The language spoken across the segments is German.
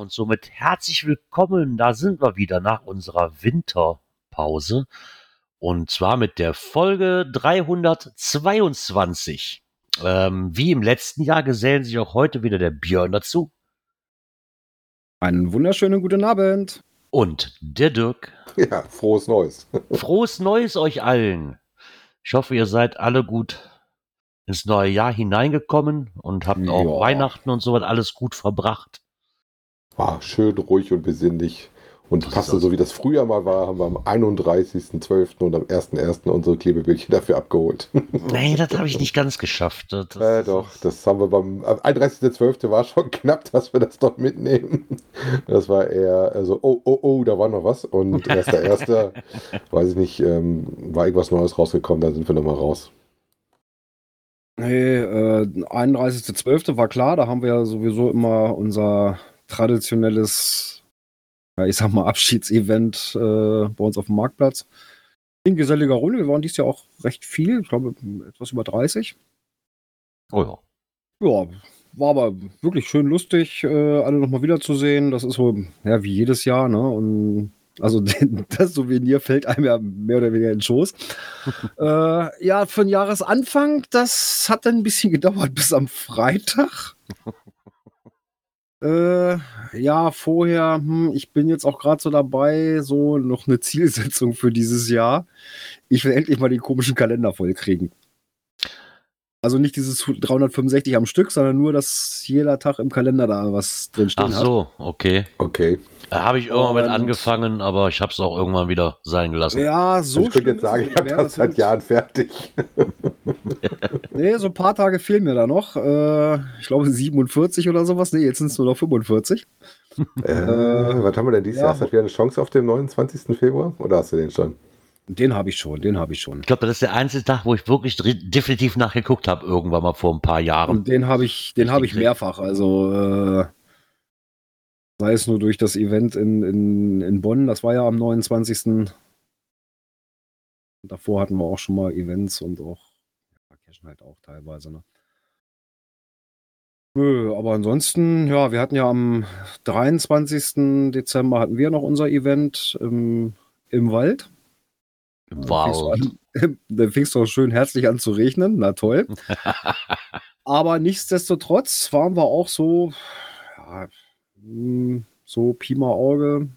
Und somit herzlich willkommen. Da sind wir wieder nach unserer Winterpause. Und zwar mit der Folge 322. Ähm, wie im letzten Jahr gesellen sich auch heute wieder der Björn dazu. Einen wunderschönen guten Abend. Und der Dirk. Ja, frohes Neues. Frohes Neues euch allen. Ich hoffe, ihr seid alle gut ins neue Jahr hineingekommen und habt auch Ja. Weihnachten und so was alles gut verbracht. War schön ruhig und besinnlich. Und Das passte so wie das früher mal war, haben wir am 31.12. und am 1.1. unsere Klebebildchen dafür abgeholt. Nee, das habe ich nicht ganz geschafft. Das, äh, doch, das haben wir beim am 31.12. war schon knapp, dass wir das doch mitnehmen. Das war eher also, oh, oh, oh, da war noch was. Und 1.1. weiß ich nicht, ähm, war irgendwas Neues rausgekommen, da sind wir nochmal raus. Nee, äh, 31.12. war klar, da haben wir ja sowieso immer unser traditionelles, ja, ich sag mal, Abschiedsevent äh, bei uns auf dem Marktplatz. In geselliger Runde, wir waren dieses Jahr auch recht viel, ich glaube etwas über 30. Oh ja. Ja, war aber wirklich schön lustig, äh, alle nochmal wiederzusehen. Das ist so, ja, wie jedes Jahr, ne? Und also das Souvenir fällt einem ja mehr oder weniger in den Schoß. äh, ja, für den Jahresanfang, das hat dann ein bisschen gedauert bis am Freitag. Äh, ja, vorher, hm, ich bin jetzt auch gerade so dabei, so noch eine Zielsetzung für dieses Jahr. Ich will endlich mal den komischen Kalender vollkriegen. Also nicht dieses 365 am Stück, sondern nur, dass jeder Tag im Kalender da was drin stehen Ach hat. so, okay. Okay. Da habe ich irgendwann mit angefangen, aber ich habe es auch irgendwann wieder sein gelassen. Ja, so ich könnte jetzt sagen, ich habe das seit Jahren fertig. Nee, so ein paar Tage fehlen mir da noch. Äh, ich glaube 47 oder sowas. Nee, jetzt sind es nur noch 45. Äh, was haben wir denn dieses ja. Jahr? Hast du wieder eine Chance auf den 29. Februar? Oder hast du den schon? Den habe ich schon, den habe ich schon. Ich glaube, das ist der einzige Tag, wo ich wirklich definitiv nachgeguckt habe, irgendwann mal vor ein paar Jahren. Und den habe ich, den habe ich mehrfach. Also äh, sei es nur durch das Event in, in, in Bonn, das war ja am 29. Und davor hatten wir auch schon mal Events und auch ja, Cashen halt auch teilweise. Ne? Nö, aber ansonsten, ja, wir hatten ja am 23. Dezember hatten wir noch unser Event im, im Wald. Wow. Dann fing es doch schön herzlich an zu regnen. Na toll. Aber nichtsdestotrotz waren wir auch so, ja, hm, so Pi mal Auge,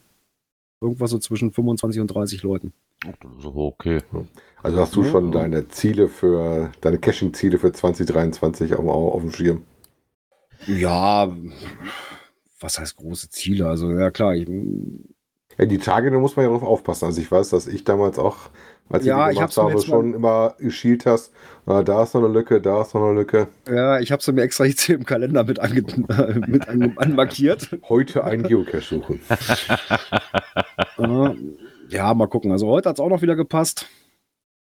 irgendwas so zwischen 25 und 30 Leuten. Okay. Also hast du Ja. schon deine Ziele für, deine Caching-Ziele für 2023 auf, auf dem Schirm? Ja, was heißt große Ziele? Also, ja klar, ich, Ja, die Tage, da muss man ja drauf aufpassen. Also ich weiß, dass ich damals auch, als Ja, ich die gemacht habe, schon immer geschielt hast, ah, da ist noch eine Lücke, da ist noch eine Lücke. ja, ich habe sie mir extra jetzt hier im Kalender mit, ange, mit an, anmarkiert. Heute einen Geocache suchen. Äh, ja, mal gucken. Also heute hat es auch noch wieder gepasst.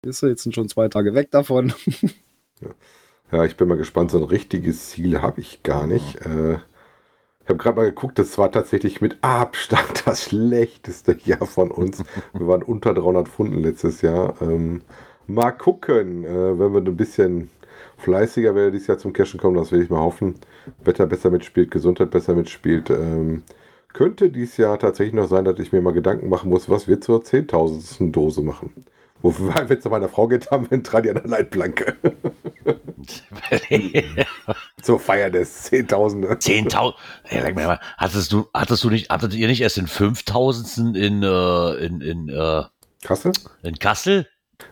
Ist jetzt sind schon zwei Tage weg davon. Ja, ich bin mal gespannt, so ein richtiges Ziel habe ich gar nicht. Äh, ich habe gerade mal geguckt, das war tatsächlich mit Abstand das schlechteste Jahr von uns. Wir waren unter 300 Pfunden letztes Jahr. Ähm, mal gucken, äh, wenn wir ein bisschen fleißiger werden dieses Jahr zum Cashen kommen, das will ich mal hoffen. Wetter besser mitspielt, Gesundheit besser mitspielt. Ähm, könnte dieses Jahr tatsächlich noch sein, dass ich mir mal Gedanken machen muss, was wir zur 10.000. Dose machen. Wenn es zu meiner Frau geht, haben wir dran ja eine Leitplanke. Zur Feier des 10.000. 10.000. Ey, sag mir mal, hattest du, hattest du nicht, hattet ihr nicht erst den 5.000. in, äh, in, in, äh, Kassel? in Kassel?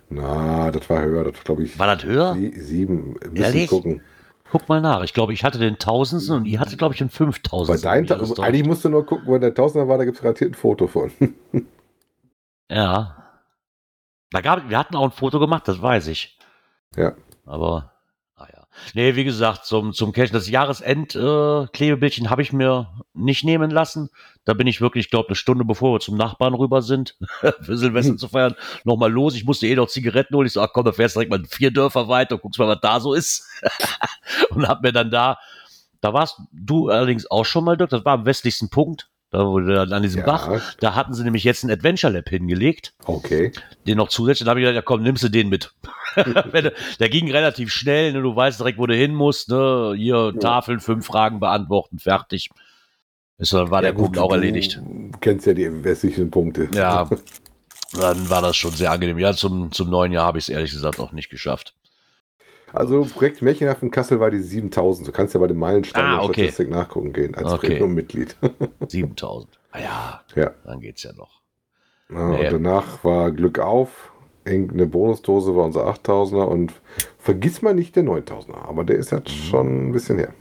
Na, das war höher. Das glaube ich. War das höher? Sie, sieben. Müssen gucken. Guck mal nach. Ich glaube, ich hatte den 1000. und ihr hattet, glaube ich, den 5000. Bei deinem, also eigentlich musst du nur gucken, wo der Tausender war, da gibt es garantiert ein Foto von. Ja. Da gab, wir hatten auch ein Foto gemacht, das weiß ich. Ja. Aber, naja. Nee, wie gesagt, zum, zum Cashen, das Jahresend-Klebebildchen habe ich mir nicht nehmen lassen. Da bin ich wirklich, ich glaube, eine Stunde bevor wir zum Nachbarn rüber sind, für Silvester zu feiern, nochmal los. Ich musste eh noch Zigaretten holen. Ich so, ach komm, da fährst du direkt mal vier Dörfer weiter, guckst mal, was da so ist. und hab mir dann da, da warst du allerdings auch schon mal, Dirk, das war am westlichsten Punkt, da wo du an diesem Ja. Bach, da hatten sie nämlich jetzt ein Adventure Lab hingelegt Okay. den noch zusätzlich. Dann habe ich gedacht, ja komm, nimmst du den mit. Du- der ging relativ schnell, ne, du weißt direkt, wo du hin musst. Ne? Hier Tafeln, fünf Fragen beantworten, fertig. Ist, dann war der Ja, gut, Punkt auch du erledigt. Kennst ja die westlichen Punkte. Ja, dann war das schon sehr angenehm. Ja, zum, zum neuen Jahr habe ich es ehrlich gesagt auch nicht geschafft. Also Projekt Märchenhaft in Kassel war die 7000. Du kannst ja bei den Meilensteinen Ah, okay. Statistik nachgucken gehen als Okay. Premium-Mitglied. 7000. Ah ja, ja. dann geht's ja noch. Ja, Nee. Und danach war Glück auf. Eine Bonusdose war unser 8000er und vergiss mal nicht der 9000er. Aber der ist Mhm. halt schon ein bisschen her.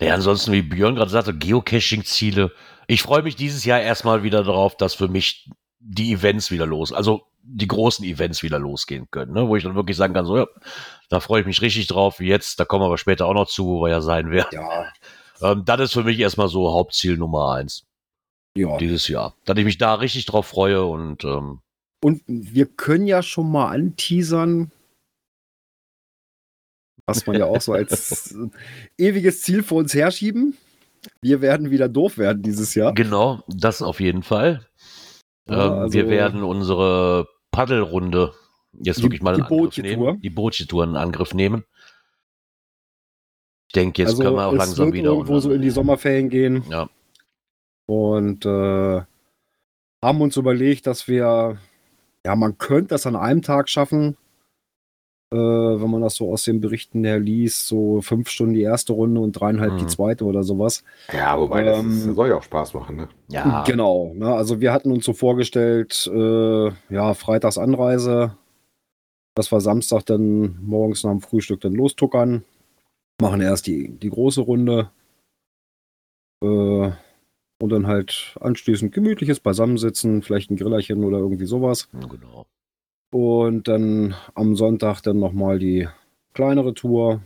Ja, ansonsten, wie Björn gerade sagte, Geocaching-Ziele. Ich freue mich dieses Jahr erstmal wieder darauf, dass für mich die Events wieder los, also die großen Events wieder losgehen können, ne? wo ich dann wirklich sagen kann, so, ja, da freue ich mich richtig drauf, wie jetzt, da kommen wir aber später auch noch zu, wo wir ja sein werden. Ja, Ähm, das ist für mich erstmal so Hauptziel Nummer eins ja. dieses Jahr. Dass ich mich da richtig drauf freue und ähm, Und wir können ja schon mal anteasern, was man ja auch so als ewiges Ziel vor uns herschieben. Wir werden wieder doof werden dieses Jahr. genau, das auf jeden Fall. Ja, ähm, also- wir werden unsere Paddelrunde jetzt Die- wirklich mal die in Angriff nehmen. Die Bootje-Tour in Angriff nehmen. Ich denke, jetzt also können wir auch langsam wird wieder. irgendwo so in die Sommerferien gehen ja, und äh, haben uns überlegt, dass wir, ja, man könnte das an einem Tag schaffen, äh, wenn man das so aus den Berichten her liest, so fünf Stunden die erste Runde und dreieinhalb die Mhm. zweite oder sowas. Ja, wobei das, Ähm, ist, das soll ja auch Spaß machen. Ne? ja, Genau, ne, also wir hatten uns so vorgestellt, äh, ja, freitags Anreise, dass wir Samstag dann morgens nach dem Frühstück dann lostuckern, machen erst die, die große Runde äh, und dann halt anschließend gemütliches Beisammensitzen, vielleicht ein Grillerchen oder irgendwie sowas. genau. Und dann am Sonntag dann nochmal die kleinere Tour.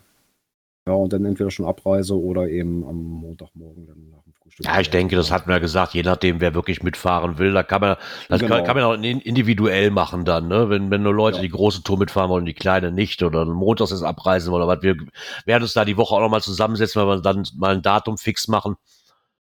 Ja, und dann entweder schon Abreise oder eben am Montagmorgen dann nach dem Frühstück. Ja, ich denke, das hatten wir gesagt, je nachdem, wer wirklich mitfahren will, da kann man, das Genau. kann, kann man auch in- individuell machen dann, ne? Wenn, wenn nur Leute Ja. die große Tour mitfahren wollen, die kleine nicht oder montags ist abreisen wollen oder was. Wir werden uns da die Woche auch nochmal zusammensetzen, weil wir dann mal ein Datum fix machen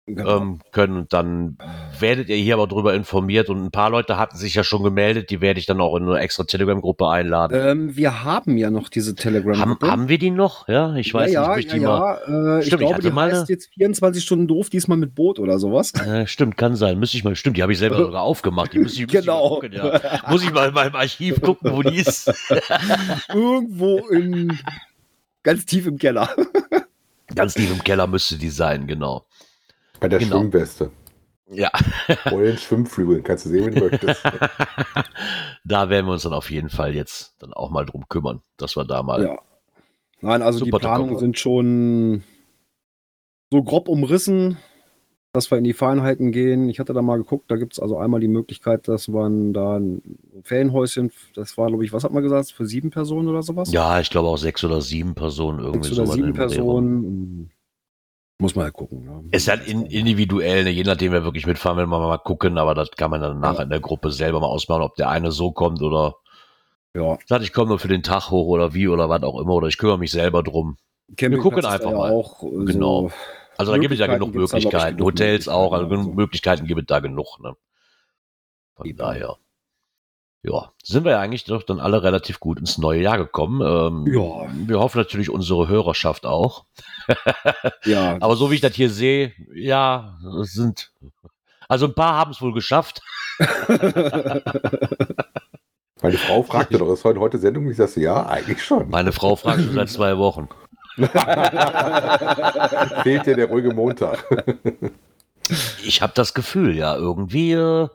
Genau. ähm, können. Und dann werdet ihr hier aber drüber informiert. Und ein paar Leute hatten sich ja schon gemeldet, die werde ich dann auch in eine extra Telegram-Gruppe einladen. Ähm, wir haben ja noch diese haben, Telegram-Gruppe. haben wir die noch? Ja, ich weiß ja, nicht, ob ich ja, die mal. ja, Äh, ich Stimmt, ich glaube, hatte die mal heißt jetzt 24 Stunden doof, diesmal mit Boot oder sowas. Äh, stimmt, kann sein. Müsste ich mal, stimmt, die habe ich selber sogar aufgemacht. Die müsste ich, müsste Genau. Ich mal gucken, ja. Muss ich mal in meinem Archiv gucken, wo die ist. Irgendwo in ganz tief im Keller. Ganz tief im Keller müsste die sein, genau. Bei der Genau. Schwimmweste. Ja, Oder den Schwimmflügeln. Kannst du sehen, wenn du möchtest. da werden wir uns dann auf jeden Fall jetzt dann auch mal drum kümmern, dass wir da mal. Ja. Nein, also Super, die Planungen sind schon so grob umrissen, dass wir in die Feinheiten gehen. Ich hatte da mal geguckt, da gibt es also einmal die Möglichkeit, dass man da ein Ferienhäuschen, das war, glaube ich, was hat man gesagt, für sieben Personen oder sowas? Ja, ich glaube auch sechs oder sieben Personen irgendwie Sechs oder so. sieben Personen. Muss man halt gucken. Ja. Ist halt in, individuell, ne? je nachdem, wer wirklich mitfahren will, man mal gucken, aber das kann man dann nachher Ja. in der Gruppe selber mal ausmachen, ob der eine so kommt oder ja. sagt, ich komme nur für den Tag hoch oder wie oder was auch immer oder ich kümmere mich selber drum. Campingplatz gucken ist da einfach mal. Auch, äh, Genau. So, Also da gibt es ja genug Möglichkeiten. Hotels auch, also Möglichkeiten, gibt es da genug. Ne? Von daher. Ja, sind wir ja eigentlich doch dann alle relativ gut ins neue Jahr gekommen. Ähm, Ja. Wir hoffen natürlich unsere Hörerschaft auch. ja, Aber so wie ich das hier sehe, ja, es sind. Also ein paar haben es wohl geschafft. Meine Frau fragte doch, ist heute, heute Sendung? Ich sagte, ja, eigentlich schon. Meine Frau fragt schon seit zwei Wochen. Fehlt dir der ruhige Montag. Ich habe das Gefühl, ja, irgendwie äh,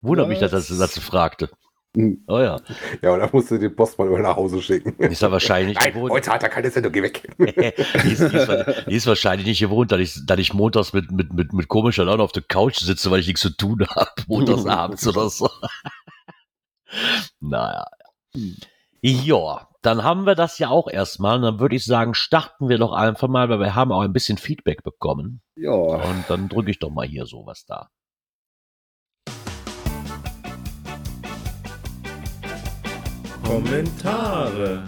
wundert mich, dass Was? das, dass sie fragte. Hm. Oh ja. Ja, und dann musst du den Postmann über nach Hause schicken. Ist ja wahrscheinlich Nein, gewohnt. heute hat er keine Sendung, geh weg. die, ist, die, ist, die ist wahrscheinlich nicht gewohnt, dass ich, dass ich montags mit, mit, mit, mit komischer Laune auf der Couch sitze, weil ich nichts zu tun habe, montags abends oder so. naja. Ja, dann haben wir das ja auch erstmal. Und dann würde ich sagen, starten wir doch einfach mal, weil wir haben auch ein bisschen Feedback bekommen. Ja. Und dann drücke ich doch mal hier sowas da. Kommentare.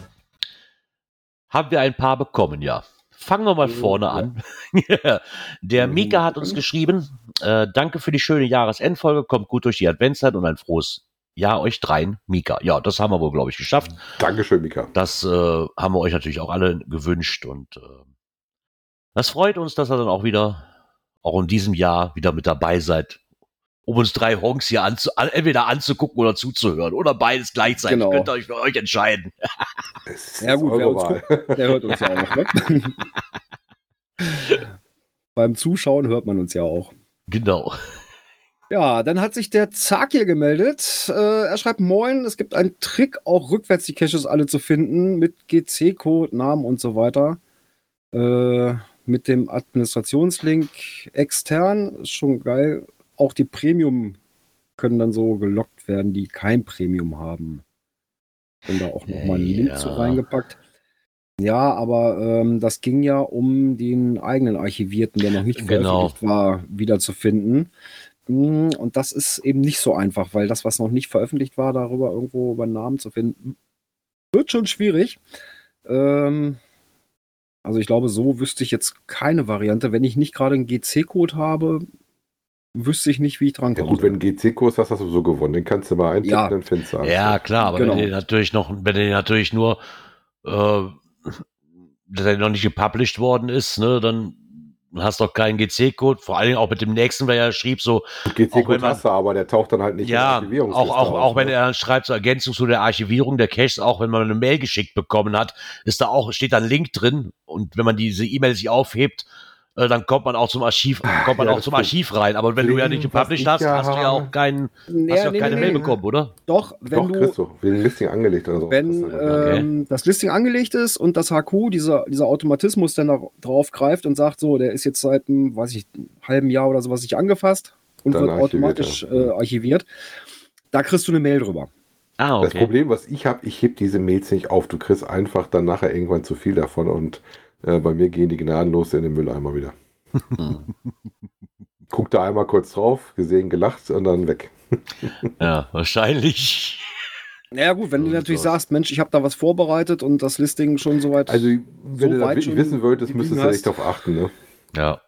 Haben wir ein paar bekommen, ja. Fangen wir mal vorne an. Der. Mika hat uns geschrieben, äh, danke für die schöne Jahresendfolge, kommt gut durch die Adventszeit und ein frohes Jahr euch dreien, Mika. Ja, das haben wir wohl, glaube ich, geschafft. Dankeschön, Mika. Das äh, haben wir euch natürlich auch alle gewünscht und äh, das freut uns, dass ihr dann auch wieder, auch in diesem Jahr wieder mit dabei seid, um uns drei Honks hier anzu an, entweder anzugucken oder zuzuhören oder beides gleichzeitig. Genau. Könnt ihr euch für euch entscheiden. Ja, gut, wer uns Wahl. Der hört uns ja auch, ne? Beim Zuschauen hört man uns ja auch. Genau. Ja, dann hat sich der Zag hier gemeldet. Äh, er schreibt: Moin, es gibt einen Trick, auch rückwärts die Caches alle zu finden, mit GC-Code, Namen und so weiter. Äh, mit dem Administrationslink extern. Ist schon geil. Auch die Premium können dann so gelockt werden, die kein Premium haben. Und da auch nochmal einen Link Ja. zu reingepackt. Ja, aber ähm, das ging ja um den eigenen Archivierten, der noch nicht Genau. veröffentlicht war, wiederzufinden. Mm, Und das ist eben nicht so einfach, weil das, was noch nicht veröffentlicht war, darüber irgendwo über Namen zu finden, wird schon schwierig. Ähm, also ich glaube, so wüsste ich jetzt keine Variante. Wenn ich nicht gerade einen GC-Code habe, wüsste ich nicht, wie ich dran Ja komme. gut, wenn du GC-Kurs hast, hast du so gewonnen. Den kannst du mal eintippen, Ja. dann findest du alles. Ja, klar, aber Genau. wenn ihr natürlich noch, wenn ihr natürlich nur, äh, dass er noch nicht gepublished worden ist, ne, dann hast du doch keinen GC-Code, vor allen Dingen auch mit dem nächsten, weil er schrieb so, GC-Code hast du, aber der taucht dann halt nicht ja, in der Archivierungsliste auch, auch, auf, auch wenn ne? er dann schreibt, zur Ergänzung zu der Archivierung der Caches, auch wenn man eine Mail geschickt bekommen hat, ist da auch, steht da ein Link drin und wenn man diese E-Mail sich aufhebt, äh, dann kommt man auch zum Archiv, kommt man ja, auch zum. Archiv rein. Aber wenn du ja nicht gepublished hast, ja hast du ja auch keinen, Nee, hast du ja nee, keine nee, Mail nee. bekommen, oder? Doch, wenn Doch, du, kriegst du. Wie ein Listing angelegt oder so. wenn Das ähm, das Listing angelegt ist und das HQ, dieser, dieser Automatismus dann da drauf greift und sagt, so, der ist jetzt seit einem, weiß ich, einem halben Jahr oder sowas nicht angefasst und Dann wird archiviert automatisch äh, archiviert, da kriegst du eine Mail drüber. Ah, Das Problem, was ich habe, ich heb diese Mails nicht auf. Du kriegst einfach dann nachher irgendwann zu viel davon und äh, bei mir gehen die gnadenlos in den Mülleimer wieder. Guck da einmal kurz drauf, gesehen, gelacht und dann weg. Ja, wahrscheinlich. Naja gut, wenn du natürlich sagst, Mensch, ich habe da was vorbereitet und das Listing schon soweit. Also, wenn So du da wissen wolltest, müsstest du echt darauf achten. Ne? Ja.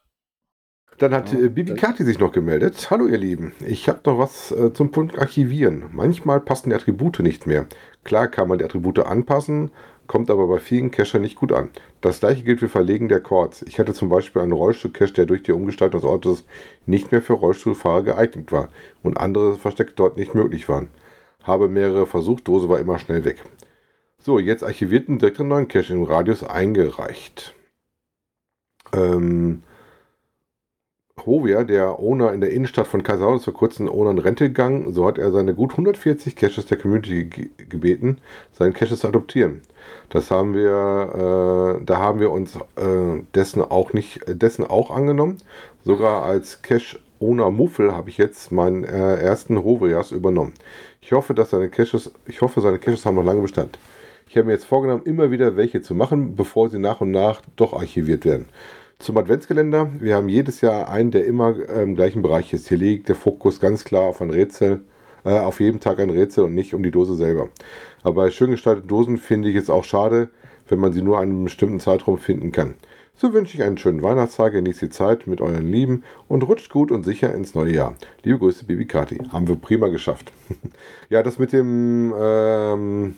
Dann hat Ja, äh, Bibi das- Kati sich noch gemeldet. Hallo ihr Lieben, ich habe noch was äh, zum Punkt Archivieren. Manchmal passen die Attribute nicht mehr. Klar kann man die Attribute anpassen, kommt aber bei vielen Cacher nicht gut an. Das gleiche gilt für Verlegen der Chords. Ich hatte zum Beispiel einen Rollstuhl-Cache, der durch die Umgestaltung des Ortes nicht mehr für Rollstuhlfahrer geeignet war und andere Verstecke dort nicht möglich waren. Habe mehrere versucht, Dose war immer schnell weg. So, jetzt archivierten direkt einen neuen Cache im Radius eingereicht. Ähm, Hovia, der Owner in der Innenstadt von Kaiserslautern, ist vor kurzem Owner in Rente gegangen. So hat er seine gut 140 Caches der Community ge gebeten, seinen Caches zu adoptieren. Das haben wir, äh, da haben wir uns äh, dessen auch nicht, dessen auch angenommen. Sogar als Cache Owner Muffel habe ich jetzt meinen äh, ersten Hovias übernommen. Ich hoffe, dass seine Caches, ich hoffe, seine Caches haben noch lange Bestand. Ich habe mir jetzt vorgenommen, immer wieder welche zu machen, bevor sie nach und nach doch archiviert werden. Zum Adventskalender. Wir haben jedes Jahr einen, der immer im gleichen Bereich ist. Hier liegt der Fokus ganz klar auf ein Rätsel, äh, auf jeden Tag ein Rätsel und nicht um die Dose selber. Aber schön gestalteten Dosen finde ich es auch schade, wenn man sie nur einen bestimmten Zeitraum finden kann. So wünsche ich einen schönen Weihnachtstag, genießt die Zeit mit euren Lieben und rutscht gut und sicher ins neue Jahr. Liebe Grüße, Bibi Kati. Haben wir prima geschafft. ja, das mit dem ähm,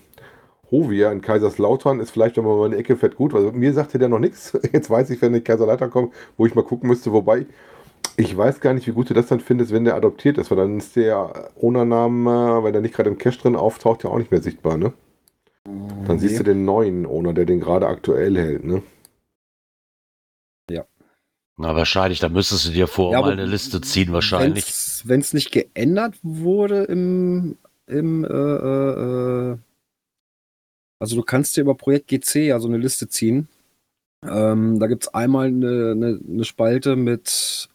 Hovia in Kaiserslautern ist vielleicht, wenn man mal in die Ecke fährt, gut. Also mir sagte der noch nichts. Jetzt weiß ich, wenn ich Kaiserslautern komme, wo ich mal gucken müsste. Wobei, ich weiß gar nicht, wie gut du das dann findest, wenn der adoptiert ist, weil dann ist der ohne Namen, äh, wenn der nicht gerade im Cache drin auftaucht, ja auch nicht mehr sichtbar, ne? Dann siehst du den neuen Owner, der den gerade aktuell hält, ne? Na, wahrscheinlich, da müsstest du dir vor Ja, mal eine Liste ziehen, wahrscheinlich. Wenn es nicht geändert wurde im, im äh, äh, äh, also du kannst dir über Projekt GC ja so eine Liste ziehen. Ähm, da gibt es einmal eine, eine, eine Spalte mit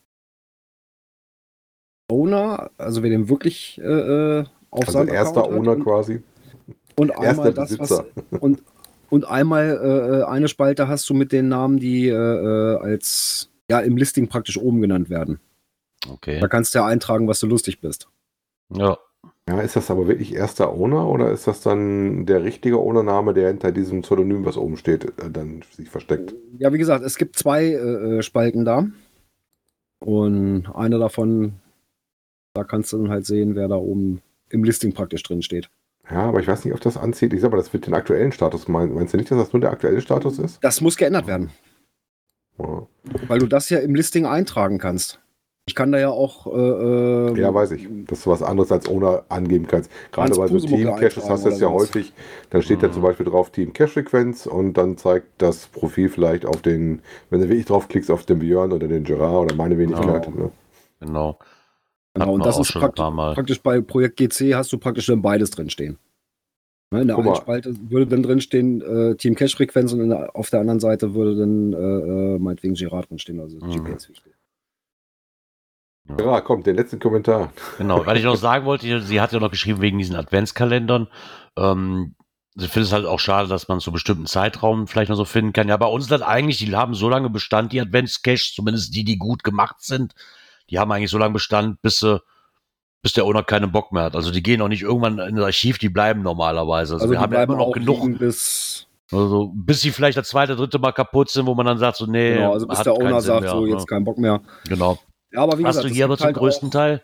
Owner, also wer den wirklich äh, äh, auf Also seinem erster Account hat Owner und, quasi. und Erster einmal das, was Besitzer. und, Und einmal äh, eine Spalte hast du mit den Namen, die äh, äh, als ja im Listing praktisch oben genannt werden. Okay. Da kannst du ja eintragen, was du lustig bist. Ja. Ja, ist das aber wirklich erster Owner oder ist das dann der richtige Owner-Name, der hinter diesem Pseudonym, was oben steht, äh, dann sich versteckt? Ja, wie gesagt, es gibt zwei äh, äh, Spalten da. Und eine davon, da kannst du dann halt sehen, wer da oben im Listing praktisch drin steht. Ja, aber ich weiß nicht, ob das anzieht. Ich sag mal, das wird den aktuellen Status meinen. Meinst du nicht, dass das nur der aktuelle Status ist? Das muss geändert werden, Ja, weil du das ja im Listing eintragen kannst. Ich kann da ja auch. Äh, äh, ja weiß ich. Dass du was anderes als Owner angeben kannst. Gerade bei so Team-Caches hast du es ja was. häufig. Dann steht da Mhm. zum Beispiel drauf Team Cache-Frequenz und dann zeigt das Profil vielleicht auf den, wenn du wirklich draufklickst, auf den Björn oder den Gerard oder meine Wenigkeit. Genau. Ne? Genau. Genau, und das ist praktisch, praktisch bei Projekt GC hast du praktisch dann beides drin stehen. Ne, In der Guck einen. Spalte würde dann drin stehen äh, Team Cache Frequenz und der, auf der anderen Seite würde dann äh, äh, meinetwegen Girard drin stehen, also Mhm. GPS wichtig. Gerard, komm, den letzten Kommentar. Genau, was ich noch sagen wollte, sie hat ja noch geschrieben wegen diesen Adventskalendern. Ähm, sie findet es halt auch schade, dass man zu bestimmten Zeitraum vielleicht noch so finden kann. Ja, bei uns hat eigentlich, die haben so lange Bestand, die Adventscaches, zumindest die, die gut gemacht sind, die haben eigentlich so lange Bestand, bis sie, bis der Owner keinen Bock mehr hat. Also die gehen auch nicht irgendwann in das Archiv, die bleiben normalerweise. Also, Also wir haben ja immer noch genug, bis, also bis sie vielleicht das zweite, dritte Mal kaputt sind, wo man dann sagt, so, nee, genau, also bis hat der Owner sagt, mehr, so ne? jetzt keinen Bock mehr. Genau. Ja, aber wie Hast gesagt, du hier aber zum halt größten auch, Teil?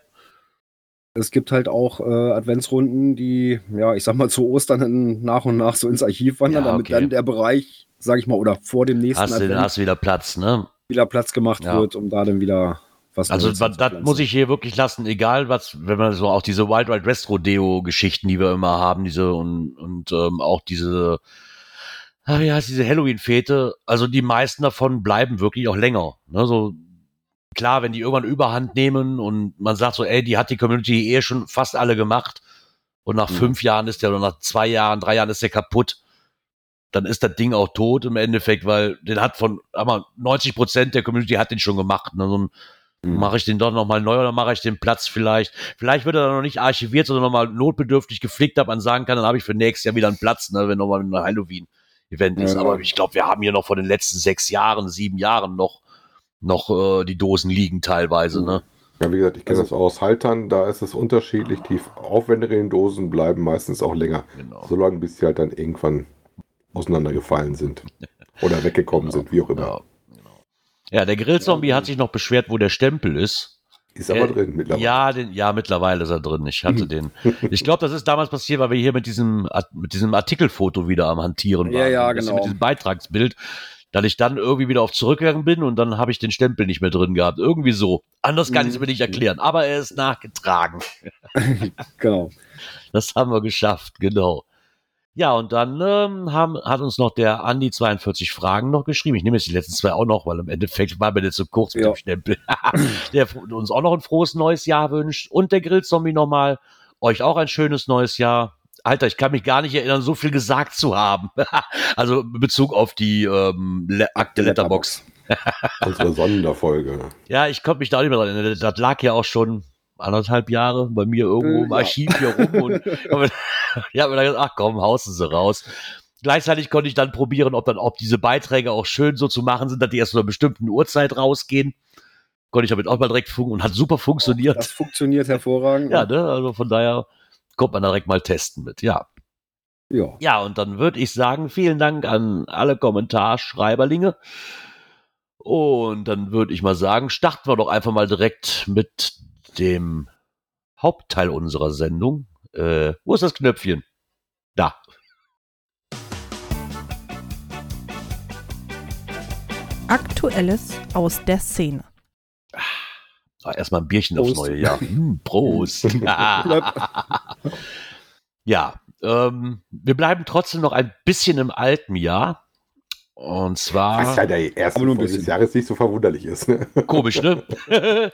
Es gibt halt auch äh, Adventsrunden, die, ja, ich sag mal, zu Ostern dann nach und nach so ins Archiv wandern, Ja, damit okay. dann der Bereich, sag ich mal, oder vor dem nächsten Hast du, Advent hast du wieder Platz, ne? wieder Platz gemacht Ja. wird, um da dann wieder was Also Neues das, muss ich hier wirklich lassen, egal was, wenn man so auch diese Wild Wild West Rodeo Geschichten, die wir immer haben, diese und, und ähm, auch diese, wie heißt diese Halloween Fete, also die meisten davon bleiben wirklich auch länger. Ne? So klar, wenn die irgendwann Überhand nehmen und man sagt so, ey, die hat die Community eh schon fast alle gemacht und nach Mhm. fünf Jahren ist der oder nach zwei Jahren, drei Jahren ist der kaputt. Dann ist das Ding auch tot im Endeffekt, weil den hat von, aber 90 Prozent der Community hat den schon gemacht. Ne? So ein Mhm. Mache ich den doch nochmal neu oder mache ich den Platz vielleicht? Vielleicht wird er dann noch nicht archiviert, sondern nochmal notbedürftig gepflegt, dass man sagen kann, dann habe ich für nächstes Jahr wieder einen Platz, ne, wenn nochmal ein Halloween-Event ist. Ja. Aber ich glaube, wir haben hier noch vor den letzten sechs Jahren, sieben Jahren noch, noch äh, die Dosen liegen teilweise. Ne? Ja, wie gesagt, ich kenne Also- das aus Haltern, da ist es unterschiedlich. Die aufwendigeren Dosen bleiben meistens auch länger. Genau. Solange bis sie halt dann irgendwann auseinandergefallen sind. Oder weggekommen sind, wie auch immer. Ja, genau. ja, der Grillzombie hat sich noch beschwert, wo der Stempel ist. Ist aber Äh, drin mittlerweile. Ja, den, ja, mittlerweile ist er drin. Ich hatte den. Ich glaube, das ist damals passiert, weil wir hier mit diesem, mit diesem Artikelfoto wieder am Hantieren waren. Ja, ja, genau. Mit diesem Beitragsbild. Dass ich dann irgendwie wieder auf zurückgegangen bin und dann habe ich den Stempel nicht mehr drin gehabt. Irgendwie so. Anders kann ich es mir nicht erklären. Aber er ist nachgetragen. Genau. Das haben wir geschafft, genau. Ja, und dann ähm, haben, hat uns noch der Andi 42 Fragen noch geschrieben. Ich nehme jetzt die letzten zwei auch noch, weil im Endeffekt war mir das zu kurz mit Ja. dem Stempel. der uns auch noch ein frohes neues Jahr wünscht. Und der Grillzombie nochmal. Euch auch ein schönes neues Jahr. Alter, ich kann mich gar nicht erinnern, so viel gesagt zu haben. also in Bezug auf die ähm, Le Akte Letterbox. Unsere Sonderfolge. Ja, ich konnte mich da nicht mehr dran erinnern. Das lag ja auch schon anderthalb Jahre bei mir irgendwo Äh, im ja. Archiv hier rum. Und, ich habe mir dann gedacht, ach komm, hausen sie raus. Gleichzeitig konnte ich dann probieren, ob dann, ob diese Beiträge auch schön so zu machen sind, dass die erst zu einer bestimmten Uhrzeit rausgehen. Konnte ich damit auch mal direkt funken und hat super funktioniert. Das funktioniert hervorragend. ja, ne? Also von daher kommt man direkt mal testen mit, ja. ja. Ja, und dann würde ich sagen, vielen Dank an alle Kommentarschreiberlinge. Und dann würde ich mal sagen, starten wir doch einfach mal direkt mit dem Hauptteil unserer Sendung. Äh, wo ist das Knöpfchen? Da. Aktuelles aus der Szene. Ah, Erstmal ein Bierchen aufs Prost. neue Jahr. Hm, Prost. ja, ähm, wir bleiben trotzdem noch ein bisschen im alten Jahr. Und zwar. Was ja der erste Aber nur ein Folge des bisschen. Jahres nicht so verwunderlich ist. Ne? Komisch, ne?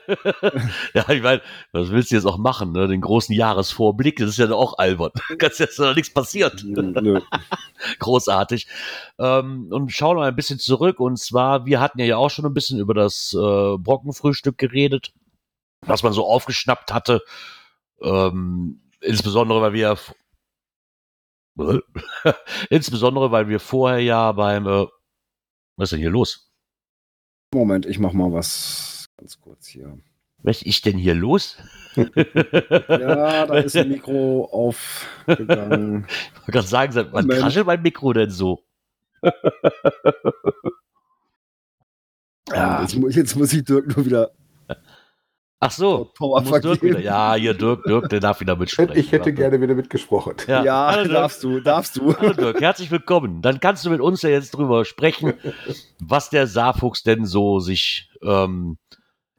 ja, ich meine, was willst du jetzt auch machen, ne? Den großen Jahresvorblick, das ist ja auch albern. Ganz jetzt noch nichts passiert. Nö. Großartig. Ähm, und schauen wir mal ein bisschen zurück. Und zwar, wir hatten ja auch schon ein bisschen über das äh, Brockenfrühstück geredet, was man so aufgeschnappt hatte. Ähm, insbesondere, weil wir Insbesondere, weil wir vorher ja beim, äh, was ist denn hier los? Moment, ich mach mal was ganz kurz hier. Was ist denn hier los? Ja, da ist ein Mikro aufgegangen. Ich wollte gerade sagen, seit wann kraschelt mein Mikro denn so? Ja. Jetzt, mu- jetzt muss ich Dirk nur wieder Ach so, muss Dirk wieder. Ja, hier Dirk, Dirk, der darf wieder mitsprechen. Ich hätte Warte. gerne wieder mitgesprochen. Ja, Ja, Hallo, darfst du, darfst du. Hallo Dirk, herzlich willkommen. Dann kannst du mit uns ja jetzt drüber sprechen, was der Saarfuchs denn so sich. Ähm,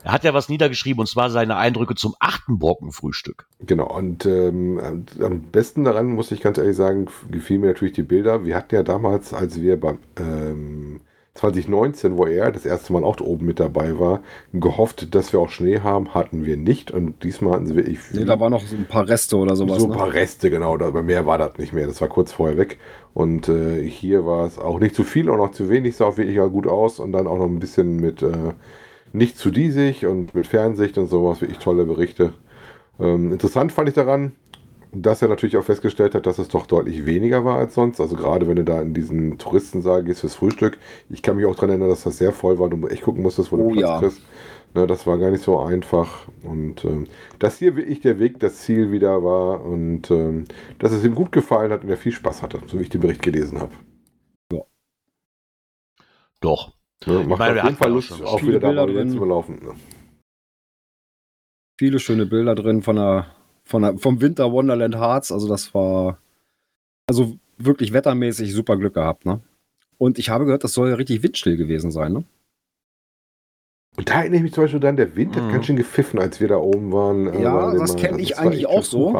er hat ja was niedergeschrieben und zwar seine Eindrücke zum achten Brockenfrühstück. Genau, und ähm, am besten daran, muss ich ganz ehrlich sagen, gefielen mir natürlich die Bilder. Wir hatten ja damals, als wir beim ähm, 2019, wo er das erste Mal auch oben mit dabei war, gehofft, dass wir auch Schnee haben, hatten wir nicht. Und diesmal hatten sie wirklich Nee, da waren noch so ein paar Reste oder sowas. so ein ne? paar Reste, genau. Aber mehr war das nicht mehr. Das war kurz vorher weg. Und äh, hier war es auch nicht zu viel, auch noch zu wenig, sah auch wirklich auch gut aus. Und dann auch noch ein bisschen mit äh, nicht zu diesig und mit Fernsicht und sowas. Wirklich tolle Berichte. Ähm, interessant fand ich daran, dass er natürlich auch festgestellt hat, dass es doch deutlich weniger war als sonst. Also gerade wenn du da in diesen Touristensaal gehst fürs Frühstück. Ich kann mich auch daran erinnern, dass das sehr voll war. Du echt gucken musstest, wo Oh du Platz ja. kriegst. Ne, das war gar nicht so einfach. Und ähm, dass hier wirklich der Weg, das Ziel wieder war und ähm, dass es ihm gut gefallen hat und er viel Spaß hatte, so wie ich den Bericht gelesen habe. Doch. Ne, macht meine, auf jeden Fall ja Lust, auch wieder da mal drin. zu laufen. Ne? Viele schöne Bilder drin von der, von vom Winter Wonderland Harz. Also das war also wirklich wettermäßig super Glück gehabt, ne? Und ich habe gehört, das soll ja richtig windstill gewesen sein, ne? Und da erinnere ich mich zum Beispiel dann, der Wind Mhm. hat ganz schön gepfiffen, als wir da oben waren. äh, Ja, das mal- kenn ich war eigentlich echt auch so.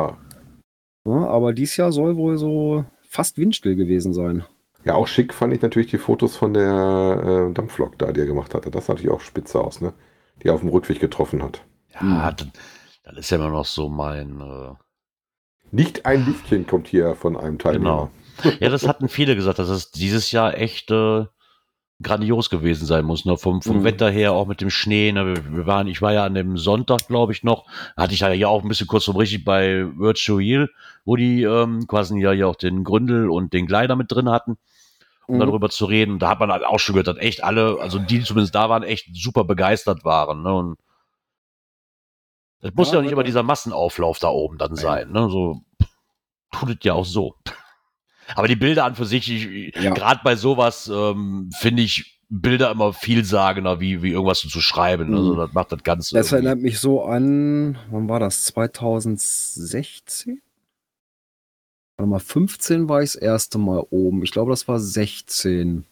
Ja, aber dies Jahr soll wohl so fast windstill gewesen sein. Ja, auch schick fand ich natürlich die Fotos von der äh, Dampflok da, die er gemacht hatte. Das sah natürlich auch spitze aus, ne? Die er auf dem Rückweg getroffen hat. Ja, Hm. Dann ist ja immer noch so mein. Äh, Nicht ein Lichtchen kommt hier von einem Teilnehmer. ja, das hatten viele gesagt, dass es dieses Jahr echt äh, grandios gewesen sein muss. Ne? Vom, vom Mhm. Wetter her, auch mit dem Schnee. Ne? Wir, waren, ich war ja an dem Sonntag, glaube ich, noch. Hatte ich ja hier auch ein bisschen kurz vom richtig bei Virtual Heal, wo die ähm, quasi ja hier auch den Gründel und den Gleiter mit drin hatten. um Mhm. darüber zu reden. Und da hat man halt auch schon gehört, dass echt alle, also die die zumindest da waren, echt super begeistert waren. Ne? Und es muss Ja, ja, nicht immer dieser Massenauflauf da oben dann sein. Ne? So tut es ja auch so. Aber die Bilder an für sich, ich, Ja. gerade bei sowas, ähm, finde ich Bilder immer vielsagender, wie, wie irgendwas zu schreiben. Also Mhm. das macht das Ganze. Das irgendwie- erinnert mich so an, wann war das? 2016? Warte mal, 15 war ich das erste Mal oben. Ich glaube, das war 16.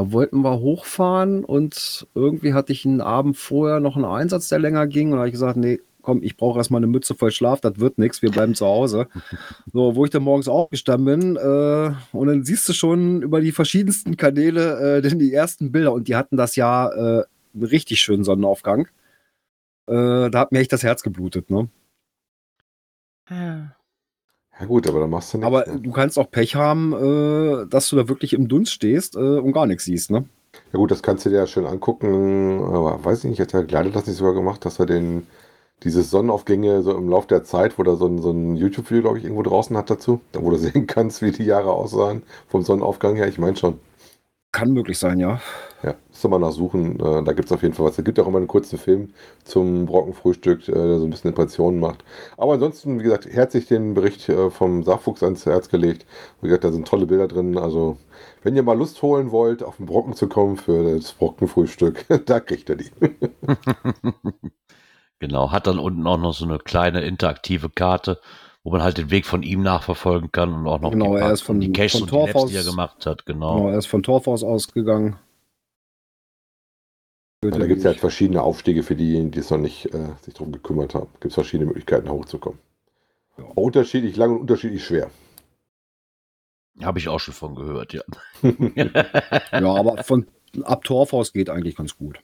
Da wollten wir hochfahren und irgendwie hatte ich einen Abend vorher noch einen Einsatz, der länger ging. Und da habe ich gesagt, nee, komm, ich brauche erstmal eine Mütze voll Schlaf, das wird nichts, wir bleiben zu Hause. So, wo ich dann morgens aufgestanden bin, äh, und dann siehst du schon über die verschiedensten Kanäle äh, denn die ersten Bilder und die hatten das ja äh, einen richtig schönen Sonnenaufgang. Äh, da hat mir echt das Herz geblutet, ne? Ja gut, aber dann machst du nichts. Aber ne? du kannst auch Pech haben, äh, dass du da wirklich im Dunst stehst äh, und gar nichts siehst, ne? Ja gut, das kannst du dir ja schön angucken, aber weiß ich nicht, hat der Gleiter das nicht sogar gemacht, dass er den diese Sonnenaufgänge so im Lauf der Zeit, wo er so ein, so ein YouTube-Video, glaube ich, irgendwo draußen hat dazu, da wo du sehen kannst, wie die Jahre aussahen vom Sonnenaufgang her, ich meine schon. Kann möglich sein, ja. Ja, musst du mal nachsuchen, äh, da gibt es auf jeden Fall was. Es gibt auch immer einen kurzen Film zum Brockenfrühstück, äh, der so ein bisschen Impressionen macht. Aber ansonsten, wie gesagt, herzlich den Bericht äh, vom Saarfuchs ans Herz gelegt. Wie gesagt, da sind tolle Bilder drin, also wenn ihr mal Lust holen wollt, auf den Brocken zu kommen für das Brockenfrühstück, da kriegt ihr die. Genau, hat dann unten auch noch so eine kleine interaktive Karte, wo man halt den Weg von ihm nachverfolgen kann und auch noch Genau, die, er ist von- die von und die Labs, Torfhaus- die er gemacht hat. Genau, Genau. er ist von Torfhaus ausgegangen. Ja, da gibt es ja halt verschiedene Aufstiege für diejenigen, die es noch nicht äh, sich darum gekümmert haben. Gibt es verschiedene Möglichkeiten, hochzukommen. Ja. Auch Unterschiedlich lang und unterschiedlich schwer. Habe ich auch schon von gehört, ja. ja, aber von ab Torfhaus geht eigentlich ganz gut.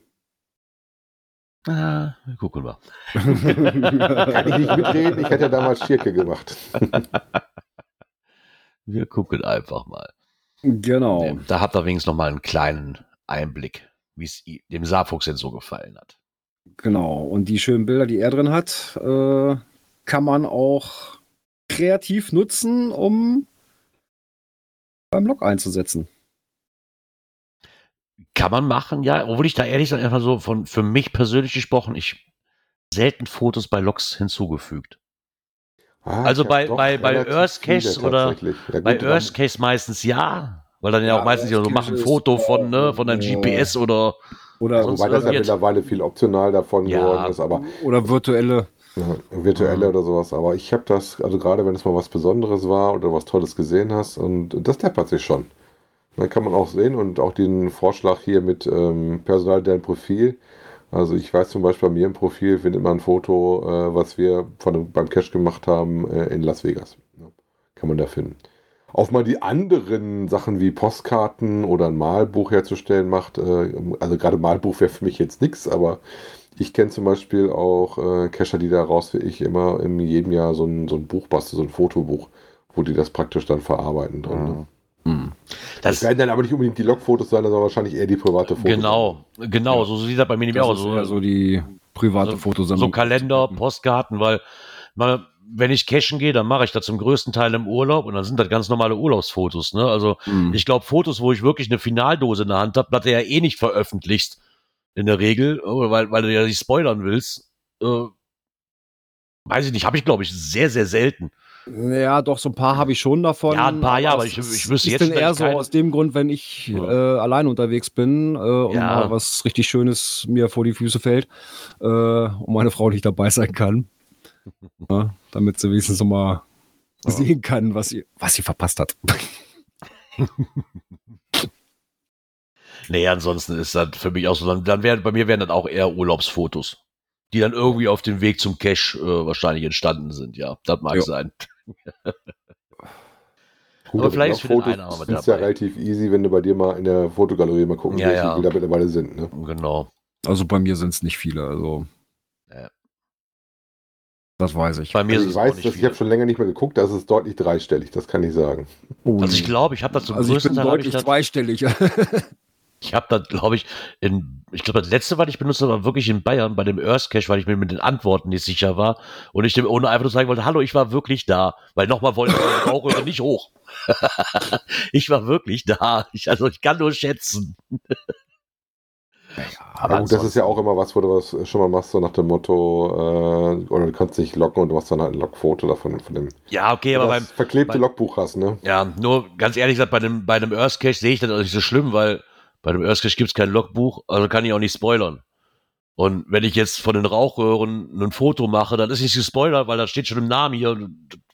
Ah, gucken wir. Kann ich nicht mitreden, ich hätte ja damals Schirke gemacht. Wir gucken einfach mal. genau. Da habt ihr wenigstens noch mal einen kleinen Einblick, wie es dem Saarfuchs denn so gefallen hat. Genau. Und die schönen Bilder, die er drin hat, äh, kann man auch kreativ nutzen, um beim Log einzusetzen. Kann man machen, ja. Obwohl ich da ehrlich sage, einfach so von für mich persönlich gesprochen, ich selten Fotos bei Logs hinzugefügt. Ah, Also bei- bei- bei Earth Case oder. Ja, Bei Earth Case meistens ja, weil dann ja, Ja, auch meistens ja so machen Case Foto von, ne, von deinem äh, GPS oder Oder, sonst Wobei das ja mittlerweile viel optional davon Ja. geworden ist, aber oder virtuelle. ja, virtuelle oder sowas. Aber ich habe das, also gerade wenn es mal was Besonderes war oder was Tolles gesehen hast, und das deppert sich schon. Dann kann man auch sehen und auch den Vorschlag hier mit ähm, Personal dein Profil. Also ich weiß zum Beispiel bei mir im Profil findet man ein Foto, äh, was wir von, beim Cash gemacht haben äh, in Las Vegas. Ja, kann man da finden. Auf mal die anderen Sachen wie Postkarten oder ein Malbuch herzustellen macht, äh, also gerade Malbuch wäre für mich jetzt nichts, aber ich kenne zum Beispiel auch äh, Cacher, die da raus wie ich immer in jedem Jahr so ein, so ein Buch basteln, so ein Fotobuch, wo die das praktisch dann verarbeiten drin. Ne? Das das werden dann aber nicht unbedingt die Logfotos sein, sondern wahrscheinlich eher die private Fotos. genau, genau, so sieht das bei mir nämlich ist so. eher so die private so, Fotosammlung. so Kalender, Postkarten, weil mal, wenn ich cashen gehe, dann mache ich das zum größten Teil im Urlaub und dann sind das ganz normale Urlaubsfotos. Ne? Also Mhm. ich glaube, Fotos, wo ich wirklich eine Finaldose in der Hand habe, das du ja eh nicht veröffentlicht in der Regel, weil, weil du ja nicht spoilern willst. Äh, weiß ich nicht, habe ich glaube ich sehr, sehr selten. Ja, doch, so ein paar habe ich schon davon. Ja, ein paar, ja, aber ich- ich wüsste jetzt, denn dass eher ich so aus dem Grund, wenn ich Ja. äh, allein unterwegs bin äh, und Ja. mal was richtig Schönes mir vor die Füße fällt äh, und meine Frau nicht dabei sein kann. ja, damit sie wenigstens noch mal Ja. sehen kann, was sie, was sie verpasst hat. Nee, ansonsten ist das für mich auch so, dann, dann wären, bei mir wären das auch eher Urlaubsfotos, die dann irgendwie auf dem Weg zum Cache äh, wahrscheinlich entstanden sind, ja. Das mag sein. Gut, Aber vielleicht Logfotos einen auch mit ist ja relativ easy, wenn du bei dir mal in der Fotogalerie mal gucken Ja, willst, ja. wie viele da mittlerweile sind. Ne? Genau. Also bei mir sind es nicht viele. Also Ja. das weiß ich. Bei mir Also ist ich weiß, nicht dass ich habe schon länger nicht mehr geguckt, das ist deutlich dreistellig, das kann ich sagen. Oh, Also ich glaube, ich habe das zum also ich größten bin Teil, ich deutlich das, zweistellig. ich habe das, glaube ich, in, ich glaube, das letzte, was ich benutzt habe, war wirklich in Bayern bei dem Earth Cache, weil ich mir mit den Antworten nicht sicher war und ich dem ohne einfach nur sagen wollte, hallo, ich war wirklich da, weil nochmal wollte ich die Rauchröhre nicht hoch. ich war wirklich da. Ich, also ich kann nur schätzen. Aber gut, das ist ja auch immer was, wo du was schon mal machst, so nach dem Motto, äh, oder du kannst dich loggen und du hast dann halt ein Logfoto davon, von dem Ja, okay, aber das beim, verklebte beim- Logbuch hast, ne? Ja, nur ganz ehrlich gesagt, bei dem, bei dem Earth Cache sehe ich das auch nicht so schlimm, weil bei dem Earth Cache gibt es kein Logbuch, also kann ich auch nicht spoilern. Und wenn ich jetzt von den Rauchröhren ein Foto mache, dann ist nicht gespoilert, weil da steht schon im Namen hier,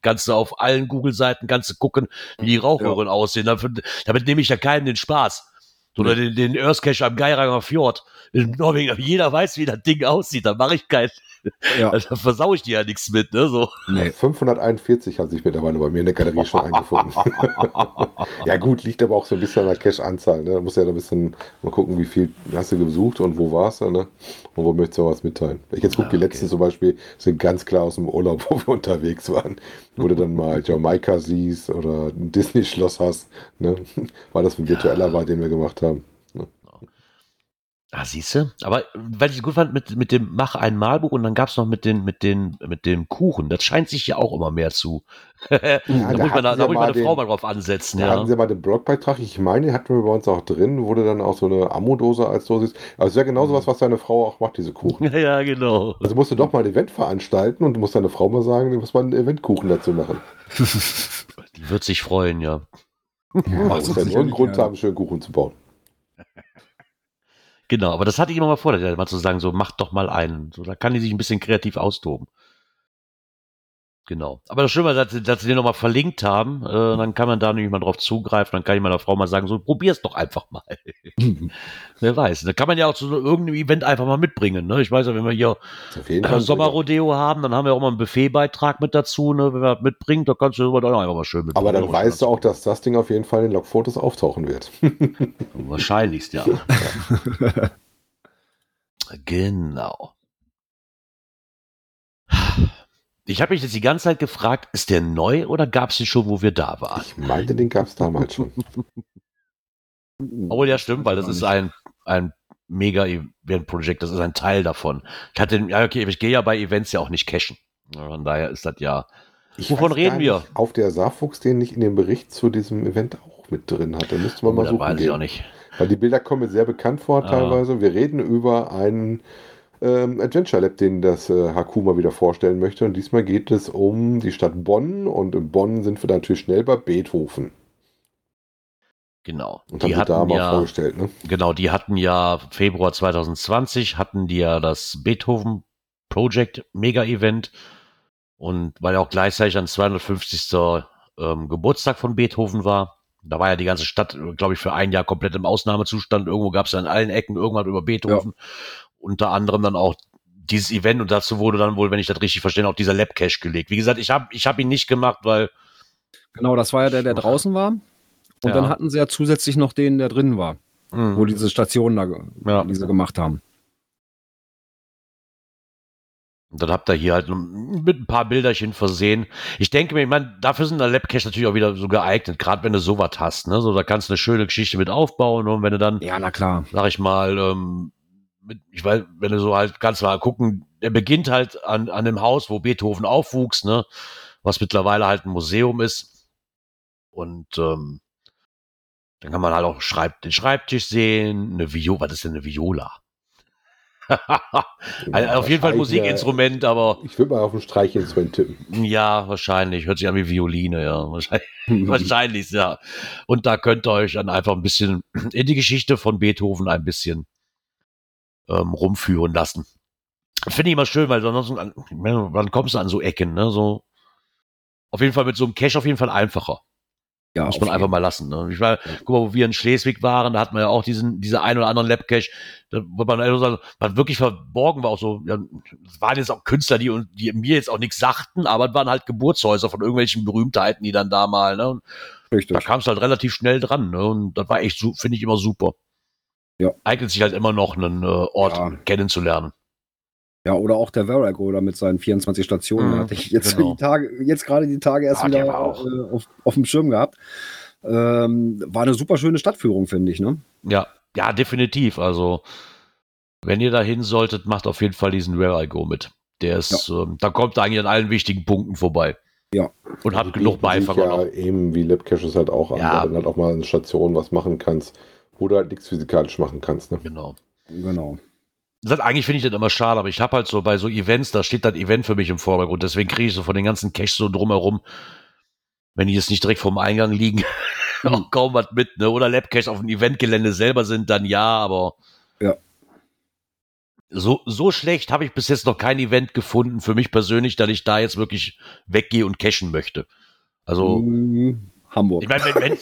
kannst du auf allen Google-Seiten kannst du gucken, wie die Rauchröhren aussehen. Damit, damit nehme ich ja keinen den Spaß. Oder den, den Earth Cache am Geiranger Fjord in Norwegen. Jeder weiß, wie das Ding aussieht. Da mache ich kein, ja, da versau ich dir ja nichts mit, ne? So. nee. 541 hat sich mittlerweile bei mir in der Galerie schon eingefunden. ja gut, liegt aber auch so ein bisschen an der Cache-Anzahl. Ne? Da musst du ja ein bisschen mal gucken, wie viel hast du gesucht und wo warst du, ne? Und wo möchtest du was mitteilen. Wenn Ich jetzt gucke, Ah, die okay. letzten zum Beispiel sind ganz klar aus dem Urlaub, wo wir unterwegs waren. Wo du dann mal Jamaika siehst oder ein Disney-Schloss hast, ne? Weil das ein virtueller war, den wir gemacht haben. Ah, siehst du? Aber weil ich es gut fand, mit, mit dem Mach ein Malbuch und dann gab es noch mit den, mit den, mit dem Kuchen. Das scheint sich ja auch immer mehr zu. da da muss mal, da, ja muss meine Frau mal drauf ansetzen, Da ja. hatten sie mal den Blogbeitrag, ich meine, hatten wir bei uns auch drin, wurde dann auch so eine Ammo-Dose als Dose. Also ja genau sowas, was deine Frau auch macht, diese Kuchen. Ja, ja, genau. Also musst du doch mal ein Event veranstalten und du musst deine Frau mal sagen, du musst mal einen Eventkuchen dazu machen. Die wird sich freuen, ja. Ja, muss sie ja nur einen sicherlich Grund haben, schönen Kuchen zu bauen. Genau, aber das hatte ich immer mal vor, mal zu sagen, so macht doch mal einen. So, da kann die sich ein bisschen kreativ austoben. Genau. Aber das Schöne war, dass, sie- dass sie den nochmal verlinkt haben, äh, dann kann man da nämlich mal drauf zugreifen, dann kann ich meiner Frau mal sagen, so probier's doch einfach mal. Wer weiß. Da kann man ja auch zu so irgendeinem Event einfach mal mitbringen. Ne? Ich weiß ja, wenn wir hier äh, Sommerrodeo haben, dann haben wir auch mal einen Buffetbeitrag mit dazu, ne? wenn man das mitbringt, da kannst du dann auch einfach mal schön mit. Aber dann weißt du auch, dass das Ding auf jeden Fall in den Logfotos auftauchen wird. Wahrscheinlichst, ja. genau. Ich habe mich jetzt die ganze Zeit gefragt, ist der neu oder gab es den schon, wo wir da waren? Ich meinte, den gab es damals schon. Oh ja, stimmt, weil das ist ein, ein mega Event-Projekt, das ist ein Teil davon. Ich hatte, ja, okay, ich gehe ja bei Events ja auch nicht cashen. Von daher ist das ja Ich Wovon reden wir? Auf der Saarfuchs den nicht in dem Bericht zu diesem Event auch mit drin hatte. Müsste man mal Oh, das suchen. weiß ich gehen. auch nicht. Weil die Bilder kommen mir sehr bekannt vor Ah. teilweise. Wir reden über einen ähm, Adventure Lab, den das äh, mal wieder vorstellen möchte. Und diesmal geht es um die Stadt Bonn. Und in Bonn sind wir dann natürlich schnell bei Beethoven. Genau. Und Die haben sie da hatten mal ja, vorgestellt. Ne? genau, die hatten ja Februar 2020 hatten die ja das Beethoven Project Mega Event und weil ja auch gleichzeitig ein 250. Ähm, Geburtstag von Beethoven war. Da war ja die ganze Stadt, glaube ich, für ein Jahr komplett im Ausnahmezustand. Irgendwo gab es ja in allen Ecken irgendwas über Beethoven. Unter anderem dann auch dieses Event und dazu wurde dann wohl, wenn ich das richtig verstehe, auch dieser Lab Cache gelegt. Wie gesagt, ich habe ich hab ihn nicht gemacht, weil Genau, das war ja der, der draußen war. Und Ja. dann hatten sie ja zusätzlich noch den, der drin war, mh, wo diese Stationen da, Ja. die sie gemacht haben. Und dann habt ihr hier halt mit ein paar Bilderchen versehen. Ich denke mir, ich meine, dafür sind der Labcache natürlich auch wieder so geeignet, gerade wenn du sowas hast. Ne? So, da kannst du eine schöne Geschichte mit aufbauen und wenn du dann, Ja, na klar. sag ich mal, ähm, ich weiß, wenn du so halt ganz mal gucken, der beginnt halt an, an dem Haus, wo Beethoven aufwuchs, ne? was mittlerweile halt ein Museum ist. Und ähm, dann kann man halt auch Schreib den Schreibtisch sehen, eine Viola, was ist denn eine Viola? also auf jeden Fall Musikinstrument, aber äh, Ich würde mal auf ein Streichinstrument tippen. ja, wahrscheinlich. Hört sich an wie Violine, ja. Wahrscheinlich, wahrscheinlich, ja. Und da könnt ihr euch dann einfach ein bisschen in die Geschichte von Beethoven ein bisschen ähm, rumführen lassen. Finde ich immer schön, weil ansonsten, an- meine, wann kommst du an so Ecken, ne? So, auf jeden Fall mit so einem Cache auf jeden Fall einfacher. Ja, Muss man einfach mal lassen. Ne? Ich war, guck mal, wo wir in Schleswig waren, da hat man ja auch diesen, diese ein oder anderen Labcache, da, wo man einfach sagen, was wirklich verborgen war, auch so, ja, es waren jetzt auch Künstler, die, die mir jetzt auch nichts sagten, aber es waren halt Geburtshäuser von irgendwelchen Berühmtheiten, die dann da mal, ne? Und Richtig. da kamst du halt relativ schnell dran, ne? Und das war echt, so, finde ich immer super. Ja. Eignet sich halt immer noch, einen äh, Ort Ja. kennenzulernen. Ja, oder auch der Verago da mit seinen 24 Stationen. Mhm, hatte ich jetzt, genau. die Tage, jetzt gerade die Tage erst Ah, der wieder auch- äh, auf, auf dem Schirm gehabt. Ähm, war eine super schöne Stadtführung, finde ich, ne? Ja, ja, definitiv. Also, wenn ihr da hin solltet, macht auf jeden Fall diesen Where I Go mit. Der ist, ähm, da kommt ihr eigentlich an allen wichtigen Punkten vorbei. Ja. Und habt Die genug Beifahrer ja noch. eben wie Labcaches halt auch an, Ja. weil du halt auch mal eine Station was machen kannst, halt nichts physikalisch machen kannst. Ne? Genau. Genau. Das, eigentlich finde ich das immer schade, aber ich habe halt so bei so Events, da steht das Event für mich im Vordergrund. Deswegen kriege ich so von den ganzen Caches so drumherum, wenn die jetzt nicht direkt vorm Eingang liegen, auch kaum was mit, ne? Oder Labcaches auf dem Eventgelände selber sind, dann ja, aber Ja. so, so schlecht habe ich bis jetzt noch kein Event gefunden für mich persönlich, dass ich da jetzt wirklich weggehe und cashen möchte. Also, Mhm. Hamburg. ich meine, wenn, wenn,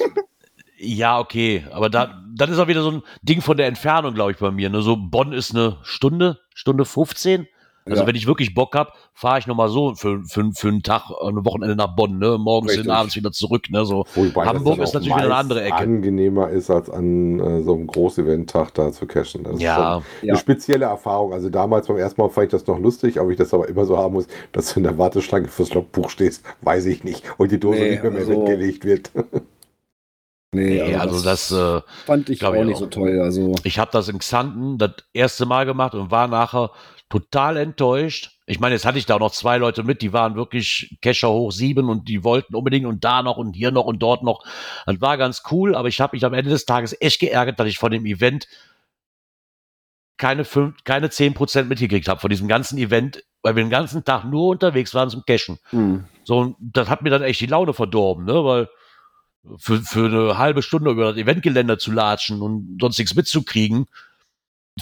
ja, okay, aber da, das ist auch wieder so ein Ding von der Entfernung, glaube ich, bei mir. Ne? So Bonn ist eine Stunde, Stunde 15. Also Ja. wenn ich wirklich Bock habe, fahre ich nochmal so für, für, für einen Tag, ein Wochenende nach Bonn, ne? Morgens hin, Richtig. abends wieder zurück, ne? So. Wobei Hamburg dann ist natürlich wieder eine andere Ecke. angenehmer ist, als an äh, so einem Groß-Event-Tag da zu cashen. Das ist Ja, schon Ja. eine spezielle Erfahrung. Also damals beim ersten Mal fand ich das noch lustig, ob ich das aber immer so haben muss, dass du in der Warteschlange fürs Logbuch stehst, weiß ich nicht. Und die Dose Nee, nicht mehr, mehr also- weggelegt wird. Nee, nee, also das, äh, fand ich auch ich nicht auch. so toll. Also, ich habe das in Xanten das erste Mal gemacht und war nachher total enttäuscht. Ich meine, jetzt hatte ich da noch zwei Leute mit, die waren wirklich Kescher hoch sieben und die wollten unbedingt und da noch und hier noch und dort noch. Das war ganz cool, aber ich habe mich am Ende des Tages echt geärgert, dass ich von dem Event keine, fünf, keine zehn Prozent mitgekriegt habe, von diesem ganzen Event, weil wir den ganzen Tag nur unterwegs waren zum Cashen. hm. So, und das hat mir dann echt die Laune verdorben, ne, weil für, für eine halbe Stunde über das Eventgelände zu latschen und sonst nichts mitzukriegen,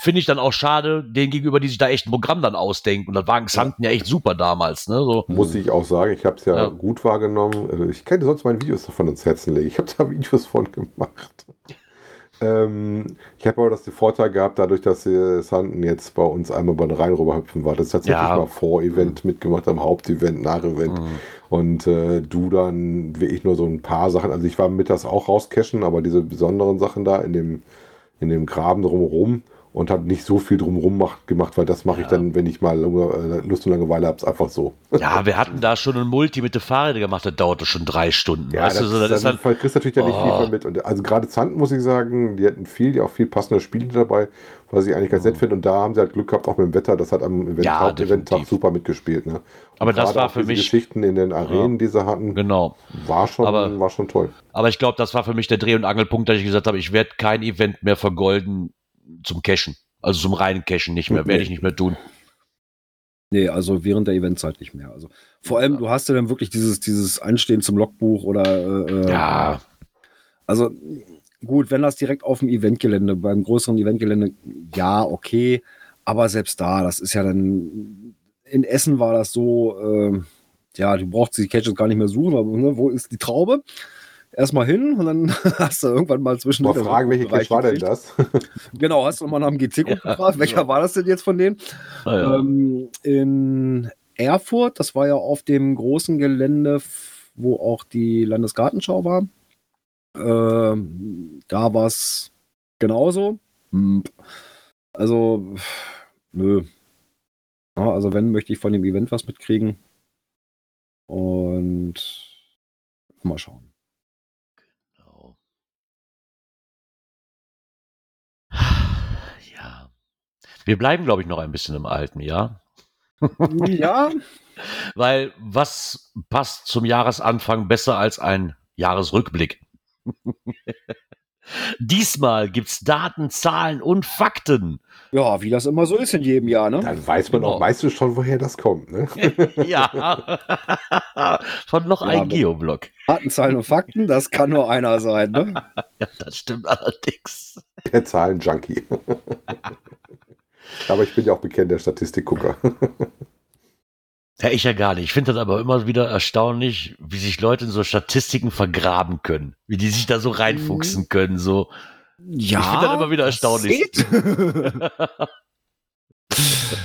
finde ich dann auch schade, denen gegenüber, die sich da echt ein Programm dann ausdenken. Und das war in Xanten ja echt super damals, ne, so. Muss ich auch sagen, ich habe es ja, Ja. gut wahrgenommen. Also Ich könnte sonst meine Videos davon ins Herzen legen. Ich habe da Videos von gemacht. Ähm, ich habe aber das den Vorteil gehabt, dadurch, dass die Sanden jetzt bei uns einmal bei den Rhein rüberhüpfen war. Das ist tatsächlich Ja. mal Vor-Event mitgemacht, am Hauptevent, Nach-Event. Mhm. Und äh, du dann wirklich nur so ein paar Sachen. Also ich war mittags auch rauscashen, aber diese besonderen Sachen da in dem, in dem Graben drumherum. Und habe nicht so viel drumherum mach, gemacht, weil das mache ich Ja. dann, wenn ich mal äh, Lust und Langeweile habe, einfach so. Ja, wir hatten da schon ein Multi mit den Fahrrädern gemacht, das dauerte schon drei Stunden. Ja, weißt das, du, so, das dann dann, kriegst du natürlich dann nicht viel Oh. von mit. Und, also gerade Zanten muss ich sagen, die hatten viel, die auch viel passende Spiele dabei, was ich eigentlich ganz nett finde. Und da haben sie halt Glück gehabt, auch mit dem Wetter. Das hat am Event, Ja, definitiv. super mitgespielt. Ne? Aber das war für mich- Geschichten in den Arenen, die sie hatten, genau. war, schon, Aber- war schon toll. Aber ich glaube, das war für mich der Dreh- und Angelpunkt, dass ich gesagt habe, ich werde kein Event mehr vergolden zum Cashen. Also zum reinen Cashen nicht mehr, werde ich nicht mehr tun. Nee, also während der Eventzeit nicht mehr. Also vor allem, du hast ja dann wirklich dieses, dieses Einstehen zum Logbuch oder äh, Ja, Also gut, wenn das direkt auf dem Eventgelände, beim größeren Eventgelände, ja, okay. Aber selbst da, das ist ja dann, in Essen war das so, ähm, ja, du brauchst die Caches gar nicht mehr suchen, aber ne, wo ist die Traube? Erstmal hin und dann hast du irgendwann mal zwischen Mal fragen, welche Cache war denn das? Genau, hast du nochmal nach dem GC Ja, gefragt, welcher genau. war das denn jetzt von denen? naja. Ähm, in Erfurt, das war ja auf dem großen Gelände, wo auch die Landesgartenschau war. Ähm, da war es genauso. Hm. Also, nö. Ja, also, wenn, möchte ich von dem Event was mitkriegen. Und mal schauen. Wir bleiben, glaube ich, noch ein bisschen im Alten, ja? ja, Weil was passt zum Jahresanfang besser als ein Jahresrückblick? Diesmal gibt's Daten, Zahlen und Fakten. ja, wie das immer so ist in jedem Jahr, ne? Dann weiß man Genau. auch meistens schon, woher das kommt. Ne? ja. Von noch Ja, ein Geoblock. Daten, Zahlen und Fakten, das kann nur einer sein, ne? Ja, das stimmt allerdings. Der Zahlen-Junkie. Aber ich bin ja auch bekennender Statistikgucker. Ja, ich ja gar nicht. Ich finde das aber immer wieder erstaunlich, wie sich Leute in so Statistiken vergraben können. Wie die sich da so reinfuchsen können. So. Ja. Ich finde das immer wieder das erstaunlich. Geht.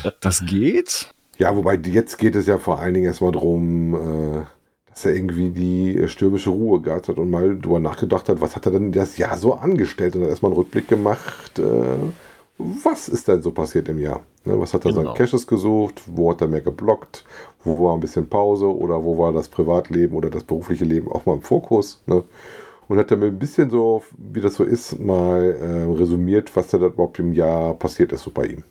das geht. Ja, wobei jetzt geht es ja vor allen Dingen erstmal darum, äh, dass er irgendwie die äh, stürmische Ruhe gehabt hat und mal drüber nachgedacht hat, was hat er denn das Jahr so angestellt und dann erstmal einen Rückblick gemacht. Was ist denn so passiert im Jahr? Ne, was hat er Genau. seinen Caches gesucht? Wo hat er mehr geblockt? Wo war ein bisschen Pause oder wo war das Privatleben oder das berufliche Leben auch mal im Fokus? Ne? Und hat er mir ein bisschen so, wie das so ist, mal äh, resümiert, was da überhaupt im Jahr passiert ist so bei ihm.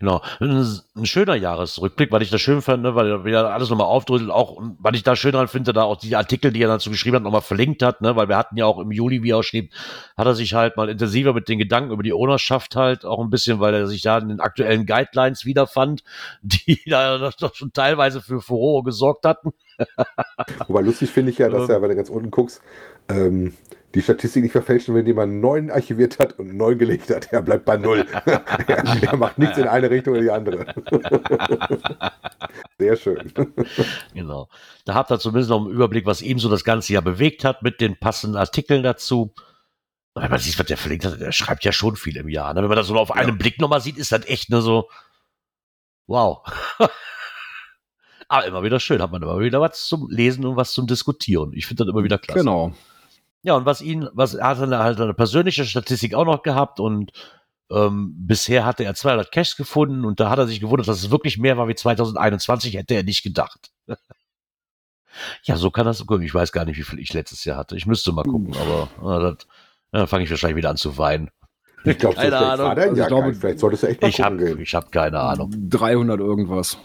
Genau. Ein, schöner Jahresrückblick, weil ich das schön fand, ne, weil er wieder alles nochmal aufdröselt, auch, und weil ich da schön dran finde, da auch die Artikel, die er dazu geschrieben hat, nochmal verlinkt hat, ne, weil wir hatten ja auch im Juli, wie er auch schrieb, hat er sich halt mal intensiver mit den Gedanken über die Ownerschaft halt auch ein bisschen, weil er sich da in den aktuellen Guidelines wiederfand, die da doch schon teilweise für Furore gesorgt hatten. Wobei lustig finde ich ja, dass Ähm. er, wenn du ganz unten guckst, ähm, die Statistik nicht verfälschen, wenn jemand neuen archiviert hat und neuen gelegt hat. Er bleibt bei Null. er, er macht nichts in eine Richtung oder die andere. Sehr schön. Genau. Da habt ihr zumindest noch einen Überblick, was ihm so das ganze Jahr bewegt hat, mit den passenden Artikeln dazu. Wenn man sieht, was der verlinkt hat, der schreibt ja schon viel im Jahr. Ne? Wenn man das so auf einen Blick nochmal sieht, ist das echt nur so, wow. Aber immer wieder schön, hat man immer wieder was zum Lesen und was zum Diskutieren. Ich finde das immer wieder klasse. Genau. Ja, und was ihn, was er hat dann halt eine persönliche Statistik auch noch gehabt und ähm, bisher hatte er 200 Cash gefunden und da hat er sich gewundert, dass es wirklich mehr war wie 2021, hätte er nicht gedacht. ja, so kann das gucken. Ich weiß gar nicht, wie viel ich letztes Jahr hatte. Ich müsste mal gucken, aber äh, das, ja, dann fange ich wahrscheinlich wieder an zu weinen. Ich glaube, dein Also ich glaube-. Vielleicht solltest du echt mal Ich gucken habe gehen. ich hab keine Ahnung. 300 irgendwas.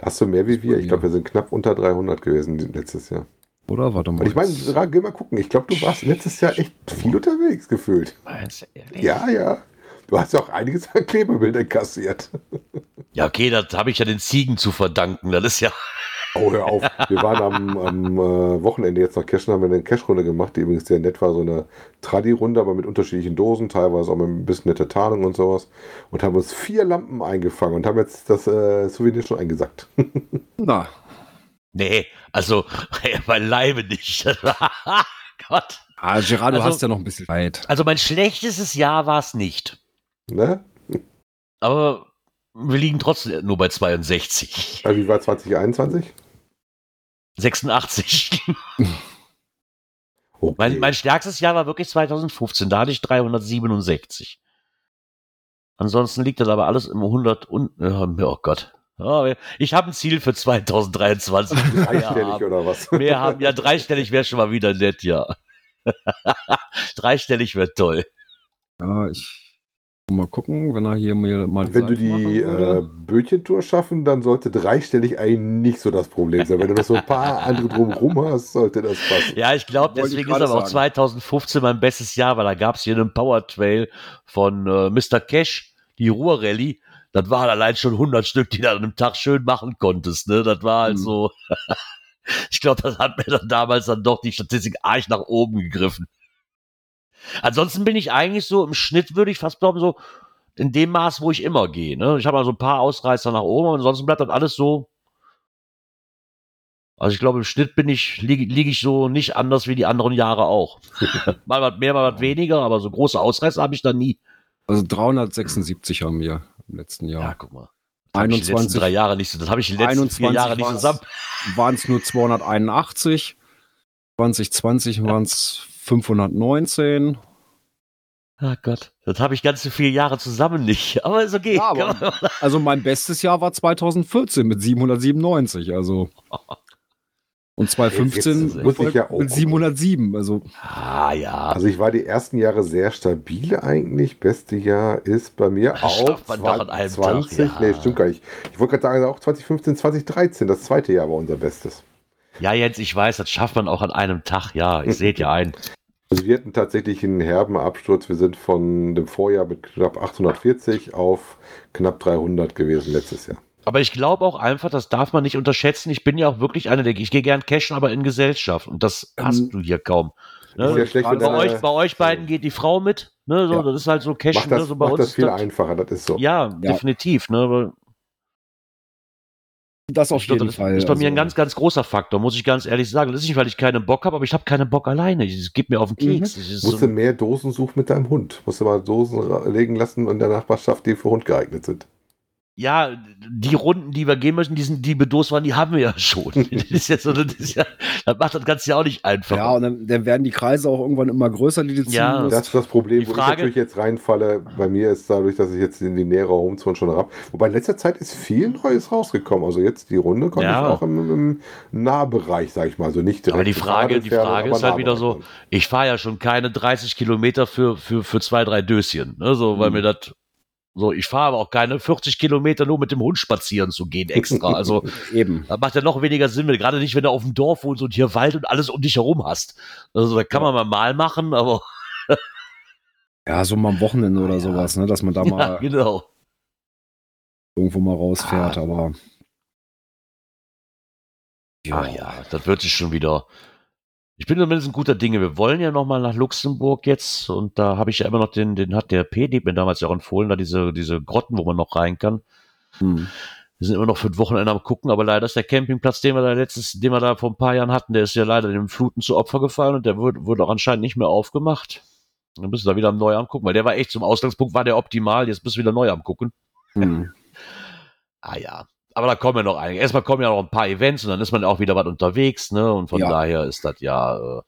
Hast du mehr wie wir? Ich glaube, wir sind knapp unter 300 gewesen letztes Jahr. Oder? Warte mal. Und ich meine, geh mal gucken. Ich glaube, du warst letztes Jahr echt viel unterwegs gefühlt. Meinst du ehrlich? Ja, ja. Du hast ja auch einiges an Klebebildern kassiert. Ja, okay, das habe ich ja den Ziegen zu verdanken. Das ist ja. Oh, hör auf. Wir waren am, am äh, Wochenende jetzt nach Cashen, haben wir eine Cash-Runde gemacht, die übrigens sehr nett war. So eine Tradi-Runde, aber mit unterschiedlichen Dosen, teilweise auch mit ein bisschen nette Tarnung und sowas. Und haben uns vier Lampen eingefangen und haben jetzt das äh, Souvenir schon eingesackt. Na, Nee, also beileibe nicht. Gott. ah, Gerard, du Also- hast ja noch ein bisschen Zeit. Also mein schlechtestes Jahr war es nicht. ne? Aber wir liegen trotzdem nur bei 62. Also, wie war 2021? 86. Okay. Mein, mein stärkstes Jahr war wirklich 2015, da hatte ich 367. Ansonsten liegt das aber alles im 100 und, oh Gott. Ja, ich habe ein Ziel für 2023. Dreistellig oder was? Wir haben ja dreistellig wäre schon mal wieder nett, ja. dreistellig wird toll. Ja, ich mal gucken, wenn er hier mir mal Wenn du Seite machen die äh, Bötchentour schaffen, dann sollte dreistellig eigentlich nicht so das Problem sein. Wenn du noch so ein paar andere drumherum hast, sollte das passen. Ja, ich glaube, Wollte ich deswegen ist aber auch sagen. 2015 mein bestes Jahr, weil da gab es hier einen Power Trail von äh, Mr. Cash, die Ruhr Rallye. Das waren allein schon 100 Stück, die du an einem Tag schön machen konntest. Ne? Das war halt Mhm. so. ich glaube, das hat mir dann damals dann doch die Statistik arg nach oben gegriffen. Ansonsten bin ich eigentlich so im Schnitt, würde ich fast glauben, so in dem Maß, wo ich immer gehe. Ne? Ich habe also ein paar Ausreißer nach oben, aber ansonsten bleibt das alles so. Also ich glaube, im Schnitt bin ich, liege lieg ich so nicht anders wie die anderen Jahre auch. mal was mehr, mal was weniger, aber so große Ausreißer habe ich da nie. Also 376 haben wir im letzten Ja, Jahr. guck mal. Das hab ich die letzten 21 drei Jahre nicht so, das habe ich die letzten vier 21 Jahre nicht zusammen. waren es nur 281. 2020 waren es 519. Ah Gott, das habe ich ganze vier Jahre zusammen nicht. Aber ist okay. Ja, aber- Also mein bestes Jahr war 2014 mit 797. Also und 2015 Jetzt ich ja auch- mit 707. Also ah ja. Also ich war die ersten Jahre sehr stabil eigentlich. Beste Jahr ist bei mir Das auch schafft man doch an einem 20. Tag, ja. Nee, stimmt gar nicht. Ich wollte gerade sagen, auch 2015, 2013, das zweite Jahr war unser Bestes. Ja, Jens, ich weiß, das schafft man auch an einem Tag. Ja, ich sehe ja ein. Also wir hatten tatsächlich einen herben Absturz. Wir sind von dem Vorjahr mit knapp 840 auf knapp 300 gewesen letztes Jahr. Aber ich glaube auch einfach, das darf man nicht unterschätzen. Ich bin ja auch wirklich einer der, ich gehe gern cashen, aber in Gesellschaft. Und das hast Ähm, du hier kaum. Ne? Ist ja bei, deine- euch, bei euch beiden geht die Frau mit. Ne? So, Ja. Das ist halt so macht cashen. das, ne? so bei macht uns das ist viel das- einfacher, das ist so. Ja, Ja. definitiv. Ne? Weil das auf jeden das Fall. ist bei mir ein also, ganz, ganz großer Faktor, muss ich ganz ehrlich sagen. Das ist nicht, weil ich keinen Bock habe, aber ich habe keinen Bock alleine. Es geht mir auf den Mhm. Keks. Ist Musst so, du mehr Dosen suchen mit deinem Hund. Musst du mal Dosen legen lassen in der Nachbarschaft, die für Hund geeignet sind. Ja, die Runden, die wir gehen möchten, die sind, die bedos waren, die haben wir ja schon. das ist jetzt so, das, ist ja, das macht das Ganze ja auch nicht einfach. Ja, und dann, dann werden die Kreise auch irgendwann immer größer, die du ziehen Ja. musst. Das ist das Problem, Die wo ich Frage- natürlich jetzt reinfalle. Bei mir ist dadurch, dass ich jetzt in die nähere Homezone schon habe. Wobei in letzter Zeit ist viel Neues rausgekommen. Also jetzt die Runde kommt Ja. auch im, im Nahbereich, sag ich mal. Also nicht Aber die direkt Frage, die Frage ist halt wieder so, ich fahre ja schon keine 30 Kilometer für, für, für zwei, drei Döschen. Ne? So, weil Mhm. mir das, so, ich fahre aber auch keine 40 Kilometer nur mit dem Hund spazieren zu gehen extra. Also, Eben. das macht ja noch weniger Sinn, gerade nicht, wenn du auf dem Dorf wohnst und hier Wald und alles um dich herum hast. Also, da kann man mal mal machen, aber, Ja, so mal am Wochenende oder Ja. sowas, ne, dass man da ja, mal genau. irgendwo mal rausfährt, Ah. aber. Ach ja, das wird sich schon wieder. Ich bin zumindest ein guter Dinge. Wir wollen ja noch mal nach Luxemburg jetzt und da habe ich ja immer noch den, den hat der P-Dieb mir damals ja auch empfohlen, da diese, diese Grotten, wo man noch rein kann. Hm. Wir sind immer noch für ein Wochenende am gucken, aber leider ist der Campingplatz, den wir da letztes, den wir da vor ein paar Jahren hatten, der ist ja leider den Fluten zu Opfer gefallen und der wurde, wurde auch anscheinend nicht mehr aufgemacht. Dann müssen wir da wieder neu angucken, weil der war echt zum Ausgangspunkt, war der optimal, jetzt müssen wir wieder neu am gucken. Hm. Ah ja. Aber da kommen ja noch einige. Erstmal kommen ja noch ein paar Events und dann ist man auch wieder was unterwegs, ne? Und von Ja. daher ist das ja, äh,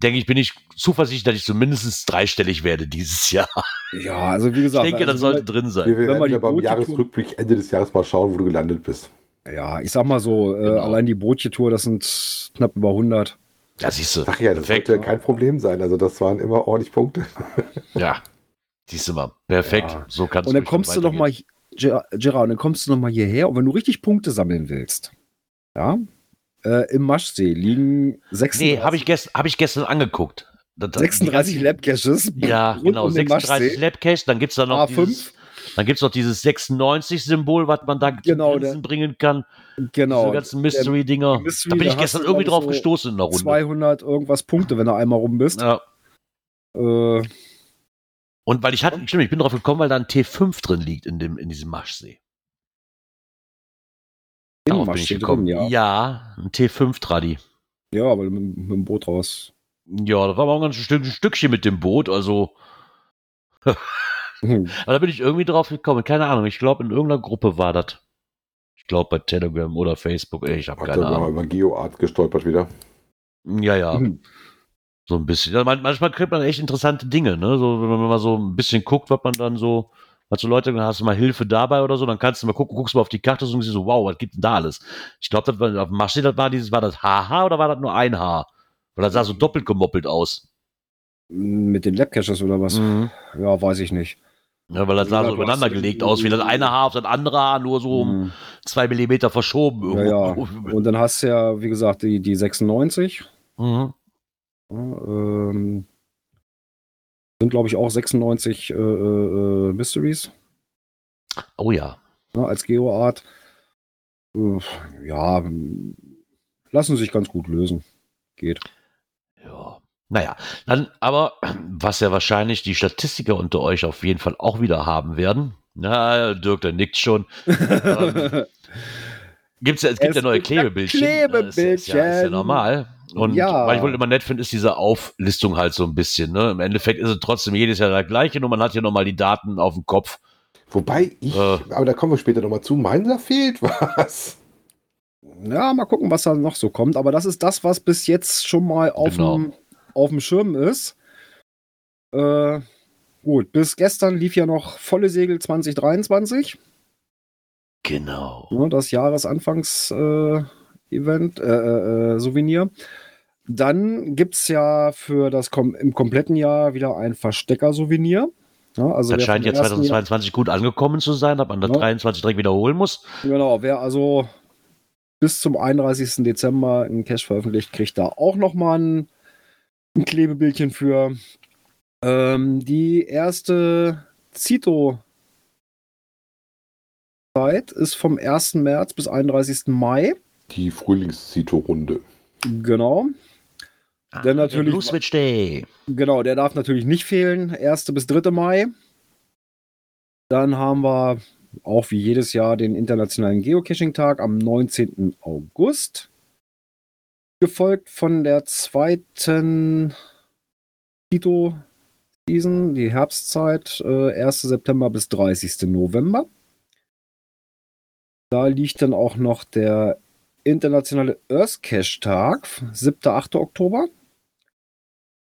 denke ich, bin ich zuversichtlich, dass ich zumindest dreistellig werde dieses Jahr. Ja, also wie Ich gesagt. denke, das also, sollte drin sein. Wir Wenn werden ja beim Jahresrückblick Ende des Jahres mal schauen, wo du gelandet bist. Ja, ich sag mal so, äh, Genau. allein die Bootje-Tour, das sind knapp über 100. Ja, siehst du. Ach ja, das Perfekt. sollte kein Problem sein. Also das waren immer ordentlich Punkte. Ja. Siehst du mal. Perfekt. Ja. So kannst Und dann kommst du noch mal, Gerard, und dann kommst du noch mal hierher und wenn du richtig Punkte sammeln willst, ja, äh, im Maschsee liegen 36, Nee, habe ich, gest hab ich gestern angeguckt. Das- das- 36 die Lab-Caches. Ja, genau. um den 36 Maschsee. Labcache. Dann gibt's da noch A5. dieses, dann gibt's noch dieses 96-Symbol, was man da Genau, Grinsen bringen kann. Genau. Diese ganzen Mystery-Dinger. Mystery, Da bin ich gestern irgendwie drauf so gestoßen in der Runde. 200 irgendwas Punkte, wenn du einmal rum bist. Ja. Äh, Und weil ich hatte, stimmt, ich bin drauf gekommen, weil da ein T5 drin liegt in, dem, in diesem Maschsee. Darauf bin ich gekommen. drin, ja. ja, ein T5-Tradi. Ja, aber mit, mit dem Boot raus. Ja, das war aber auch ein ganz ein Stückchen mit dem Boot, also. Hm. Aber da bin ich irgendwie drauf gekommen. Keine Ahnung, ich glaube, in irgendeiner Gruppe war das. Ich glaube bei Telegram oder Facebook, ich habe keine Ahnung. über GeoArt gestolpert wieder. Ja, ja. Mhm. So ein bisschen. Ja, man, manchmal kriegt man echt interessante Dinge, ne? So, wenn man mal so ein bisschen guckt, was man dann so, was so Leute, dann hast du mal Hilfe dabei oder so, dann kannst du mal gucken, guckst mal auf die Karte und siehst so, wow, was gibt denn da alles? Ich glaube, das war, auf dem Marsch, das war dieses, war das HH oder war das nur ein Haar? Weil das sah so doppelt gemoppelt aus. Mit den Labcaches oder was? Mhm. Ja, weiß ich nicht. Ja, weil das sah Ja, so übereinander gelegt aus, wie das eine Haar auf das andere Haar, nur so um Mhm. zwei Millimeter verschoben. Ja, ja. irgendwo. Und dann hast du ja, wie gesagt, die, die 96. Mhm. Ja, ähm, sind, glaube ich, auch 96 äh, äh, Mysteries Oh ja. ne, als Geoart. Äh, ja, lassen sich ganz gut lösen. Geht. Ja. Naja, dann aber, was ja wahrscheinlich die Statistiker unter euch auf jeden Fall auch wieder haben werden. Na, Dirk, der nickt schon. ähm, gibt's ja, es gibt Es ja neue ja Klebebildchen. Das ist, ja- ist, ja, ja Klebebildchen. normal. Und Ja. was ich wohl immer nett finde, ist diese Auflistung halt so ein bisschen. Ne? Im Endeffekt ist es trotzdem jedes Jahr der gleiche, nur man hat hier nochmal die Daten auf dem Kopf. Wobei ich, Äh. aber da kommen wir später nochmal zu, meiner fehlt was. Ja, mal gucken, was da noch so kommt. Aber das ist das, was bis jetzt schon mal auf, Genau. dem, dem Schirm ist. Äh, gut, bis gestern lief ja noch volle Segel 2023. Genau. Ne, das Jahresanfangs-Event, äh, äh, äh, Souvenir. Dann gibt es ja für das kom im kompletten Jahr wieder ein Verstecker-Souvenir. Ja, also das scheint ja ersten 2022 gut angekommen zu sein, ob man das Ja. 23 direkt wiederholen muss. Jahr, genau, wer also bis zum 31. Dezember einen Cache veröffentlicht, kriegt da auch nochmal ein, ein Klebebildchen für. Ähm, die erste Zito Zeit ist vom 1. März bis 31. Mai. Die Frühlingszito-Runde. Genau. Dann natürlich- Blue Switch Day. Genau, der darf natürlich nicht fehlen. 1. bis 3. Mai. Dann haben wir auch wie jedes Jahr den Internationalen Geocaching-Tag am 19. August. Gefolgt von der zweiten Tito-Season, die Herbstzeit, äh, 1. September bis 30. November. Da liegt dann auch noch der Internationale Earth Cache-Tag, 7. 8. Oktober.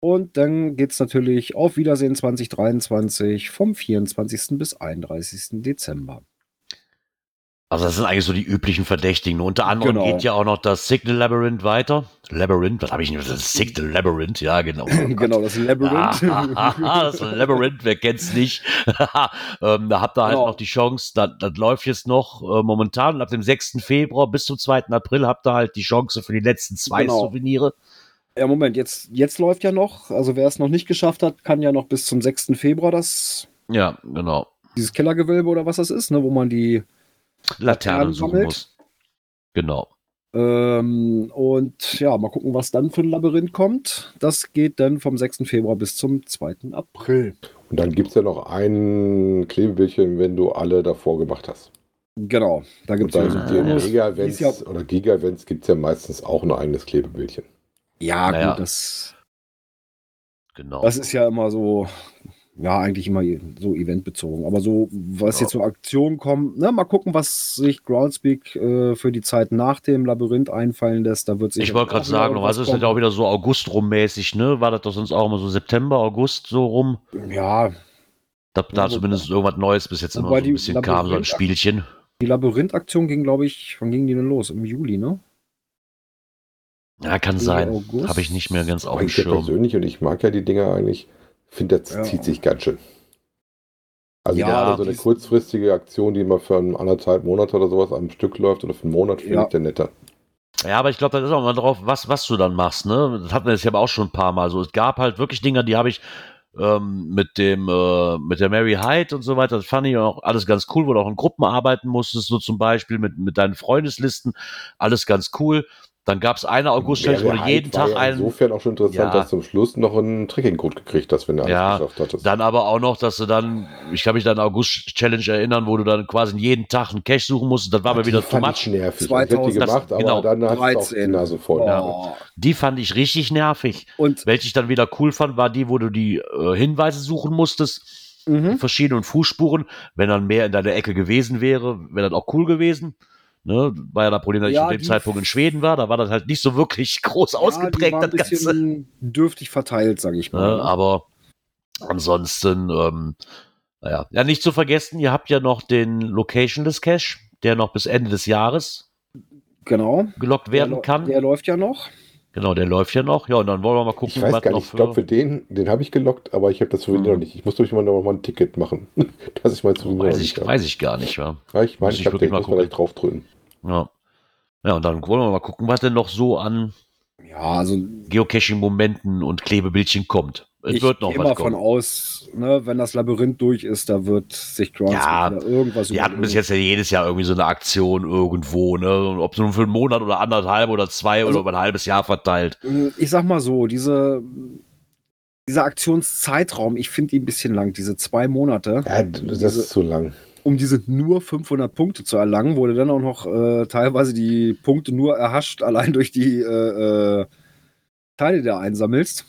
Und dann geht es natürlich auf Wiedersehen 2023 vom 24. bis 31. Dezember. Also das sind eigentlich so die üblichen Verdächtigen. Unter anderem Genau. geht ja auch noch das Signal Labyrinth weiter. Labyrinth, was habe ich nicht? Das Signal Labyrinth, ja genau. Genau, das Labyrinth. Das Labyrinth, wer kennt's nicht? ähm, da habt ihr halt Genau. noch die Chance, das, das läuft jetzt noch äh, momentan ab dem 6. Februar bis zum 2. April habt ihr halt die Chance für die letzten zwei Genau. Souvenire. ja, Moment, jetzt, jetzt läuft ja noch. Also wer es noch nicht geschafft hat, kann ja noch bis zum 6. Februar das, Ja, genau. dieses Kellergewölbe oder was das ist, ne, wo man die Laternen suchen sammelt. muss. Genau. ähm, und ja, mal gucken, was dann für ein Labyrinth kommt. Das geht dann vom 6. Februar bis zum 2. April. Und dann gibt es ja noch ein Klebebildchen, wenn du alle davor gemacht hast. Genau, da gibt Und es dann die ja. Mega-Events Dies Jahr- oder Giga-Events gibt es ja meistens auch ein eigenes Klebebildchen. Ja, Naja. gut, das, Genau. Das ist ja immer so, ja, eigentlich immer so eventbezogen. Aber so, was Ja. jetzt so Aktionen kommen, ne, mal gucken, was sich Groundspeak äh, für die Zeit nach dem Labyrinth einfallen lässt. Da wird sich Ich wollte gerade sagen, was ist das ja auch wieder so August rummäßig, ne? War das doch sonst auch immer so September, August so rum? Ja, Da, da Ja, zumindest irgendwas Neues bis jetzt immer so ein die bisschen kam, so ein Labyrinth- Spielchen. die Labyrinth-Aktion ging, glaube ich, wann ging die denn los? Im Juli, ne? Ja, kann sein. Habe ich nicht mehr ganz auf dem ich Schirm. persönlich und ich mag ja die Dinger eigentlich, finde, das Ja. zieht sich ganz schön. Also Ja, gerade so eine kurzfristige Aktion, die mal für einen anderthalb Monate oder sowas am Stück läuft oder für einen Monat, finde Ja. ich der netter. Ja, aber ich glaube, das ist auch mal drauf, was, was du dann machst, ne? Das hatten wir jetzt ja aber auch schon ein paar Mal so. Es gab halt wirklich Dinge, die habe ich ähm, mit dem, äh, mit der Mary Hyde und so weiter, das fand ich auch alles ganz cool, wo du auch in Gruppen arbeiten musstest, so zum Beispiel mit, mit deinen Freundeslisten, alles ganz cool. Dann gab es eine August-Challenge, wo du jeden war Tag ja einen, Insofern auch schon interessant, Ja. dass du zum Schluss noch einen Tracking-Code gekriegt hast, wenn du alles Ja, geschafft hattest. Dann aber auch noch, dass du dann, ich kann mich an August-Challenge erinnern, wo du dann quasi jeden Tag einen Cache suchen musst. Das war mir Die wieder too fand much. ich nervig. ich hätte die 2000 gemacht, aber genau, dann hat es auch die 13. Nase voll. Oh. Die fand ich richtig nervig. Und Welche ich dann wieder cool fand, war die, wo du die äh, Hinweise suchen musstest, mhm. verschiedenen Fußspuren. Wenn dann mehr in deiner Ecke gewesen wäre, wäre das auch cool gewesen. Ne, war ja das Problem, dass Ja, ich zu dem Zeitpunkt in Schweden war. Da war das halt nicht so wirklich groß Ja, ausgeprägt, ein das Ganze. bisschen dürftig verteilt, sage ich Ne, mal. aber ansonsten, ähm, naja. Ja, nicht zu vergessen, ihr habt ja noch den Locationless Cache, der noch bis Ende des Jahres genau. gelockt werden der, kann. Der läuft ja noch. Genau, der läuft ja noch. Ja, und dann wollen wir mal gucken, Ich weiß was gar noch nicht, ich glaube für den, den habe ich gelockt, aber ich habe das Souvenir Mhm. noch nicht. Ich muss durch mal noch mal ein Ticket machen, dass ich mein Souvenir weiß ich, nicht weiß ich gar nicht, ja. Ja, ich meine, muss ich ich habe wirklich den, mal muss man gleich draufdrücken. Ja. Ja, und dann wollen wir mal gucken, was denn noch so an Ja, also Geocaching-Momenten und Klebebildchen kommt. Es ich wird noch gehe was mal von kommen. aus, ne, wenn das Labyrinth durch ist, da wird sich Groundspeak Ja, irgendwas Wir hatten bis jetzt ja jedes Jahr irgendwie so eine Aktion irgendwo, ne? Und Ob es nun für einen Monat oder anderthalb oder zwei Also- oder über ein halbes Jahr verteilt. Ich sag mal so, diese, dieser Aktionszeitraum, ich finde ihn ein bisschen lang, diese zwei Monate, Ja, das Diese- ist zu lang. Um diese nur 500 Punkte zu erlangen, wurde dann auch noch äh, teilweise die Punkte nur erhascht, allein durch die äh, äh, Teile, die du einsammelst.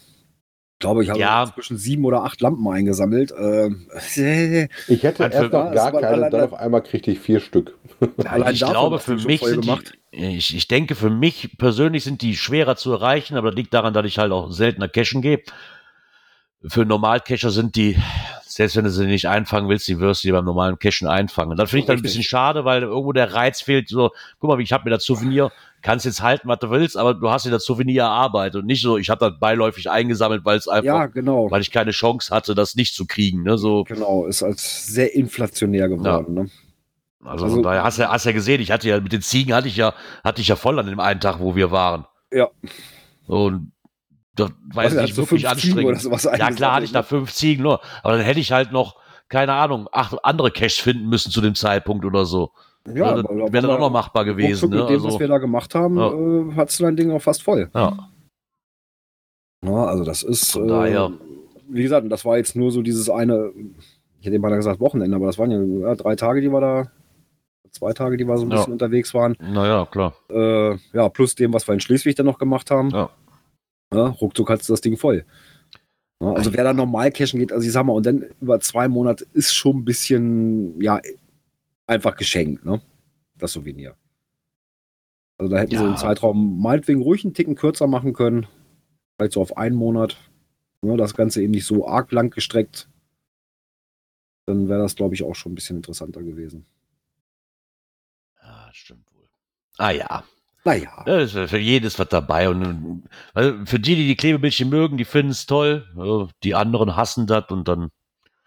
Ich glaube, ich habe Ja. zwischen sieben oder acht Lampen eingesammelt. Ähm, äh, Ich hätte Nein, erst für- noch gar keine, dann auf einmal kriegte ich vier Stück. allein ich glaube, für mich sind gemacht. die, ich, ich denke, für mich persönlich sind die schwerer zu erreichen, aber das liegt daran, dass ich halt auch seltener cashen gehe. Für Normalcacher sind die, selbst wenn du sie nicht einfangen willst, die wirst du dir beim normalen Cashen einfangen. Das finde ich dann ein bisschen schade, weil irgendwo der Reiz fehlt. So, guck mal, ich habe mir das Souvenir, kannst jetzt halten, was du willst, aber du hast dir das Souvenir erarbeitet und nicht so, ich habe das beiläufig eingesammelt, weil es einfach, Ja, genau. weil ich keine Chance hatte, das nicht zu kriegen. Ne? So, Genau, ist als sehr inflationär geworden. Ne? also, Also- von daher hast du hast ja gesehen, ich hatte ja mit den Ziegen hatte ich ja hatte ich ja voll an dem einen Tag, wo wir waren. Ja. Und das Was, jetzt hast nicht wirklich anstrengend. oder sowas ja klar hatte ich da ne? fünf Ziegen nur, aber dann hätte ich halt noch keine Ahnung acht andere Caches finden müssen zu dem Zeitpunkt oder so. Ja, das aber wäre dann auch noch machbar gewesen. ruckzuck Ne? Mit dem, was Also, wir da gemacht haben, Ja. äh, hattest du dein Ding auch fast voll. ja. Ja, also das ist, Von daher. wie gesagt, das war jetzt nur so dieses eine, ich hätte mal gesagt Wochenende, aber das waren ja, ja drei Tage, die wir da, zwei Tage, die wir so ein bisschen unterwegs waren. Naja, klar. Äh, ja, plus dem, was wir in Schleswig dann noch gemacht haben. Ja. Ja, ruckzuck hattest du das Ding voll. Ja, also wer da normal cashen geht, also ich sag mal, und dann über zwei Monate ist schon ein bisschen, ja, einfach geschenkt, ne? Das Souvenir. Also da hätten sie Ja. den Zeitraum meinetwegen ruhig einen Ticken kürzer machen können. Vielleicht so auf einen Monat. Ne, das Ganze eben nicht so arg lang gestreckt. Dann wäre das, glaube ich, auch schon ein bisschen interessanter gewesen. Ja, stimmt wohl. Ah ja. Naja. Ja, ist für jedes was dabei. Und weil für die, die die Klebebildchen mögen, die finden es toll. Ja, Die anderen hassen das und dann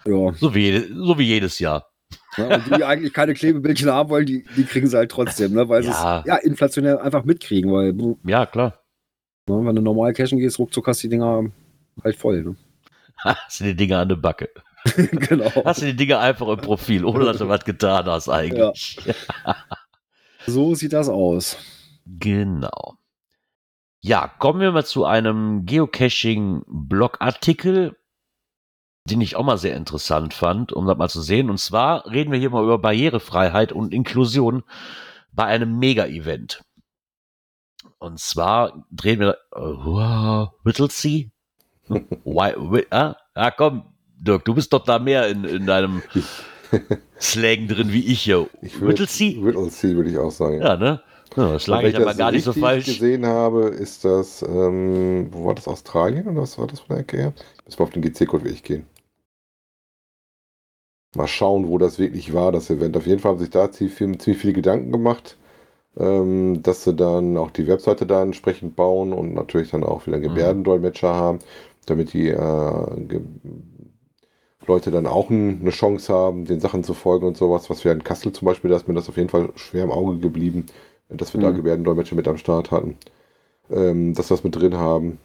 Ja. so wie, so wie jedes Jahr. Ja, und die, die eigentlich keine Klebebildchen haben wollen, die, die kriegen sie halt trotzdem, ne? weil sie Ja. es ja inflationär einfach mitkriegen, weil ne, Ja, klar. wenn du normal cashen gehst, ruckzuck hast du die Dinger halt voll. Ne? Hast du die Dinger an der Backe. genau. Hast du die Dinger einfach im Profil, ohne dass du was getan hast eigentlich. So sieht das aus. Genau. Ja, kommen wir mal zu einem Geocaching-Blogartikel, den ich auch mal sehr interessant fand, um das mal zu sehen. Und zwar reden wir hier mal über Barrierefreiheit und Inklusion bei einem Mega-Event. Und zwar drehen wir, uh, Whittlesea? Why, wi- ah, ah, komm, Dirk, du bist doch da mehr in, in deinem Slang drin wie ich hier. Ich würd- Whittlesea? Whittlesea würde ich auch sagen. Ja, ne? Ja, das lag Wenn ich aber gar nicht so falsch. gesehen habe, ist das, ähm, wo war das, Australien oder was war das von der Ecke her? Müssen wir auf den GC-Code wirklich gehen. Mal schauen, wo das wirklich war, das Event. Auf jeden Fall haben sich da ziemlich, ziemlich viele Gedanken gemacht, ähm, dass sie dann auch die Webseite da entsprechend bauen und natürlich dann auch wieder Gebärdendolmetscher haben, damit die äh, ge Leute dann auch eine Chance haben, den Sachen zu folgen und sowas. Was wir in Kassel zum Beispiel, da ist mir das auf jeden Fall schwer im Auge geblieben, dass wir da Mhm. Gebärdendolmetscher mit am Start hatten, ähm, dass wir das mit drin haben.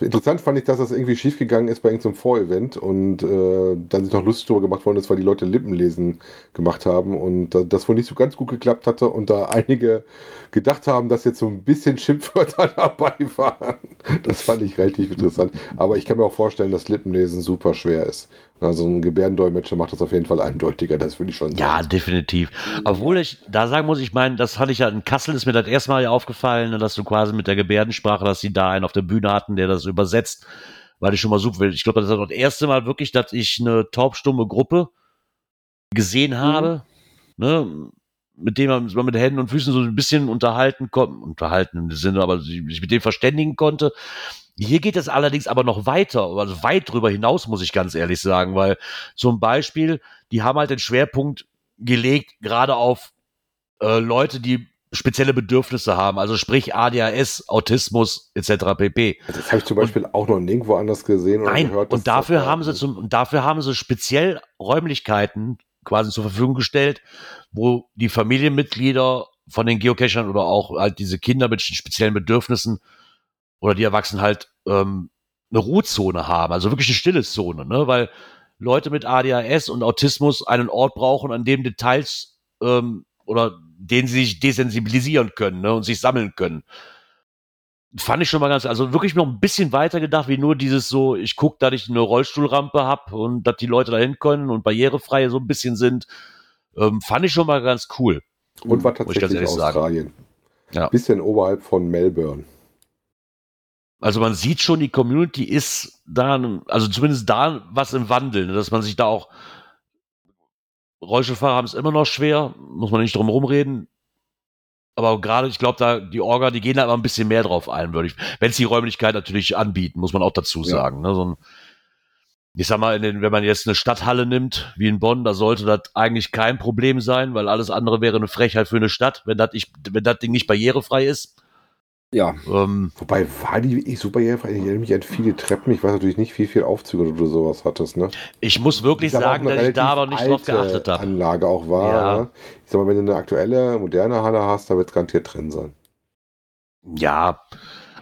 Interessant fand ich, dass das irgendwie schiefgegangen ist bei irgendeinem Vorevent und äh, dann sich noch lustig darüber gemacht worden ist, weil die Leute Lippenlesen gemacht haben und da, das wohl nicht so ganz gut geklappt hatte und da einige gedacht haben, dass jetzt so ein bisschen Schimpfwörter dabei waren. Das fand ich relativ interessant. Aber ich kann mir auch vorstellen, dass Lippenlesen super schwer ist. Also ein Gebärdendolmetscher macht das auf jeden Fall eindeutiger, das würde ich schon Ja, sagen. definitiv. Obwohl ich da sagen muss, ich meine, das hatte ich ja in Kassel, ist mir das erste Mal ja aufgefallen, dass du quasi mit der Gebärdensprache, dass sie da einen auf der Bühne hatten, der das übersetzt, weil ich schon mal super will. Ich glaube, das ist das erste Mal wirklich, dass ich eine taubstumme Gruppe gesehen habe. Ne? mit dem man mit Händen und Füßen so ein bisschen unterhalten konnte, unterhalten im Sinne, aber sich mit dem verständigen konnte. Hier geht es allerdings aber noch weiter, also weit drüber hinaus, muss ich ganz ehrlich sagen, weil zum Beispiel, die haben halt den Schwerpunkt gelegt, gerade auf äh, Leute, die spezielle Bedürfnisse haben, also sprich ADHS, Autismus etc. pp. Also das habe ich zum Beispiel und, auch noch nirgendwo anders gesehen oder nein, gehört. Und dafür haben sie zum, und dafür haben sie speziell Räumlichkeiten quasi zur Verfügung gestellt, wo die Familienmitglieder von den Geocachern oder auch halt diese Kinder mit speziellen Bedürfnissen oder die Erwachsenen halt ähm, eine Ruhezone haben, also wirklich eine stille Zone, ne? Weil Leute mit ADHS und Autismus einen Ort brauchen, an dem Details ähm, oder den sie sich desensibilisieren können ne, und sich sammeln können. Fand ich schon mal ganz, also wirklich noch ein bisschen weiter gedacht, wie nur dieses so, ich gucke, dass ich eine Rollstuhlrampe habe und dass die Leute dahin können und barrierefrei so ein bisschen sind. Ähm, fand ich schon mal ganz cool. Und war tatsächlich Australien. Ja. Bisschen oberhalb von Melbourne. Also man sieht schon, die Community ist da, also zumindest da was im Wandel, ne, dass man sich da auch Rollstuhlfahrer haben es immer noch schwer, muss man nicht drum rumreden. Aber gerade, ich glaube, da die Orga, die gehen da immer ein bisschen mehr drauf ein, würde ich. Wenn es die Räumlichkeit natürlich anbieten, muss man auch dazu sagen. Ja. Ne? So ein, ich sag mal, den, wenn man jetzt eine Stadthalle nimmt, wie in Bonn, da sollte das eigentlich kein Problem sein, weil alles andere wäre eine Frechheit für eine Stadt, wenn das Ding nicht barrierefrei ist. Ja. Ähm, Wobei war die wirklich super? Ich erinnere mich an viele Treppen. Ich weiß natürlich nicht, wie viel Aufzüge du sowas hattest. Ne? Ich muss wirklich sagen, dass ich da aber nicht drauf geachtet habe. Anlage auch war. Ja. Ne? Ich sag mal, wenn du eine aktuelle, moderne Halle hast, da wird es garantiert drin sein. Ja.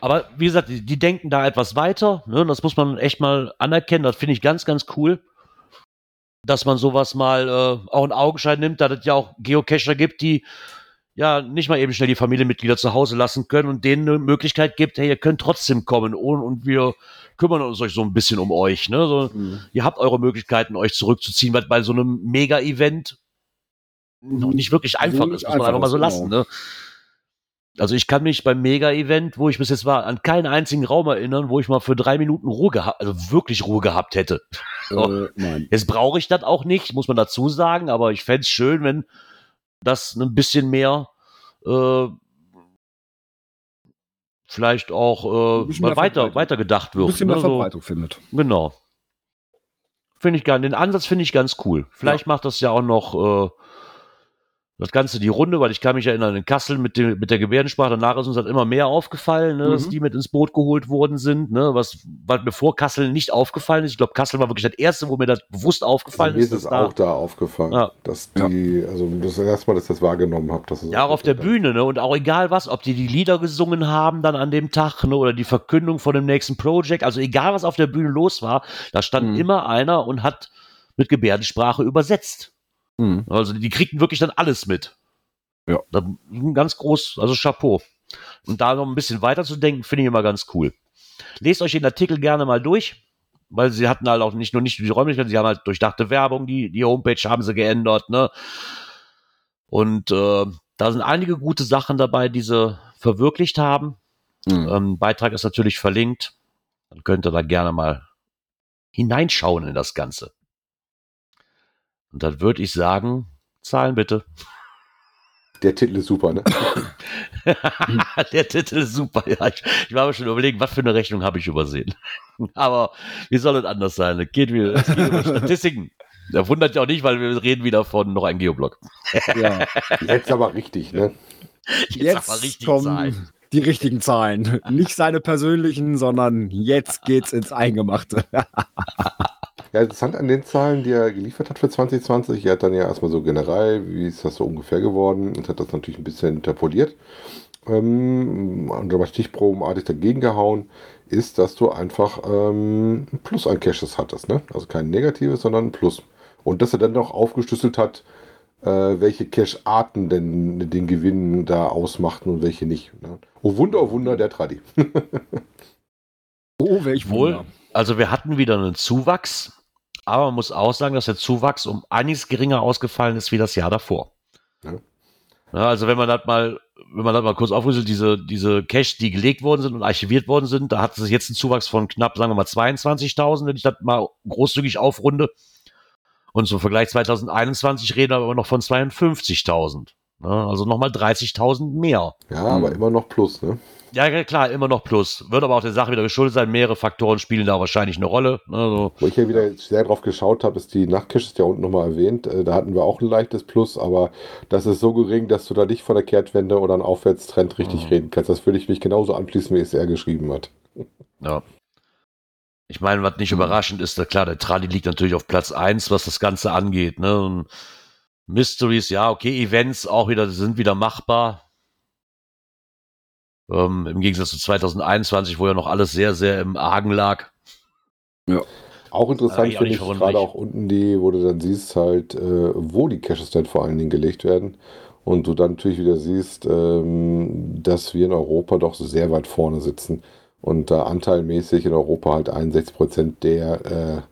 Aber wie gesagt, die, die denken da etwas weiter. Ne? Das muss man echt mal anerkennen. Das finde ich ganz, ganz cool. Dass man sowas mal äh, auch in Augenschein nimmt, da es ja auch Geocacher gibt, die ja nicht mal eben schnell die Familienmitglieder zu Hause lassen können und denen eine Möglichkeit gibt, hey, ihr könnt trotzdem kommen und, und wir kümmern uns euch so ein bisschen um euch. Ne? So, mhm. Ihr habt eure Möglichkeiten, euch zurückzuziehen, weil bei so einem Mega-Event noch nicht wirklich einfach ist, muss man einfach mal so lassen. Genau. Ne? Also ich kann mich beim Mega-Event, wo ich bis jetzt war, an keinen einzigen Raum erinnern, wo ich mal für drei Minuten Ruhe gehabt, also wirklich Ruhe gehabt hätte. Äh, nein. Jetzt brauche ich das auch nicht, muss man dazu sagen, aber ich fände es schön, wenn das ein bisschen mehr äh, vielleicht auch äh, mal weiter, weiter gedacht wird. Ein bisschen mehr ne? Verbreitung so, findet. Genau. Finde ich gar, den Ansatz finde ich ganz cool. Vielleicht ja. macht das ja auch noch äh, das Ganze die Runde, weil ich kann mich erinnern, in Kassel mit, dem, mit der Gebärdensprache, danach ist uns halt immer mehr aufgefallen, ne, mhm. dass die mit ins Boot geholt worden sind, ne, was, was mir vor Kassel nicht aufgefallen ist. Ich glaube, Kassel war wirklich das erste, wo mir das bewusst aufgefallen also ist. Mir ist es auch da aufgefallen, ja. dass die, ja. also das erste Mal, dass ich das wahrgenommen habe. Ja, auch auf der Bühne, ne, und auch egal was, ob die die Lieder gesungen haben dann an dem Tag, ne, oder die Verkündung von dem nächsten Project, also egal was auf der Bühne los war, da stand mhm. immer einer und hat mit Gebärdensprache übersetzt. Mhm. Also die kriegten wirklich dann alles mit. Ja. Ganz groß, also Chapeau. Und da noch ein bisschen weiter zu denken, finde ich immer ganz cool. Lest euch den Artikel gerne mal durch, weil sie hatten halt auch nicht nur nicht die Räumlichkeiten, sie haben halt durchdachte Werbung, die, die Homepage haben sie geändert, ne? Und äh, da sind einige gute Sachen dabei, die sie verwirklicht haben. Mhm. Ähm, Beitrag ist natürlich verlinkt. Dann könnt ihr da gerne mal hineinschauen in das Ganze. Und dann würde ich sagen, zahlen bitte. Der Titel ist super, ne? der Titel ist super, ja. Ich, ich war aber schon überlegen, was für eine Rechnung habe ich übersehen. aber wie soll es anders sein? Es geht, wieder, es geht über Statistiken. Der wundert ja auch nicht, weil wir reden wieder von noch ein Geoblock. ja, jetzt aber richtig, ne? Jetzt, jetzt aber richtig kommen Zahlen. die richtigen Zahlen. Nicht seine persönlichen, sondern jetzt geht's ins Eingemachte. Ja, interessant an den Zahlen, die er geliefert hat für 2020. Er hat dann ja erstmal so generell, wie ist das so ungefähr geworden und hat das natürlich ein bisschen interpoliert. Ähm, und aber stichprobenartig dagegen gehauen, ist, dass du einfach ähm, ein Plus an Caches hattest. Ne? Also kein negatives, sondern ein Plus. Und dass er dann noch aufgeschlüsselt hat, äh, welche Cache-Arten denn den Gewinn da ausmachten und welche nicht. Ne? Oh Wunder, oh Wunder, der Tradi. oh, welch Wohl. Also wir hatten wieder einen Zuwachs aber man muss auch sagen, dass der Zuwachs um einiges geringer ausgefallen ist wie das Jahr davor. Ja. Ja, also wenn man das mal, wenn man das mal kurz aufrüsselt, diese, diese Cache, die gelegt worden sind und archiviert worden sind, da hat es jetzt einen Zuwachs von knapp, sagen wir mal, 22.000, wenn ich das mal großzügig aufrunde. Und zum Vergleich 2021 reden wir aber noch von 52.000. Ne? Also nochmal 30.000 mehr. Ja, aber immer noch plus, ne? Ja, klar, immer noch plus. Wird aber auch der Sache wieder geschuldet sein. Mehrere Faktoren spielen da wahrscheinlich eine Rolle. Also, Wo ich ja wieder sehr drauf geschaut habe, ist die Nachtcache, ist ja unten nochmal erwähnt. Äh, Da hatten wir auch ein leichtes Plus, aber das ist so gering, dass du da nicht von der Kehrtwende oder einem Aufwärtstrend richtig Mhm. reden kannst. Das würde ich mich genauso anschließen, wie es er geschrieben hat. ja. Ich meine, was nicht überraschend ist, klar, der Tradi liegt natürlich auf Platz 1, was das Ganze angeht. Ne? Mysteries, ja, okay, Events auch wieder, sind wieder machbar. Ähm, Im Gegensatz zu 2021, wo ja noch alles sehr, sehr im Argen lag. Auch interessant auch finde ich gerade auch unten die, wo du dann siehst halt, äh, wo die Caches dann vor allen Dingen gelegt werden. Und du dann natürlich wieder siehst, ähm, dass wir in Europa doch sehr weit vorne sitzen. Und da anteilmäßig in Europa halt 61% der äh,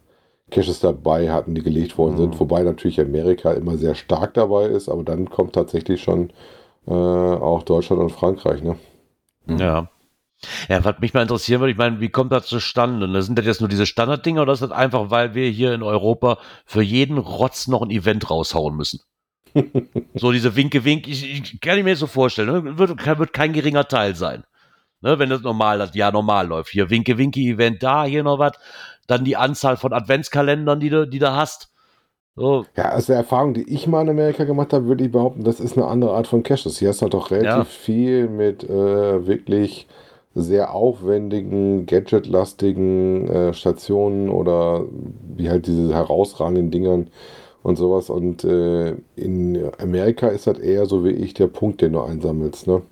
Caches dabei hatten, die gelegt worden sind. Mhm. Wobei natürlich Amerika immer sehr stark dabei ist, aber dann kommt tatsächlich schon äh, auch Deutschland und Frankreich. Ne? Ja. Ja, was mich mal interessieren würde, ich meine, wie kommt das zustande? Und Sind das jetzt nur diese Standarddinger oder ist das einfach, weil wir hier in Europa für jeden Rotz noch ein Event raushauen müssen? so diese Winke, Wink, ich, ich kann ich mir so vorstellen, ne? wird, wird kein geringer Teil sein. Ne? Wenn das normal, das Jahr normal läuft. Hier Winke, Winke, Event da, hier noch was. Dann die Anzahl von Adventskalendern, die du, die du hast. So, Ja, aus der Erfahrung, die ich mal in Amerika gemacht habe, würde ich behaupten, das ist eine andere Art von Caches. Hier hast du halt doch relativ Ja. viel mit äh, wirklich sehr aufwendigen, gadgetlastigen äh, Stationen oder wie halt diese herausragenden Dingern und sowas. Und äh, in Amerika ist das eher so wie ich der Punkt, den du einsammelst, ne?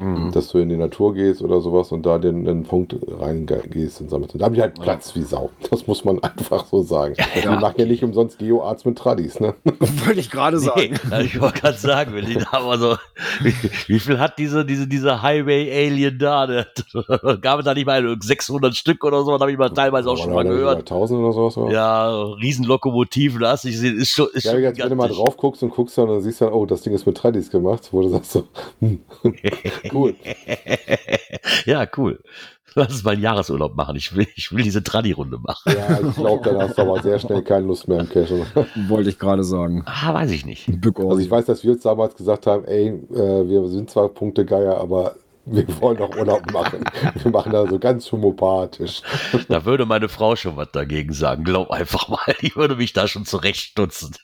Mhm. Dass du in die Natur gehst oder sowas und da den, den Punkt reingehst und sammelst. Und da habe ich halt Platz wie Sau. Das muss man einfach so sagen. Wir machen ja nicht umsonst Geoarts mit Tradis, ne? Wollte ich gerade Nee, sagen. ich wollte gerade sagen, wenn die da aber so, wie, wie viel hat diese, diese, diese Highway-Alien da? Der, gab es da nicht mal 600 Stück oder so? Da habe ich mal teilweise auch schon mal gehört. 1000 oder sowas. Oder? Ja, Riesenlokomotiven, da hast du gesehen, ist schon, ist Ja, schon gesagt, wenn du mal drauf guckst und guckst dann, dann siehst du dann, oh, das Ding ist mit Tradis gemacht, wo du sagst so, hm, cool. ja, cool. Lass uns mal einen Jahresurlaub machen. Ich will, ich will diese Tradi-Runde machen. Ja, ich glaube, dann hast du aber sehr schnell keine Lust mehr am Cache. Wollte ich gerade sagen. Ah, weiß ich nicht. Also ich weiß, dass wir uns damals gesagt haben, ey, äh, wir sind zwar Punktegeier, aber wir wollen doch Urlaub machen. Wir machen da so ganz homopathisch. Da würde meine Frau schon was dagegen sagen. Glaub einfach mal, die würde mich da schon zurechtstutzen.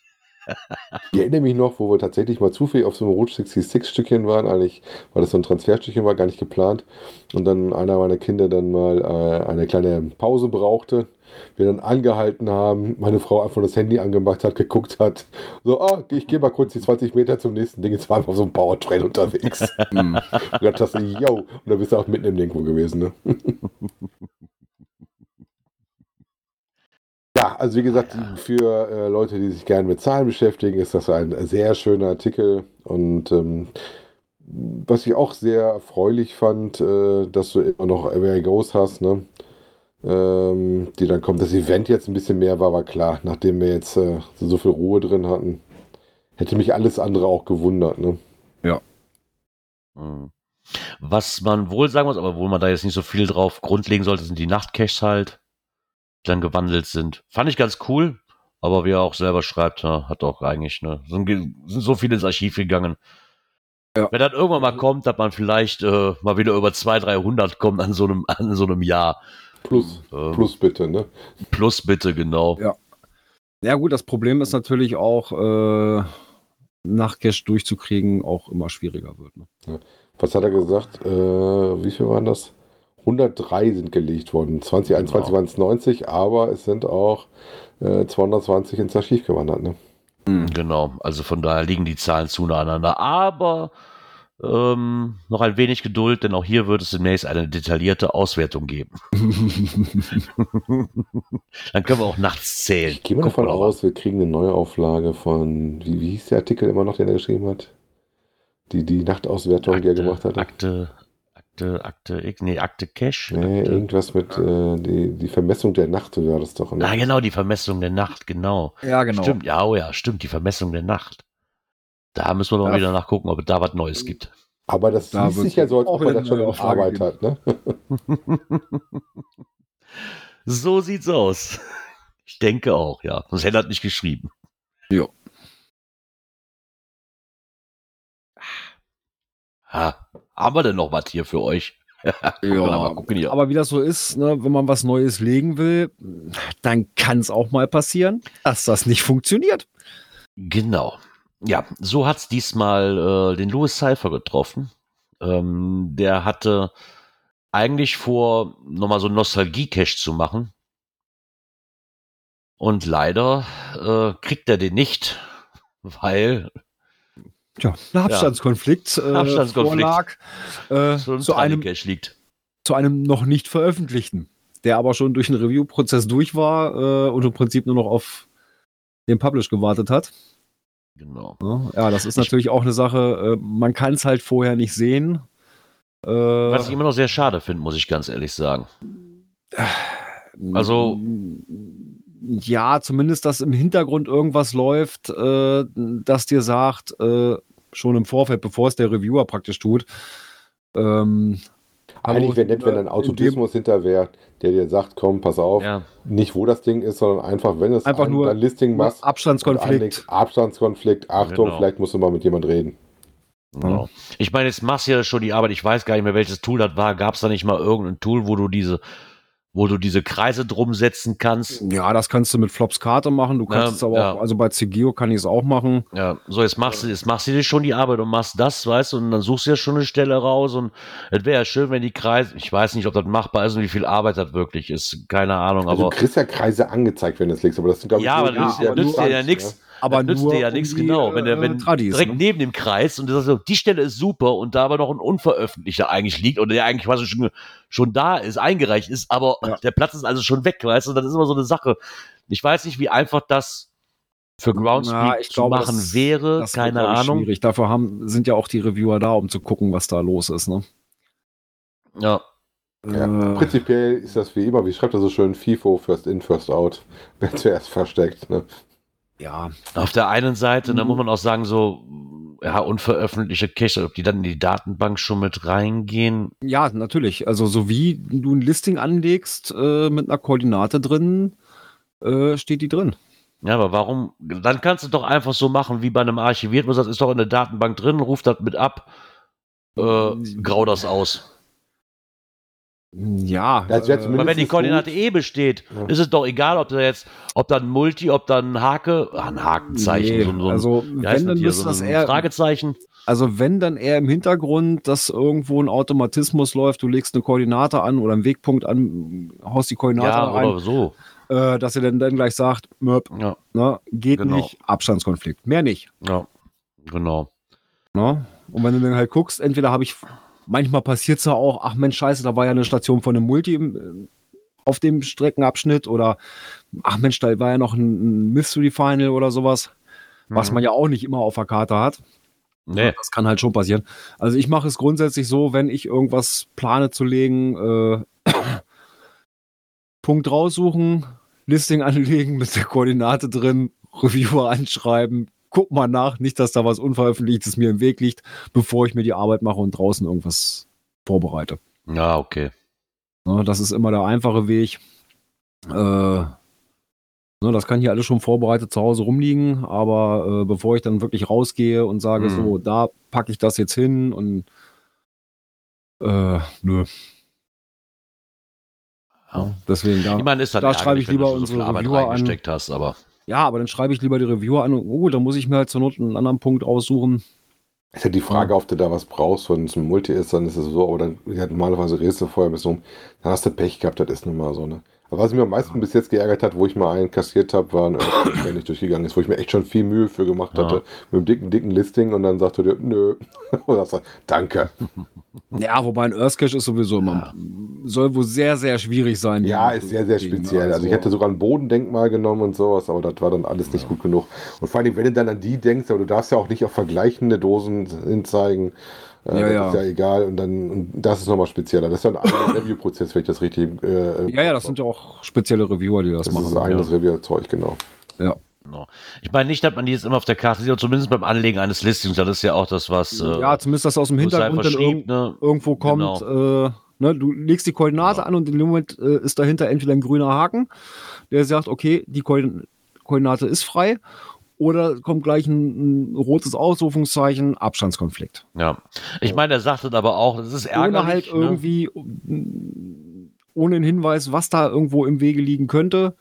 Ich erinnere mich noch, wo wir tatsächlich mal zufällig auf so einem Route 66-Stückchen waren, eigentlich, weil das so ein Transferstückchen war, gar nicht geplant. Und dann einer meiner Kinder dann mal äh, eine kleine Pause brauchte. Wir dann angehalten haben, meine Frau einfach das Handy angemacht hat, geguckt hat. So, ah, ich gehe mal kurz die 20 Meter zum nächsten Ding. Jetzt wir auf so einem Powertrail unterwegs. Und dann hast du, yo, und dann bist du auch mitten im Nirgendwo gewesen, ne? Ja, also wie gesagt, für äh, Leute, die sich gerne mit Zahlen beschäftigen, ist das ein sehr schöner Artikel. Und ähm, was ich auch sehr erfreulich fand, äh, dass du immer noch Every Goes hast, ne? Ähm, die dann kommt. Das Event jetzt ein bisschen mehr war, war klar, nachdem wir jetzt äh, so viel Ruhe drin hatten. Hätte mich alles andere auch gewundert, ne? Hm. Was man wohl sagen muss, aber wo man da jetzt nicht so viel drauf grundlegen sollte, sind die Nachtcaches halt, dann gewandelt sind. Fand ich ganz cool, aber wie er auch selber schreibt, ja, hat auch eigentlich, ne, sind, sind so viele ins Archiv gegangen. Ja. Wenn das irgendwann mal kommt, dass man vielleicht äh, mal wieder über 200, 300 kommt an so einem, an so einem Jahr. Plus, Ähm, plus bitte, ne? Plus bitte, genau. Ja. Ja gut, das Problem ist natürlich auch, äh, nach Cash durchzukriegen, auch immer schwieriger wird. Ne? Was hat er gesagt? Äh, wie viel waren das? 103 sind gelegt worden. 2021 Genau. waren es 90, aber es sind auch äh, 220 ins Archiv gewandert. Ne? Genau, also von daher liegen die Zahlen zueinander. Aber ähm, noch ein wenig Geduld, denn auch hier wird es demnächst eine detaillierte Auswertung geben. Dann können wir auch nachts zählen. Ich gehe mal davon aus, wir kriegen eine neue Auflage von, wie, wie hieß der Artikel immer noch, den er geschrieben hat? Die, die Nachtauswertung, die er gemacht hat. Akte, Akte, Akte, X- nee, Akte Cash. Nee, Akte. irgendwas mit äh, die, die Vermessung der Nacht war das doch. Ne? Ah, genau, die Vermessung der Nacht, genau. Ja, genau. Stimmt, ja, oh ja, stimmt, die Vermessung der Nacht. Da müssen wir mal Ja. wieder nachgucken, ob es da was Neues gibt. Aber das Da liest sich ja so, als auch ob man das schon Auflage Arbeit geben. hat. Ne? So sieht's aus. Ich denke auch, ja. Sonst hätte er nicht geschrieben. Ja. Ha, haben wir denn noch was hier für euch? hier. aber wie das so ist, ne, wenn man was Neues legen will, dann kann es auch mal passieren, dass das nicht funktioniert. Genau. Ja, so hat's diesmal äh, den Louis Cypher getroffen. Ähm, der hatte eigentlich vor, nochmal so einen Nostalgie-Cache zu machen. Und leider äh, kriegt er den nicht, weil Tja, ein Abstandskonflikt, äh, Abstandskonflikt. vorlag äh, so ein zu, einem, liegt. zu einem noch nicht veröffentlichten, der aber schon durch den Review-Prozess durch war äh, und im Prinzip nur noch auf den Publish gewartet hat. Genau. Ja, das ist Ich- natürlich auch eine Sache, äh, man kann es halt vorher nicht sehen. Äh, Was ich immer noch sehr schade finde, muss ich ganz ehrlich sagen. also- Ja, zumindest, dass im Hintergrund irgendwas läuft, äh, das dir sagt, äh, schon im Vorfeld, bevor es der Reviewer praktisch tut. Ähm, Eigentlich wäre nett, wenn ein äh, Automatismus hinter wäre, der dir sagt, komm, pass auf, Ja, nicht wo das Ding ist, sondern einfach, wenn es Einfach ein, nur- ein Listing machst, Abstandskonflikt. anlegst, Abstandskonflikt, Achtung, Genau. vielleicht musst du mal mit jemand reden. genau. Ich meine, jetzt machst du ja schon die Arbeit, ich weiß gar nicht mehr, welches Tool das war. Gab es da nicht mal irgendein Tool, wo du diese, wo du diese Kreise drum setzen kannst? Ja, das kannst du mit Flops Karte machen. Du kannst Ja, es aber ja. auch, also bei CGO kann ich es auch machen. Ja, so jetzt machst du, jetzt machst du dir schon die Arbeit und machst das, weißt du, und dann suchst du ja schon eine Stelle raus und es wäre ja schön, wenn die Kreise, ich weiß nicht, ob das machbar ist und wie viel Arbeit das wirklich ist, keine Ahnung, Also aber du kriegst ja Kreise angezeigt, wenn du es legst, aber das sind, glaube ja, aber das ja, aber nützt dir ja nichts. Aber das nützt nur dir ja um nichts, die, genau. Wenn der, äh, wenn Tradis, direkt ne? neben dem Kreis und du sagst so, die Stelle ist super und da aber noch ein Unveröffentlichter eigentlich liegt oder der eigentlich quasi schon, schon da ist, eingereicht ist, aber Ja. der Platz ist also schon weg, weißt du, das ist immer so eine Sache. Ich weiß nicht, wie einfach das für Groundspeak zu glaube, machen das- wäre, Das wird, keine ich, Ahnung. Schwierig. Dafür haben, sind ja auch die Reviewer da, um zu gucken, was da los ist. Ne? Ja, Ja, Äh, prinzipiell ist das wie immer, wie schreibt er so schön, FIFO, First In, First Out. Wer zuerst versteckt. Ne? Ja, auf der einen Seite, da Mhm. muss man auch sagen, so, ja, unveröffentlichte Cache, ob die dann in die Datenbank schon mit reingehen, ja, natürlich. Also so wie du ein Listing anlegst äh, mit einer Koordinate drin, äh, steht die drin. Ja, aber warum? Dann kannst du doch einfach so machen wie bei einem Archiviert, wo sagst, ist doch in der Datenbank drin, ruf das mit ab, äh, grau das aus. Ja, wäre äh, wenn die Koordinate gut. E besteht, Ja. ist es doch egal, ob da jetzt, ob da ein Multi, ob da ein Hake, ah, ein Hakenzeichen, nee, so, so also wenn dann hier, so das ein eher, Fragezeichen. also wenn dann eher im Hintergrund, dass irgendwo ein Automatismus läuft, du legst eine Koordinate an oder einen Wegpunkt an, haust die Koordinate Ja, rein, oder so. äh, dass er dann, dann gleich sagt, Möp, Ja, ne, geht Genau. nicht, Abstandskonflikt, mehr nicht. ja, genau. Ne? Und wenn du dann halt guckst, entweder habe ich, manchmal passiert es ja auch, ach Mensch, scheiße, da war ja eine Station von einem Multi äh, auf dem Streckenabschnitt oder ach Mensch, da war ja noch ein, Mystery Final oder sowas, was Mhm. man ja auch nicht immer auf der Karte hat. Nee, Das kann halt schon passieren. Also ich mache es grundsätzlich so, wenn ich irgendwas plane zu legen, äh, Punkt raussuchen, Listing anlegen mit der Koordinate drin, Reviewer anschreiben, guck mal nach, nicht, dass da was Unveröffentlichtes mir im Weg liegt, bevor ich mir die Arbeit mache und draußen irgendwas vorbereite. ja, okay. Ne, das ist immer der einfache Weg. Äh, ne, das kann hier alles schon vorbereitet zu Hause rumliegen, aber äh, bevor ich dann wirklich rausgehe und sage, Mhm. so, da packe ich das jetzt hin und äh, nö. Ja. Deswegen da. Ich meine, ist halt da schreibe ich ärgerlich, wenn du lieber so unsere Arbeit Reviewer an. reingesteckt hast, aber Ja, aber dann schreibe ich lieber die Reviewer an und oh, da muss ich mir halt zur Not einen anderen Punkt aussuchen. Ist ja die Frage, ob du da was brauchst, wenn es ein Multi ist, dann ist es so, aber dann ja, normalerweise redest du vorher ein bisschen um, dann hast du Pech gehabt, das ist nun mal so, ne? Aber was mich am meisten bis jetzt geärgert hat, wo ich mal einen kassiert habe, war ein Earthquake, der nicht durchgegangen ist, wo ich mir echt schon viel Mühe für gemacht Ja. hatte, mit einem dicken, dicken Listing und dann sagte der, nö. Und dann sagst du, danke. Ja, wobei ein Earthcache ist sowieso immer, soll wohl sehr, sehr schwierig sein. Ja, ist sehr, sehr speziell. Also ich hätte sogar ein Bodendenkmal genommen und sowas, aber das war dann alles nicht gut genug. Und vor allem, wenn du dann an die denkst, aber du darfst ja auch nicht auf vergleichende Dosen hinzeigen. Äh, Ja, das ja. ist ja egal. Und dann, und das ist nochmal spezieller. Das ist ja ein eigener Review-Prozess, wenn ich das richtig. Äh, Ja, ja, das sind ja auch spezielle Reviewer, die das, das machen. ist ein eigenes Review-Zeug, genau. ja. genau. Ich meine nicht, dass man die jetzt immer auf der Karte sieht, aber zumindest beim Anlegen eines Listings, das ist ja auch das, was äh, ja, zumindest, dass aus dem Hintergrund dann irg ne? irgendwo kommt. Äh, ne, du legst die Koordinate Genau. an und in dem Moment äh, ist dahinter entweder ein grüner Haken, der sagt, okay, die Koordin Koordinate ist frei. Oder kommt gleich ein, ein rotes Ausrufungszeichen, Abstandskonflikt. Ja. Ich meine, er sagte aber auch, das ist ärgerlich. Ohne halt ne? irgendwie, ohne einen Hinweis, was da irgendwo im Wege liegen könnte,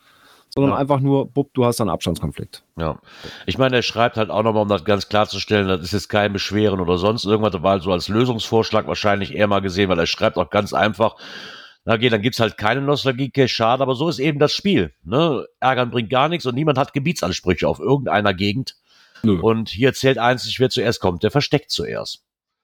sondern Ja. einfach nur, bupp, du hast einen Abstandskonflikt. Ja. Ich meine, er schreibt halt auch nochmal, um das ganz klarzustellen, das ist jetzt kein Beschweren oder sonst irgendwas, das war halt so als Lösungsvorschlag wahrscheinlich eher mal gesehen, weil er schreibt auch ganz einfach, na okay, dann gibt's halt keine Nostalgie, okay, schade, aber so ist eben das Spiel. Ne? Ärgern bringt gar nichts und niemand hat Gebietsansprüche auf irgendeiner Gegend. Nö. Und hier zählt einzig, wer zuerst kommt, der versteckt zuerst.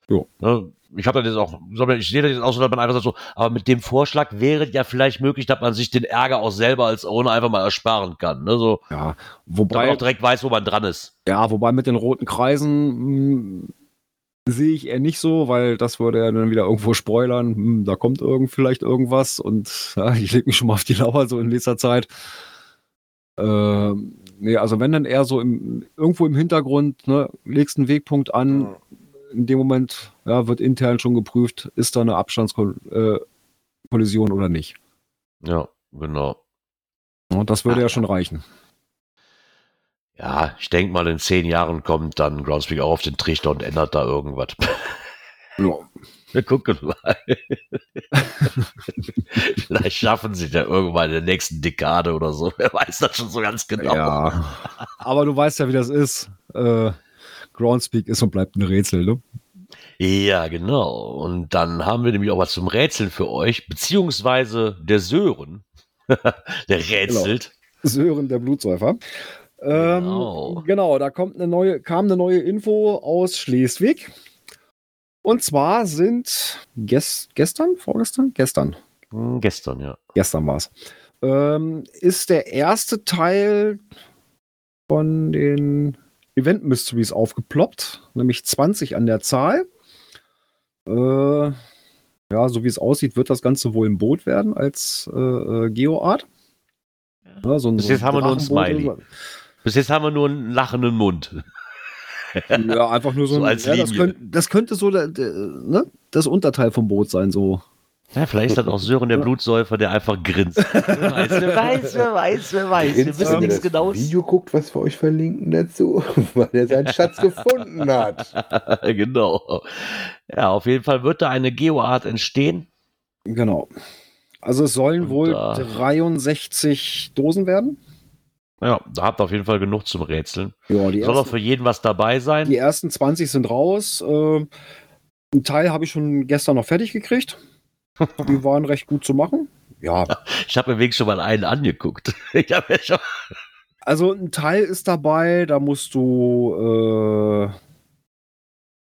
Jo. Ne? Ich habe das jetzt auch, ich sehe das jetzt auch so, dass man einfach sagt so, aber mit dem Vorschlag wäre ja vielleicht möglich, dass man sich den Ärger auch selber als Owner einfach mal ersparen kann. Ne? So, Ja, dass man wobei, auch direkt weiß, wo man dran ist. ja, wobei mit den roten Kreisen mh, sehe ich eher nicht so, weil das würde ja dann wieder irgendwo spoilern. Hm, da kommt irgend, vielleicht irgendwas und ja, ich lege mich schon mal auf die Lauer so in nächster Zeit. Ähm, nee, also wenn dann eher so im, irgendwo im Hintergrund, ne, legst einen Wegpunkt an, in dem Moment ja, wird intern schon geprüft, ist da eine Abstandskollision äh, oder nicht. Ja, genau. Und das würde Ah, ja schon reichen. Ja, ich denke mal, in zehn Jahren kommt dann Groundspeak auch auf den Trichter und ändert da irgendwas. Ja. Wir gucken mal. Vielleicht schaffen sie da irgendwann in der nächsten Dekade oder so. Wer weiß das schon so ganz genau. Ja. Aber du weißt ja, wie das ist. Äh, Groundspeak ist und bleibt ein Rätsel, ne? Ja, genau. Und dann haben wir nämlich auch was zum Rätseln für euch, beziehungsweise der Sören, der rätselt. Sören, der Blutsäufer. Ähm, Genau. genau. da kommt eine neue, kam eine neue Info aus Schleswig. Und zwar sind ges gestern, vorgestern, gestern, Hm, gestern, ja. gestern war es, ähm, ist der erste Teil von den Event Mysteries aufgeploppt, nämlich 20 an der Zahl. Äh, ja, so wie es aussieht, wird das Ganze wohl im Boot werden als äh, äh, Geoart. Ja, so ein, so ein jetzt haben wir nur Drachenboot Smiley. Bis jetzt haben wir nur einen lachenden Mund. Ja, einfach nur so, So ein, als ja, das, Linie. könnte, das könnte so der, der, ne? das Unterteil vom Boot sein, so. Ja, vielleicht ist das auch Sören der Blutsäufer, der einfach grinst. Wer weiß, wer weiß, wer weiß, wer weiß. Wir wissen wenn ihr nichts das genaues. Video guckt, was wir euch verlinken dazu, weil er seinen Schatz gefunden hat. genau. Ja, auf jeden Fall wird da eine Geoart entstehen. Genau. Also es sollen Und wohl da- 63 Dosen werden. Ja, da habt ihr auf jeden Fall genug zum Rätseln. Ja, die Soll auch ersten, für jeden was dabei sein. die ersten 20 sind raus. Äh, ein Teil habe ich schon gestern noch fertig gekriegt. Die waren recht gut zu machen. Ja, Ich habe mir wenigstens schon mal einen angeguckt. Ich hab ja schon. also ein Teil ist dabei, da musst du äh,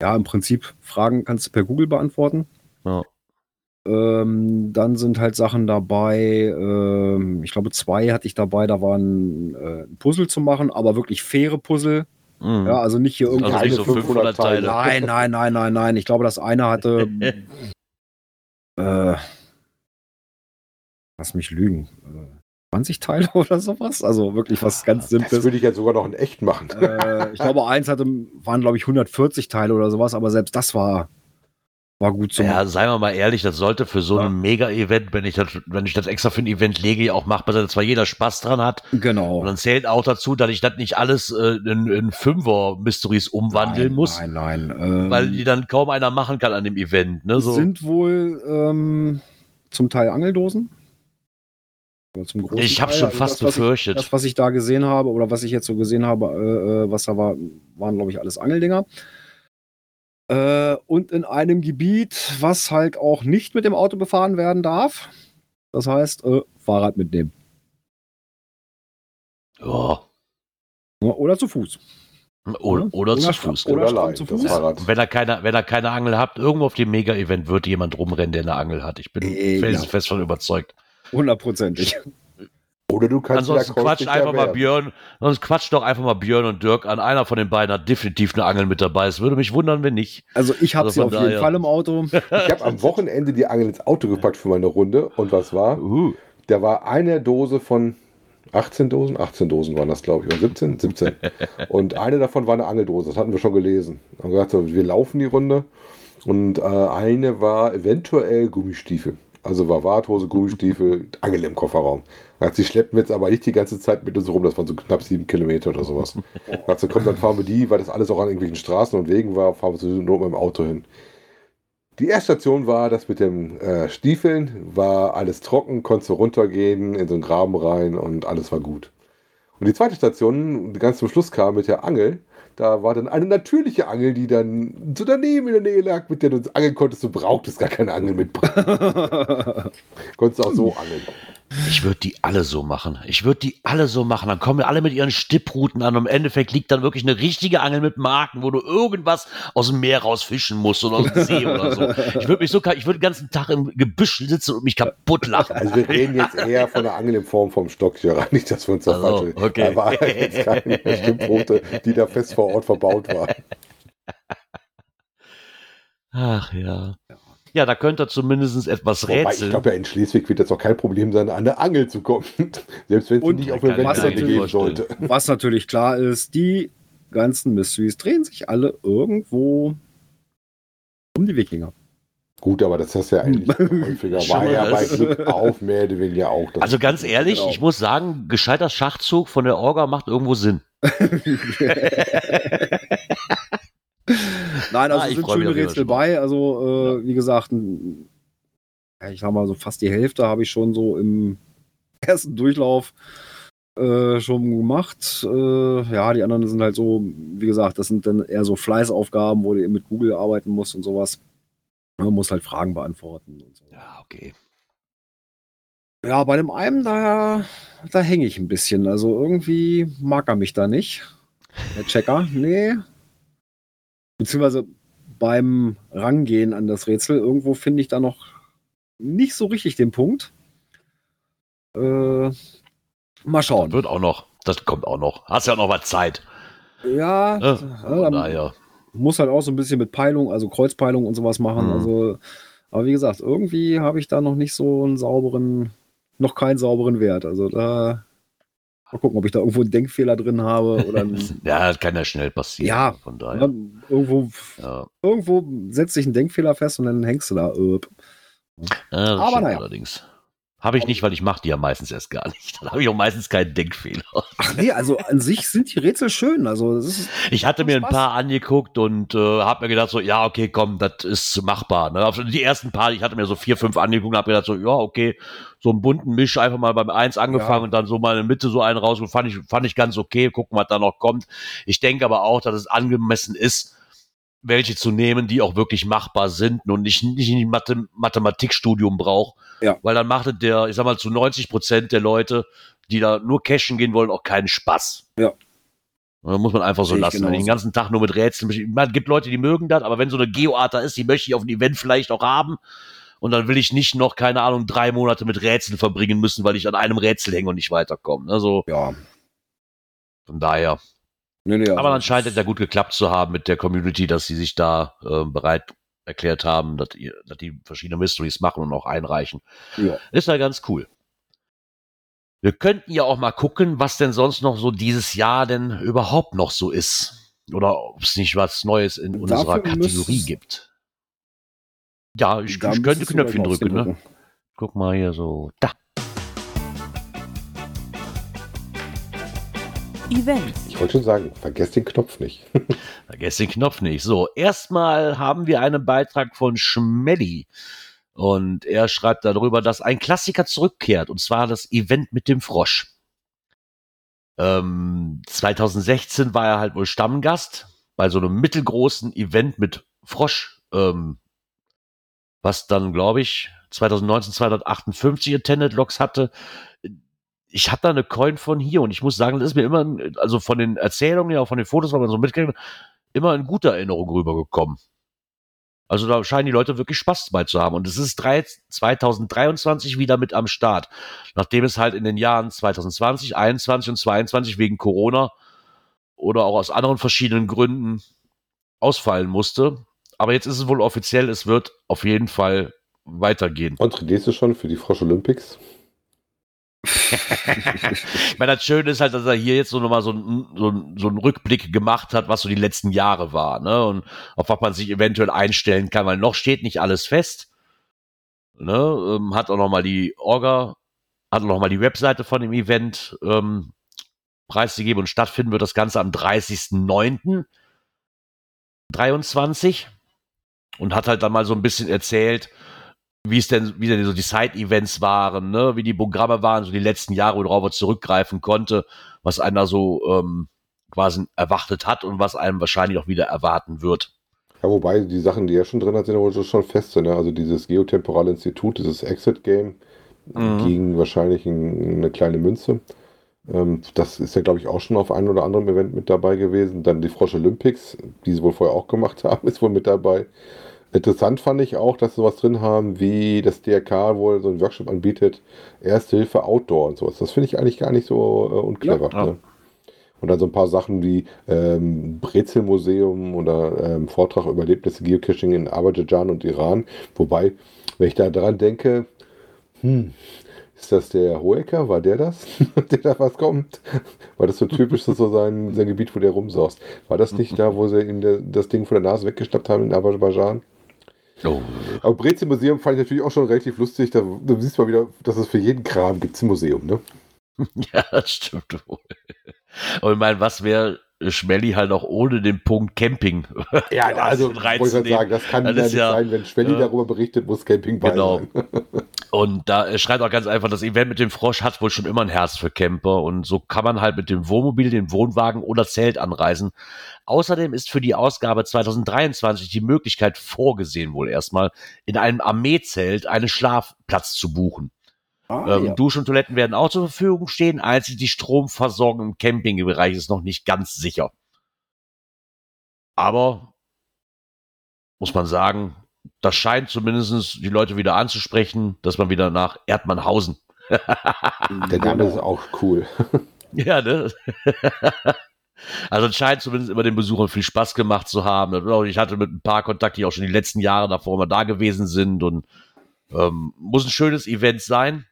ja im Prinzip Fragen kannst du per Google beantworten. Ja. Ähm, dann sind halt Sachen dabei, ähm, ich glaube zwei hatte ich dabei, da waren äh, ein Puzzle zu machen, aber wirklich faire Puzzle. Mhm. Ja, also nicht hier irgendwie Also nicht so fünf- 500 Teile. Nein, nein, nein, nein, nein. Ich glaube, das eine hatte. äh, lass mich lügen. Äh, 20 Teile oder sowas? Also wirklich was ganz Das Simples. würde ich ja sogar noch in echt machen. Äh, ich glaube, eins hatte, waren, glaube ich, 140 Teile oder sowas, aber selbst das war, war gut zu Ja, seien wir mal ehrlich, das sollte für so Ja. ein Mega-Event, wenn ich das, wenn ich das extra für ein Event lege, auch machbar sein, dass zwar jeder Spaß dran hat. Genau. Und dann zählt auch dazu, dass ich das nicht alles äh, in, in Fünfer-Mysteries umwandeln nein, muss, Nein, nein. Ähm, weil die dann kaum einer machen kann an dem Event. Ne? So. sind wohl ähm, zum Teil Angeldosen. Ich habe schon Also fast das, was ich- befürchtet. Das, was ich da gesehen habe oder was ich jetzt so gesehen habe, äh, äh, was da war, waren, glaube ich, alles Angeldinger. Äh, und in einem Gebiet, was halt auch nicht mit dem Auto befahren werden darf. Das heißt, äh, Fahrrad mitnehmen. ja. Oder zu Fuß. Oder, oder zu Oder- Fuß. oder Oder zu Fuß. Wenn er keine, wenn er keine Angel habt, irgendwo auf dem Mega-Event wird jemand rumrennen, der eine Angel hat. Ich bin Äh, felsenfest von überzeugt. Hundertprozentig. Oder du kannst Ansonsten quatscht Crossfit einfach mal. Björn, sonst quatscht doch einfach mal Björn und Dirk an. Einer von den beiden hat definitiv eine Angel mit dabei. Es würde mich wundern, wenn nicht. Also ich habe Also sie auf jeden daher. Fall im Auto. Ich habe am Wochenende die Angel ins Auto gepackt für meine Runde. Und was war? Uh. Da war eine Dose von 18 Dosen, 18 Dosen waren das, glaube ich, oder 17? 17. Und eine davon war eine Angeldose, das hatten wir schon gelesen. Haben gesagt, so, wir laufen die Runde. Und äh, eine war eventuell Gummistiefel. Also war Warthose, Gummistiefel, Angel im Kofferraum. Hat sie schleppen wir jetzt aber nicht die ganze Zeit mit uns rum, das waren so knapp sieben Kilometer oder sowas. Hat sie, komm, dann fahren wir die, weil das alles auch an irgendwelchen Straßen und Wegen war, fahren wir zu nur mit dem Auto hin. Die erste Station war das mit den äh, Stiefeln, war alles trocken, konntest du runtergehen, in so einen Graben rein und alles war gut. Und die zweite Station, die ganz zum Schluss kam mit der Angel, da war dann eine natürliche Angel, die dann so daneben in der Nähe lag, mit der du angeln konntest. Du brauchtest gar keine Angel mitbringen. konntest auch so angeln. Ich würde die alle so machen. Ich würde die alle so machen. Dann kommen alle mit ihren Stippruten an und im Endeffekt liegt dann wirklich eine richtige Angel mit Marken, wo du irgendwas aus dem Meer rausfischen musst oder aus dem See oder so. Ich würde mich so, ich würde den ganzen Tag im Gebüsch sitzen und mich kaputt lachen. Also wir reden jetzt eher von der Angel in Form vom Stock, ja, nicht, dass wir uns da Also, falsch okay. Da war jetzt keine Stipprute, die da fest vor Ort verbaut war. Ach ja. Ja, da könnte er zumindest etwas Wobei, ich rätseln. glaube, ja, in Schleswig wird jetzt auch kein Problem sein, an eine Angel zu kommen. Selbst wenn es Und nicht auf eine ich Webseite vorstellen. sollte. Was natürlich klar ist, die ganzen Mysteries drehen sich alle irgendwo um die Wikinger. Gut, aber das hast du ja eigentlich häufiger. War ja mal bei. Glück auf oder weniger auch. Das Also ganz ehrlich, Genau. ich muss sagen, gescheiter Schachzug von der Orga macht irgendwo Sinn. Nein, also Ah, sind schöne Rätsel bei. Also, äh, wie gesagt, ja, ich sag mal so fast die Hälfte habe ich schon so im ersten Durchlauf äh, schon gemacht. Äh, ja, die anderen sind halt so, wie gesagt, das sind dann eher so Fleißaufgaben, wo du eben mit Google arbeiten musst und sowas. Man muss halt Fragen beantworten und so. Ja, okay. Ja, bei dem einen, da, da hänge ich ein bisschen. Also irgendwie mag er mich da nicht. Der Checker, nee. Beziehungsweise beim Rangehen an das Rätsel, irgendwo finde ich da noch nicht so richtig den Punkt. Äh, mal schauen. Wird auch noch. Das kommt auch noch. Hast ja noch mal Zeit. Ja, Ne? ja, muss halt auch so ein bisschen mit Peilung, also Kreuzpeilung und sowas machen. Mhm. Also, aber wie gesagt, irgendwie habe ich da noch nicht so einen sauberen, noch keinen sauberen Wert. Also da mal gucken, ob ich da irgendwo einen Denkfehler drin habe oder ein, Ja, das kann ja schnell passieren. Ja. Von daher. irgendwo, Ja. irgendwo setzt sich ein Denkfehler fest und dann hängst du da. Äh. Ja, das Aber stimmt naja. allerdings. Habe ich nicht, weil ich mache die ja meistens erst gar nicht. Dann habe ich auch meistens keinen Denkfehler. Ach nee, also an sich sind die Rätsel schön. Also das ist, Ich hatte mir ein Spaß. paar angeguckt und äh, habe mir gedacht so, ja, okay, komm, das ist machbar. Ne? Also Die ersten paar, ich hatte mir so vier, fünf angeguckt und habe gedacht so, ja, okay, so einen bunten Misch einfach mal beim Eins angefangen Ja. und dann so mal in der Mitte so einen raus fand ich, fand ich ganz okay. Gucken, was da noch kommt. Ich denke aber auch, dass es angemessen ist, welche zu nehmen, die auch wirklich machbar sind und nicht, nicht ein Mathe Mathematikstudium braucht. Ja. Weil dann macht es der, ich sag mal, zu 90 Prozent der Leute, die da nur cashen gehen wollen, auch keinen Spaß. Ja. Und Da muss man einfach so ich lassen. Ich den ganzen Tag nur mit Rätseln. Man gibt Leute, die mögen das, aber wenn so eine Geoart da ist, die möchte ich auf dem Event vielleicht auch haben. Und dann will ich nicht noch, keine Ahnung, drei Monate mit Rätseln verbringen müssen, weil ich an einem Rätsel hänge und nicht weiterkomme. Also ja. von daher. Nee, nee, Aber also dann scheint es ja gut geklappt zu haben mit der Community, dass sie sich da äh, bereit erklärt haben, dass, ihr, dass die verschiedene Mysteries machen und auch einreichen. Ja. Ist ja ganz cool. Wir könnten ja auch mal gucken, was denn sonst noch so dieses Jahr denn überhaupt noch so ist. Oder ob es nicht was Neues in unserer Dafür Kategorie müsst- gibt. Ja, ich, ich könnte Knöpfchen aufs drücken, ne? drücken. Guck mal hier so. Da. Events. Ich wollte schon sagen, vergesst den Knopf nicht. Vergesst den Knopf nicht. So, erstmal haben wir einen Beitrag von Schmelly. Und er schreibt darüber, dass ein Klassiker zurückkehrt. Und zwar das Event mit dem Frosch. Ähm, 2016 war er halt wohl Stammgast bei so einem mittelgroßen Event mit Frosch. Ähm, was dann, glaube ich, 2019 258 Attended Logs hatte. Ich habe da eine Coin von hier und ich muss sagen, das ist mir immer, also von den Erzählungen, ja, auch von den Fotos, was man so mitkriegt, immer in guter Erinnerung rübergekommen. Also da scheinen die Leute wirklich Spaß bei zu haben. Und es ist drei, 2023 wieder mit am Start. Nachdem es halt in den Jahren 2020, 21 und 22 wegen Corona oder auch aus anderen verschiedenen Gründen ausfallen musste. Aber jetzt ist es wohl offiziell, es wird auf jeden Fall weitergehen. Und trainierst du schon für die Frosch Olympics? Ich meine, das Schöne ist halt, dass er hier jetzt so nochmal so, so, so einen Rückblick gemacht hat, was so die letzten Jahre war, ne? Und auf was man sich eventuell einstellen kann, weil noch steht nicht alles fest. Ne, ähm, hat auch nochmal die Orga, hat auch nochmal die Webseite von dem Event ähm, preisgegeben und stattfinden wird das Ganze am 30.09.23 und hat halt dann mal so ein bisschen erzählt, wie es denn, wie denn so die Side-Events waren, ne, wie die Programme waren, so die letzten Jahre, worauf er zurückgreifen konnte, was einer so ähm, quasi erwartet hat und was einem wahrscheinlich auch wieder erwarten wird. Ja, wobei die Sachen, die er schon drin hat, sind wohl schon fest. Ne? Also dieses geotemporale Institut, dieses Exit-Game Mhm. gegen wahrscheinlich ein, eine kleine Münze. Ähm, das ist ja, glaube ich, auch schon auf einem oder anderen Event mit dabei gewesen. Dann die Frosch Olympics, die sie wohl vorher auch gemacht haben, ist wohl mit dabei. Interessant fand ich auch, dass sie sowas drin haben, wie das DRK wohl so einen Workshop anbietet, Erste Hilfe Outdoor und sowas. Das finde ich eigentlich gar nicht so äh, unclever. Ja. Ne? Und dann so ein paar Sachen wie ähm, Brezelmuseum oder ähm, Vortrag über Erlebnisse Geocaching in Aserbaidschan und Iran. Wobei, wenn ich da dran denke, hm, ist das der Hoeker? War der das, der da was kommt? War das so typisch so sein, sein Gebiet, wo der rumsaust? War das nicht da, wo sie ihm das Ding von der Nase weggeschnappt haben in Aserbaidschan? Oh. Aber Brezel Museum fand ich natürlich auch schon relativ lustig. Da, da siehst du mal wieder, dass es für jeden Kram gibt ein Museum, ne? Ja, das stimmt wohl. Aber ich meine, was wäre Schmelly halt auch ohne den Punkt Camping? Ja, also wollte ich sagen, das kann Das ja nicht ja- sein, wenn Schwelli ja. darüber berichtet, muss Camping bei Genau. sein. Und da schreibt auch ganz einfach, das Event mit dem Frosch hat wohl schon immer ein Herz für Camper und so kann man halt mit dem Wohnmobil, dem Wohnwagen oder Zelt anreisen. Außerdem ist für die Ausgabe 2023 die Möglichkeit vorgesehen, wohl erstmal in einem Armeezelt einen Schlafplatz zu buchen. Ah, ähm, ja. Dusch und Toiletten werden auch zur Verfügung stehen, einzig die Stromversorgung im Campingbereich ist noch nicht ganz sicher. Aber muss man sagen, das scheint zumindest die Leute wieder anzusprechen, dass man wieder nach Erdmannhausen. Der Name ist auch cool. Ja, ne? Also es scheint zumindest immer den Besuchern viel Spaß gemacht zu haben. Ich hatte mit ein paar Kontakte, die auch schon die letzten Jahre davor immer da gewesen sind und ähm, muss ein schönes Event sein.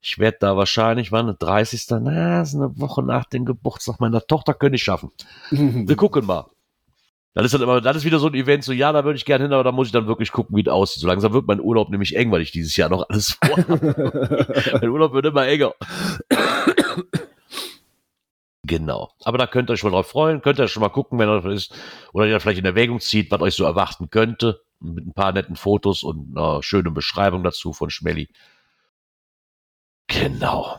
Ich werde da wahrscheinlich, wann, 30. Na, ist eine Woche nach dem Geburtstag meiner Tochter, könnte ich schaffen. Wir gucken mal. Dann ist dann immer, dann ist wieder so ein Event, so, ja, da würde ich gerne hin, aber da muss ich dann wirklich gucken, wie es aussieht. So langsam wird mein Urlaub nämlich eng, weil ich dieses Jahr noch alles vorhabe. mein Urlaub wird immer enger. Genau. Aber da könnt ihr euch mal drauf freuen, könnt ihr schon mal gucken, wenn er ist, oder ihr vielleicht in Erwägung zieht, was euch so erwarten könnte, mit ein paar netten Fotos und einer schönen Beschreibung dazu von Schmelly. Genau.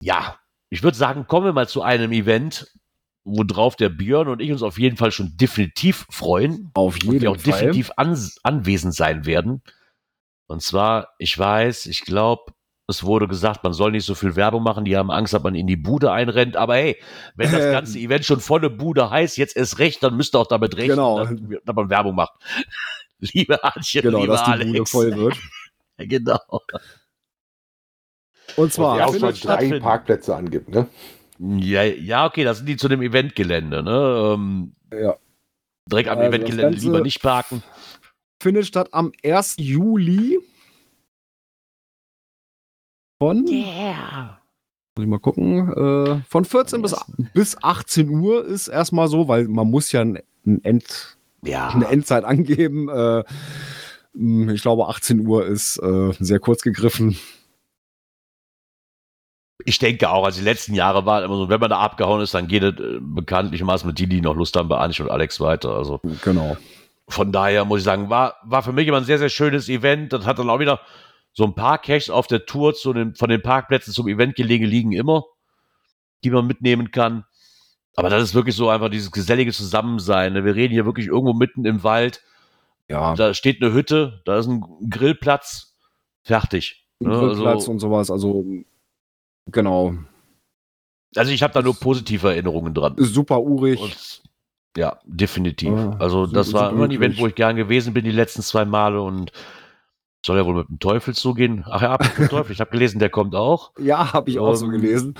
Ja, ich würde sagen, kommen wir mal zu einem Event, worauf der Björn und ich uns auf jeden Fall schon definitiv freuen Auf und wir jeden auch Fall. definitiv an, anwesend sein werden. Und zwar, ich weiß, ich glaube, es wurde gesagt, man soll nicht so viel Werbung machen, die haben Angst, dass man in die Bude einrennt. Aber hey, wenn das Ähm. ganze Event schon volle Bude heißt, jetzt erst recht, dann müsst ihr auch damit rechnen, Genau. dass, dass man Werbung macht. Liebe Antje, Genau, liebe dass die Alex. Bude voll wird. Genau. Und zwar Ja, auch schon drei. Parkplätze angibt, ne? Ja, ja, okay, das sind die zu dem Eventgelände. Ne? Ähm, Ja. direkt am Also Eventgelände lieber nicht parken. findet statt am 1. Juli. Von, Yeah. muss ich mal gucken, äh, von 14 bis, bis 18 Uhr ist erstmal so, weil man muss ja ein, ein End, Ja. eine Endzeit angeben. Äh, ich glaube, 18 Uhr ist äh, sehr kurz gegriffen. Ich denke auch, also die letzten Jahre war immer so, wenn man da abgehauen ist, dann geht es äh, bekanntlichermaßen mit die, die noch Lust haben, bei Anich und Alex weiter. Also Genau. von daher muss ich sagen, war, war für mich immer ein sehr, sehr schönes Event. Das hat dann auch wieder so ein paar Caches auf der Tour zu den, von den Parkplätzen zum Eventgelege liegen immer, die man mitnehmen kann. Aber das ist wirklich so einfach dieses gesellige Zusammensein. ne? Wir reden hier wirklich irgendwo mitten im Wald. Ja, Da steht eine Hütte, da ist ein Grillplatz, fertig. ein ne? Grillplatz Also, und sowas. Also, genau. also ich habe da nur positive Erinnerungen dran. Super urig. Und, ja, definitiv. Ja, also das war super immer ein Event, wo ich gern gewesen bin, die letzten zwei Male und soll ja wohl mit dem Teufel zugehen. Ach ja, apropos Teufel, ich habe gelesen, der kommt auch. Ja, habe ich auch so Ähm, gelesen.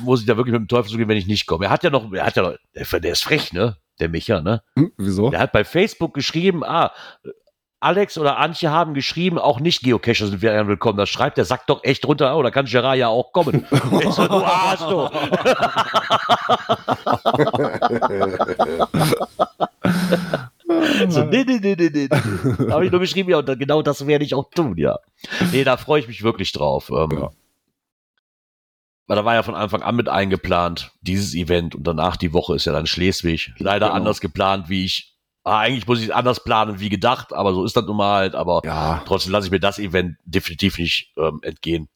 Muss ich da wirklich mit dem Teufel zugehen, wenn ich nicht komme? Er hat ja noch, er hat ja noch, der, der ist frech, ne? Der Micha, ne? Hm, wieso? Der hat bei Facebook geschrieben, ah, Alex oder Antje haben geschrieben, auch nicht Geocacher sind wir willkommen. Das schreibt der Sack doch echt runter, oh, da kann Gerard ja auch kommen. ich so, du Arsch, du. so, nee, nee, nee, nee, nee. Da habe ich nur geschrieben, ja, und genau das werde ich auch tun, ja. Nee, da freue ich mich wirklich drauf. Ähm, Ja. Weil da war ja von Anfang an mit eingeplant, dieses Event und danach die Woche ist ja dann Schleswig. Leider Genau. anders geplant, wie ich. Ah, eigentlich muss ich es anders planen, wie gedacht, aber so ist das nun mal halt. Aber Ja, trotzdem lasse ich mir das Event definitiv nicht ähm, entgehen.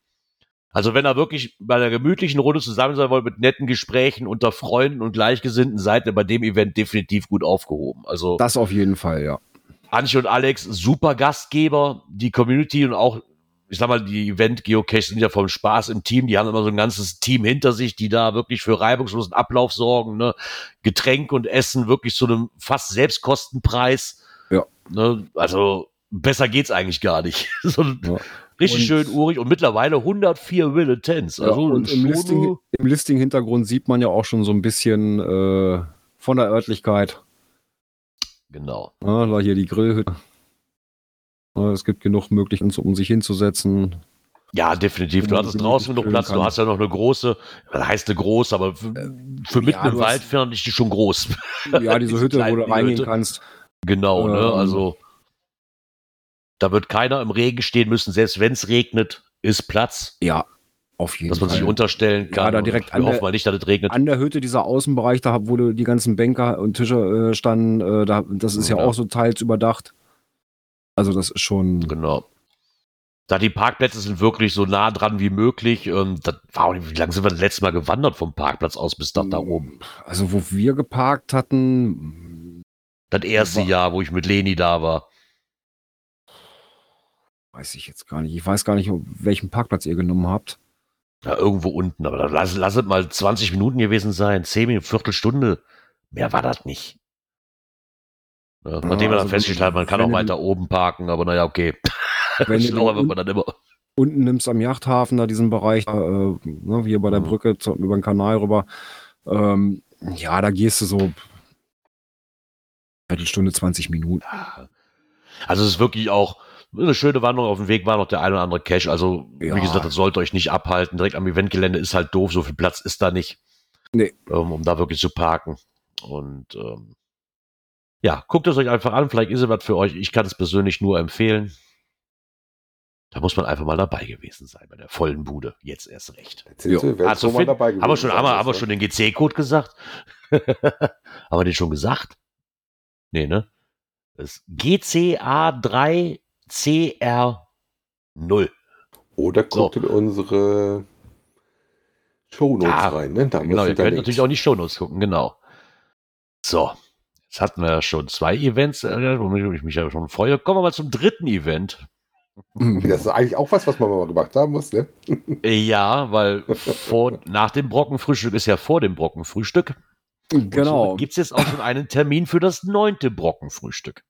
Also wenn er wirklich bei einer gemütlichen Runde zusammen sein wollt, mit netten Gesprächen unter Freunden und Gleichgesinnten, seid ihr bei dem Event definitiv gut aufgehoben. Also das auf jeden Fall, ja. Antje und Alex, super Gastgeber, die Community und auch, ich sag mal, die Event-Geocaches sind ja vom Spaß im Team, die haben immer so ein ganzes Team hinter sich, die da wirklich für reibungslosen Ablauf sorgen, ne? Getränk und Essen wirklich zu einem fast Selbstkostenpreis. Ja. Ne? Also besser geht's eigentlich gar nicht. so Ja. richtig Und- schön urig und mittlerweile 104 Willetens. ja Also und im Listing, im Listing-Hintergrund sieht man ja auch schon so ein bisschen äh, von der Örtlichkeit. Genau. Da hier die Grillhütte. Ja, es gibt genug Möglichkeiten, um sich hinzusetzen. Ja, definitiv. Du hattest draußen genug Platz. Du kann. hast ja noch eine große, was heißt eine große, aber für, für mitten ja, im du Wald fand ich die schon groß. Ja, diese Diese Hütte, wo du reingehen Hütte. kannst. genau, ne? Ähm. Also da wird keiner im Regen stehen müssen, selbst wenn es regnet, ist Platz, Ja, auf jeden dass man Fall. sich unterstellen Ja, kann. da Und direkt an der- nicht, dass es regnet. An der Hütte, dieser Außenbereich, da wo du die ganzen Bänker und Tische äh, standen, äh, da, das ist ja, Ja. auch so teils überdacht. Also das ist schon. Genau. Da die Parkplätze sind wirklich so nah dran wie möglich. Und das war auch nicht, wie lange sind wir das letzte Mal gewandert vom Parkplatz aus bis nach da oben? Also wo wir geparkt hatten, Das erste War- Jahr, wo ich mit Leni da war. weiß ich jetzt gar nicht. Ich weiß gar nicht, welchen Parkplatz ihr genommen habt. Ja, irgendwo unten, aber dann lass, lass es mal 20 Minuten gewesen sein, 10 Minuten, Viertelstunde. Mehr war das nicht. Ja, nachdem wir also dann wenn- festgestellt haben, man kann wenn auch weiter oben parken, aber naja, okay. Wenn den wird man dann immer. unten nimmst am Yachthafen, da diesen Bereich, äh, ne, hier bei der Mhm. Brücke zu, über den Kanal rüber, ähm, ja, da gehst du so Viertelstunde, 20 Minuten. Also es ist wirklich auch eine schöne Wanderung. Auf dem Weg war noch der ein oder andere Cache. Also, Ja. wie gesagt, das sollte euch nicht abhalten. Direkt am Eventgelände ist halt doof, so viel Platz ist da nicht. Nee. Ähm, um da wirklich zu parken. Und ähm, ja, guckt es euch einfach an. Vielleicht ist es was für euch. Ich kann es persönlich nur empfehlen. Da muss man einfach mal dabei gewesen sein bei der vollen Bude. Jetzt erst recht. Also also Finn, dabei haben wir schon, haben wir, sein, haben wir schon den GC-Code gesagt? haben wir den schon gesagt? Nee, ne? Das ist GCA3CR0. Oder guckt in unsere Shownotes Ja, rein, ne? Da Genau, ihr könnt Links. natürlich auch die Shownotes gucken, genau. So, jetzt hatten wir ja schon zwei Events, äh, womit ich mich ja schon freue. Kommen wir mal zum dritten Event. Das ist eigentlich auch was, was man mal gemacht haben muss, ne? Äh, Ja, weil vor, nach dem Brockenfrühstück ist ja vor dem Brockenfrühstück. Genau, Gibt es jetzt auch schon einen Termin für das neunte Brockenfrühstück?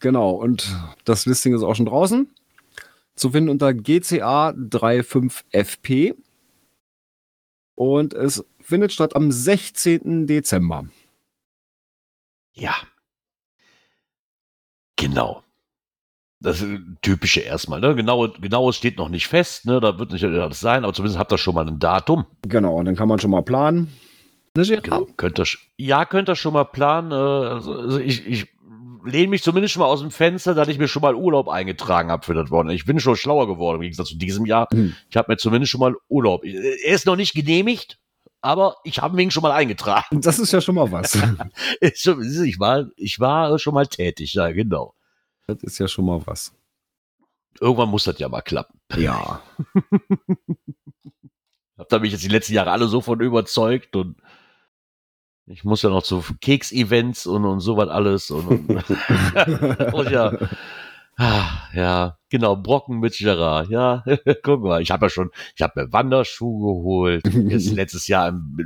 genau. Und das Listing ist auch schon draußen. Zu finden unter GCA 35FP. Und es findet statt am 16. Dezember. Ja. Genau. Das ist typische erstmal. Ne? Genau, genaues steht noch nicht fest. Ne? Da wird nicht alles sein, aber zumindest habt ihr schon mal ein Datum. Genau, und dann kann man schon mal planen. Ne? Genau. Könnt ihr, ja, könnt ihr schon mal planen. Äh, also, also ich, ich lehne mich zumindest schon mal aus dem Fenster, dass ich mir schon mal Urlaub eingetragen habe für das Wochenende. Ich bin schon schlauer geworden im Gegensatz zu diesem Jahr. Hm. Ich habe mir zumindest schon mal Urlaub. Er ist noch nicht genehmigt, aber ich habe ihn schon mal eingetragen. Das ist ja schon mal was. Ich, war, ich war schon mal tätig, ja, genau. das ist ja schon mal was. Irgendwann muss das ja mal klappen. Ja. Hab da mich jetzt die letzten Jahre alle so von überzeugt und ich muss ja noch zu Keks-Events und, und sowas alles und, und, und ja, ah, ja, genau, Brocken mit Gerard, ja, guck mal, ich habe ja schon, ich habe mir Wanderschuhe geholt, jetzt letztes Jahr, im,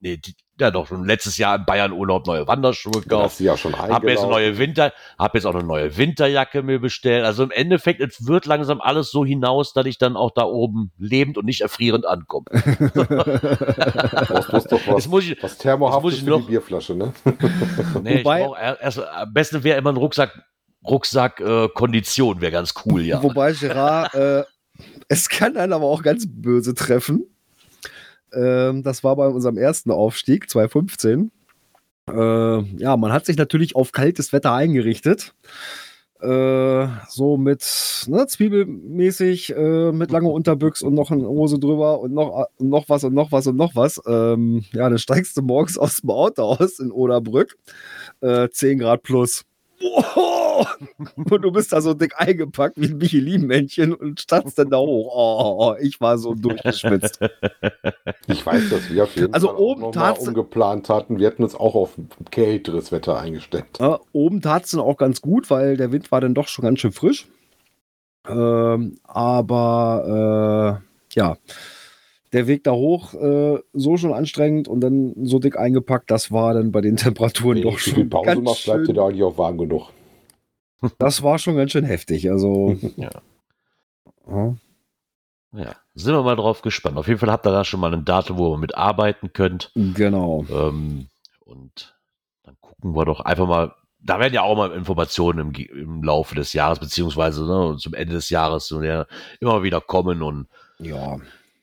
nee, die- ja doch schon letztes Jahr im Bayern Urlaub neue Wanderschuhe gekauft. ja schon Hab jetzt eine neue Winter, hab jetzt auch eine neue Winterjacke mir bestellt. Also im Endeffekt, es wird langsam alles so hinaus, dass ich dann auch da oben lebend und nicht erfrierend ankomme. Brauchst bloß doch was, Jetzt muss ich, was jetzt muss ich für noch- die Bierflasche, ne? nee, Wobei- ich brauch er- erst, am besten wäre immer ein Rucksack, Rucksack äh, wäre ganz cool, ja. Wobei, Gerard, äh, es kann einen aber auch ganz böse treffen. Ähm, das war bei unserem ersten Aufstieg, 2015. Äh, ja, man hat sich natürlich auf kaltes Wetter eingerichtet. Äh, so mit ne, Zwiebelmäßig, äh, mit langer Unterbüchs und noch eine Hose drüber und noch, noch was und noch was und noch was. Ähm, ja, dann steigst du morgens aus dem Auto aus in Oderbrück. Äh, 10 Grad plus. Oh, und du bist da so dick eingepackt wie ein Michelin-Männchen und startest dann da hoch. Oh, ich war so durchgeschwitzt. Ich weiß, dass wir auf jeden Also Fall oben mal umgeplant hatten. Wir hätten uns auch auf kälteres Wetter eingestellt. Ja, oben tat es dann auch ganz gut, weil der Wind war dann doch schon ganz schön frisch. Ähm, aber äh, ja, der Weg da hoch äh, so schon anstrengend und dann so dick eingepackt, das war dann bei den Temperaturen Wenn doch du zu viel schon Pause machst, bleibt dir da eigentlich auch warm genug. Das war schon ganz schön heftig. Also Ja. ja. Ja, sind wir mal drauf gespannt. Auf jeden Fall habt ihr da schon mal ein Datum, wo ihr mitarbeiten könnt. genau. Ähm, und dann gucken wir doch einfach mal. Da werden ja auch mal Informationen im, im Laufe des Jahres, beziehungsweise ne, zum Ende des Jahres so, ja, immer wieder kommen. Und Ja,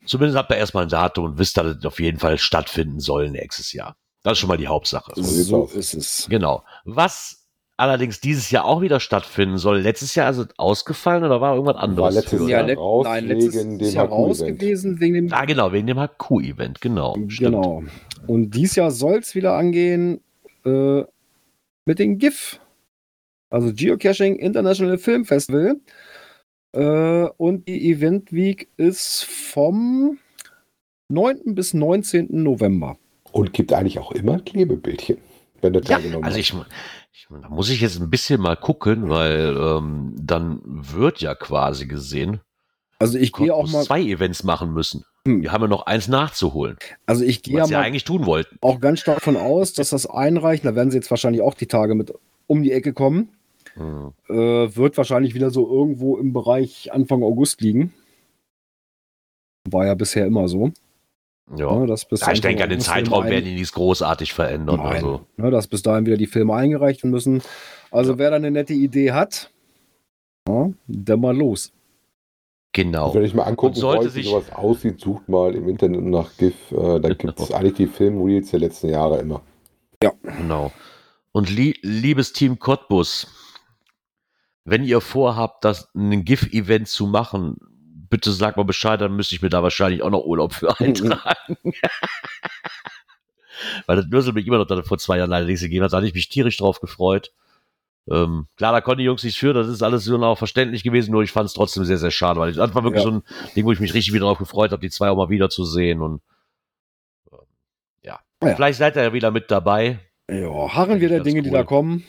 zumindest habt ihr erstmal ein Datum und wisst, dass es auf jeden Fall stattfinden soll nächstes Jahr. Das ist schon mal die Hauptsache. so aus. ist es. Genau. Was allerdings dieses Jahr auch wieder stattfinden soll, letztes Jahr ist es ausgefallen oder war irgendwas anderes? letztes für, Jahr let- raus nein, letztes wegen dem Jahr raus HQ-Event. gewesen wegen dem Ah, genau, wegen dem HQ-Event, genau. Stimmt. Genau. Und dies Jahr soll es wieder angehen äh, mit dem GIF. Also Geocaching International Film Festival. Äh, und die Event Week ist vom 9. bis 19. November. Und gibt eigentlich auch immer Klebebildchen, wenn du Ja, teilgenommen also ich, da muss ich jetzt ein bisschen mal gucken, weil ähm, dann wird ja quasi gesehen, Also ich gehe auch mal, zwei Events machen müssen. Hm. Wir haben ja noch eins nachzuholen, also ich gehe ja mal eigentlich tun wollten. auch ganz stark von aus, dass das Einreichen, da werden sie jetzt wahrscheinlich auch die Tage mit um die Ecke kommen, Hm. äh, wird wahrscheinlich wieder so irgendwo im Bereich Anfang August liegen. War ja bisher immer so. Ja. Ne, dass bis ja, ich denke, an den Zeitraum werden die nichts großartig verändern. Nein, Also, ne, dass bis dahin wieder die Filme eingereicht werden müssen. Also wer da eine nette Idee hat, ja, dann mal los. genau. Wenn ich mal angucken Und sollte wollte, wie sich- sowas aussieht, sucht mal im Internet nach GIF. Äh, da gibt es eigentlich die Filmreels der letzten Jahre immer. Genau. Und lie liebes Team Cottbus, wenn ihr vorhabt, das ein GIF-Event zu machen, bitte sagt mal Bescheid, dann müsste ich mir da wahrscheinlich auch noch Urlaub für eintragen. Weil das Würsel mich immer noch dann vor zwei Jahren leider nichts gegeben hat, da hatte ich mich tierisch drauf gefreut. Ähm, klar, da konnten die Jungs nichts für, das ist alles so auch verständlich gewesen, nur ich fand es trotzdem sehr, sehr schade, weil das war wirklich Ja. so ein Ding, wo ich mich richtig wieder drauf gefreut habe, die zwei auch mal wiederzusehen und ähm, ja. Ja. Vielleicht seid ihr ja wieder mit dabei. Ja, harren wir der Dinge, die cool. da kommen.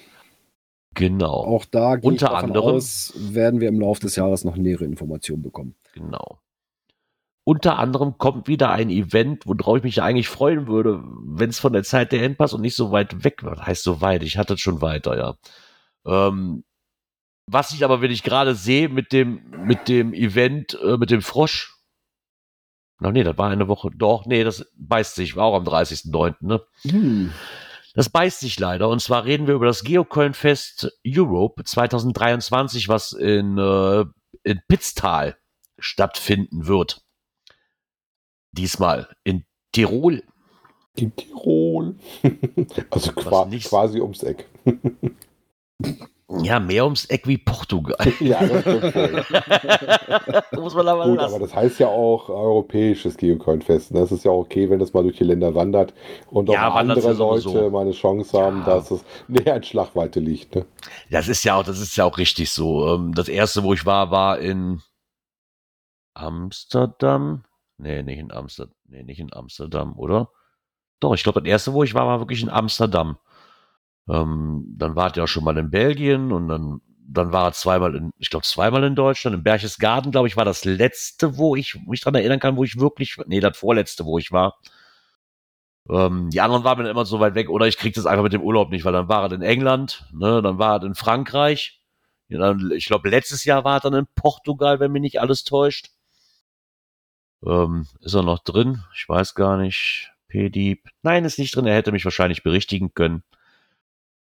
Genau. Auch da Unter anderem- aus, werden wir im Laufe des Jahres noch nähere Informationen bekommen. Genau. Unter anderem kommt wieder ein Event, worauf ich mich eigentlich freuen würde, wenn es von der Zeit der Endpass und nicht so weit weg wird. Heißt so weit, ich hatte es schon weiter, ja. Ähm, was ich aber, wenn ich gerade sehe, mit dem, mit dem Event, äh, mit dem Frosch. Na nee, das war eine Woche. Doch, nee, das beißt sich, war auch am 30.09., ne? Hm. Das beißt sich leider. Und zwar reden wir über das Geocoin-Fest Europe 2023, was in, äh, in Pitztal stattfinden wird. Diesmal in Tirol. In Tirol. also qua nicht- quasi ums Eck. Ja, mehr ums Eck wie Portugal. ja, das. Muss man aber Gut, aber lassen. das heißt ja auch europäisches Geocoin-Fest. Das ist ja auch okay, wenn das mal durch die Länder wandert und auch Ja, andere. Leute mal eine Chance haben, Ja. dass es näher in Schlagweite liegt. Ne? Das ist ja auch, das ist ja auch richtig so. Ähm, Das erste, wo ich war, war in Amsterdam. Nee, nicht in Amsterdam. Nee, nicht in Amsterdam, oder? Doch, ich glaube, das erste, wo ich war, war wirklich in Amsterdam. Ähm, dann war er ja schon mal in Belgien und dann, dann war er zweimal in, ich glaube, zweimal in Deutschland. In Berchtesgaden, glaube ich, war das letzte, wo ich mich dran erinnern kann, wo ich wirklich, nee, das vorletzte, wo ich war. Ähm, die anderen waren mir immer so weit weg, oder ich krieg das einfach mit dem Urlaub nicht, weil dann war er in England, ne, dann war er in Frankreich. Ich glaube, letztes Jahr war er dann in Portugal, wenn mich nicht alles täuscht. Ähm, ist er noch drin? Ich weiß gar nicht. P-Dieb. Nein, ist nicht drin. Er hätte mich wahrscheinlich berichtigen können.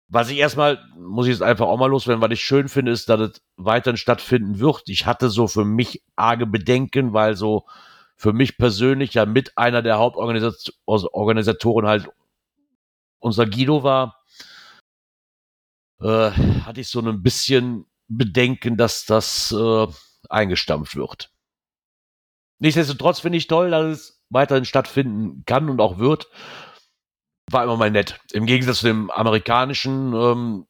Was ich erstmal, muss ich jetzt einfach auch mal loswerden, was ich schön finde, ist, dass es weiterhin stattfinden wird. Ich hatte so für mich arge Bedenken, weil so für mich persönlich ja mit einer der Hauptorganisatoren halt unser Guido war, äh, hatte ich so ein bisschen Bedenken, dass das äh, eingestampft wird. Nichtsdestotrotz finde ich toll, dass es weiterhin stattfinden kann und auch wird. War immer mal nett. Im Gegensatz zu dem amerikanischen ähm,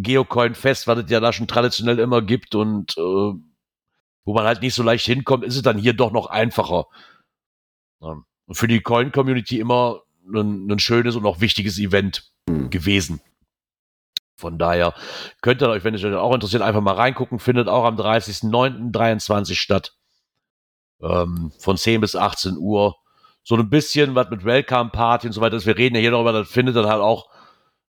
Geocoin-Fest, was es ja da schon traditionell immer gibt und äh, wo man halt nicht so leicht hinkommt, ist es dann hier doch noch einfacher. Ja. Und für die Coin-Community immer ein, ein, schönes und auch wichtiges Event mhm. gewesen. Von daher könnt ihr euch, wenn es euch auch interessiert, einfach mal reingucken. Findet auch am 30.09.23 statt. Ähm, von 10 bis 18 Uhr. So ein bisschen was mit Welcome Party und so weiter. Wir reden ja hier darüber, das findet dann halt auch,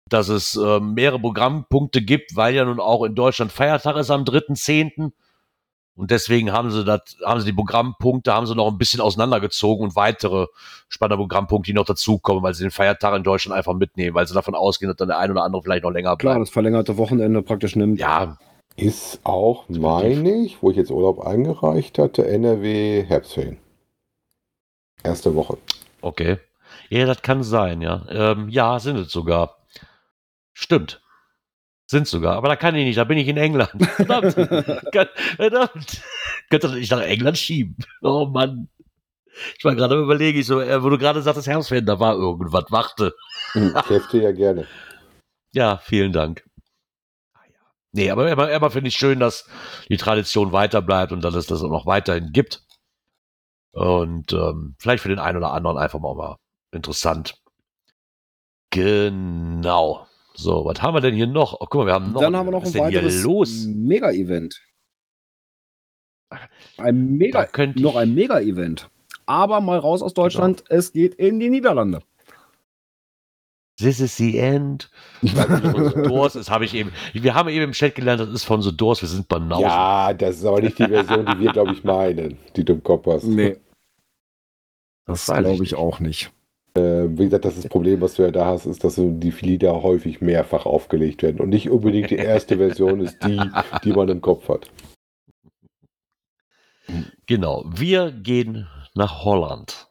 dass es äh, mehrere Programmpunkte gibt, weil ja nun auch in Deutschland Feiertag ist am 3.10. Und deswegen haben sie das, haben sie die Programmpunkte, haben sie noch ein bisschen auseinandergezogen und weitere spannende Programmpunkte, die noch dazukommen, weil sie den Feiertag in Deutschland einfach mitnehmen, weil sie davon ausgehen, dass dann der ein oder andere vielleicht noch länger bleibt. Klar, das verlängerte Wochenende praktisch nimmt. Ja. Ist auch, meine ich, wo ich jetzt Urlaub eingereicht hatte, NRW Herbstferien. Erste Woche. Okay. Ja, das kann sein, ja. Ähm, ja, sind es sogar. Stimmt. Sind sogar, aber da kann ich nicht, da bin ich in England. Verdammt. Verdammt. Könnte das nicht nach England schieben. Oh Mann. Ich war gerade überlegen, ich so, äh, wo du gerade sagtest, Herbstferien, da war irgendwas, warte. Hm, dir ja gerne. Ja, vielen Dank. Ah, nee, aber immer, immer finde ich schön, dass die Tradition weiter bleibt und dass es das auch noch weiterhin gibt. Und ähm, vielleicht für den einen oder anderen einfach mal, mal interessant. Genau. So, was haben wir denn hier noch? Oh, guck mal, wir haben noch. Dann haben wir noch ein weiteres Mega-Event. Ein Mega, noch ein Mega-Event. Aber mal raus aus Deutschland, genau. es geht in die Niederlande. This is the end. von The Doors, das habe ich eben. Wir haben eben im Chat gelernt, das ist von The Doors, wir sind Banausen. Ja, das ist aber nicht die Version, die wir, glaube ich, meinen, die du im Kopf hast. Nee. Das, das glaube ich auch nicht. Äh, wie gesagt, das, ist das Problem, was du ja da hast, ist, dass die Lieder häufig mehrfach aufgelegt werden und nicht unbedingt die erste Version ist die, die man im Kopf hat. Genau, wir gehen nach Holland.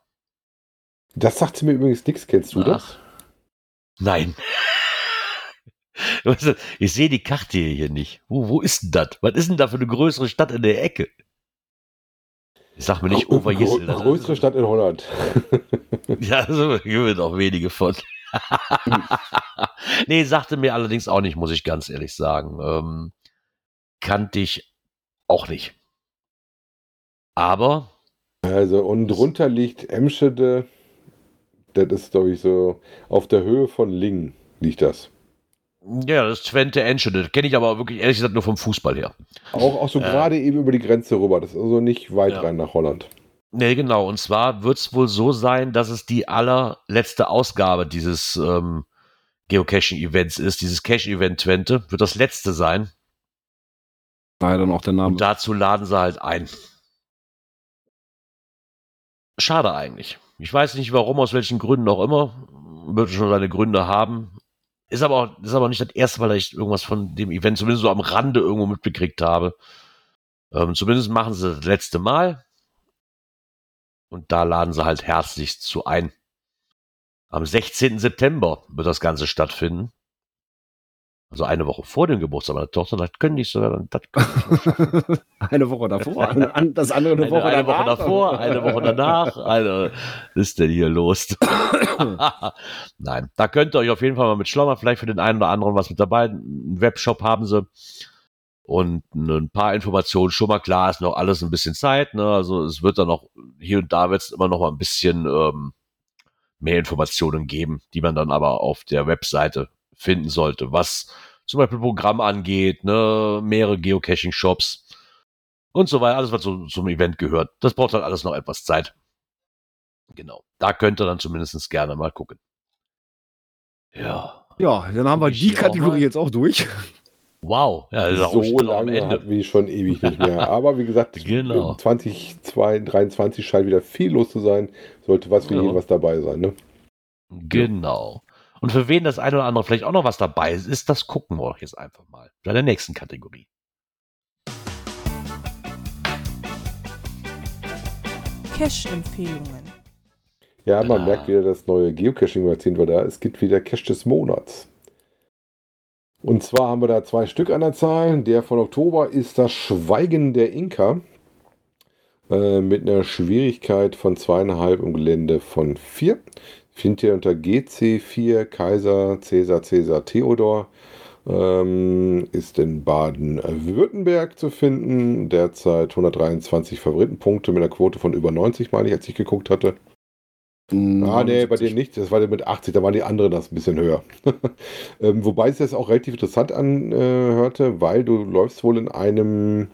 Das sagt mir übrigens nichts, kennst du Ach. das? Nein. Ich sehe die Karte hier nicht. Wo, wo ist denn das? Was ist denn da für eine größere Stadt in der Ecke? Ich sag mir nicht Overjessel. Gro größere Stadt in Holland. ja, so gibt auch wenige von. nee, sagte mir allerdings auch nicht, muss ich ganz ehrlich sagen. Ähm, kannte ich auch nicht. Aber. Also, und drunter liegt Emschede. Das ist, glaube ich, so auf der Höhe von Lingen liegt das. Ja, das ist Twente Enschede. Das kenne ich aber wirklich ehrlich gesagt nur vom Fußball her. Auch, auch so äh, gerade eben über die Grenze rüber. Das ist also nicht weit ja. rein nach Holland. Nee, genau. Und zwar wird es wohl so sein, dass es die allerletzte Ausgabe dieses ähm, Geocaching-Events ist. Dieses Cache-Event Twente wird das letzte sein. Daher dann auch der Name. Und dazu laden sie halt ein. Schade eigentlich. Ich weiß nicht warum, aus welchen Gründen auch immer. Wird schon seine Gründe haben. Ist aber, auch, ist aber nicht das erste Mal, dass ich irgendwas von dem Event zumindest so am Rande irgendwo mitbekriegt habe. Ähm, zumindest machen sie das letzte Mal. Und da laden sie halt herzlichst zu ein. Am 16. September wird das Ganze stattfinden. Also eine Woche vor dem Geburtstag meiner Tochter, das können die sogar dann. Das eine Woche davor, das andere eine, eine Woche, eine Woche davor, eine Woche danach. Eine, was ist denn hier los? Nein, da könnt ihr euch auf jeden Fall mal mit schlau vielleicht für den einen oder anderen was mit dabei. Ein Webshop haben sie und ein paar Informationen schon mal klar, ist noch alles ein bisschen Zeit. Ne? Also es wird dann noch hier und da wird es immer noch mal ein bisschen ähm, mehr Informationen geben, die man dann aber auf der Webseite finden sollte, was zum Beispiel Programm angeht, ne, mehrere Geocaching-Shops und so weiter, alles, was so, zum Event gehört. Das braucht halt alles noch etwas Zeit. Genau. Da könnt ihr dann zumindest gerne mal gucken. Ja. Ja, dann haben wir die Kategorie jetzt auch durch. Wow, ja, das ist so lange am Ende. wie schon ewig nicht mehr. Aber wie gesagt, genau. 2023 scheint wieder viel los zu sein. Sollte was wie genau. was dabei sein, ne? Genau. Und für wen das eine oder andere vielleicht auch noch was dabei ist, das gucken wir doch jetzt einfach mal. Bei der nächsten Kategorie. Cash-Empfehlungen. Ja, man Ah. merkt wieder, das neue Geocaching-Magazin war da. Es gibt wieder Cache des Monats. Und zwar haben wir da zwei Stück an der Zahl. Der von Oktober ist das Schweigen der Inka. Äh, mit einer Schwierigkeit von zweieinhalb im Gelände von vier. Findet ihr unter GC4 Kaiser Cäsar Cäsar Theodor. Ähm, ist in Baden-Württemberg zu finden. Derzeit 123 Favoritenpunkte mit einer Quote von über 90, meine ich, als ich geguckt hatte. Ah, nee, bei denen nicht. Das war der mit 80, da waren die anderen das ein bisschen höher. ähm, wobei es das auch relativ interessant anhörte, weil du läufst wohl in einem,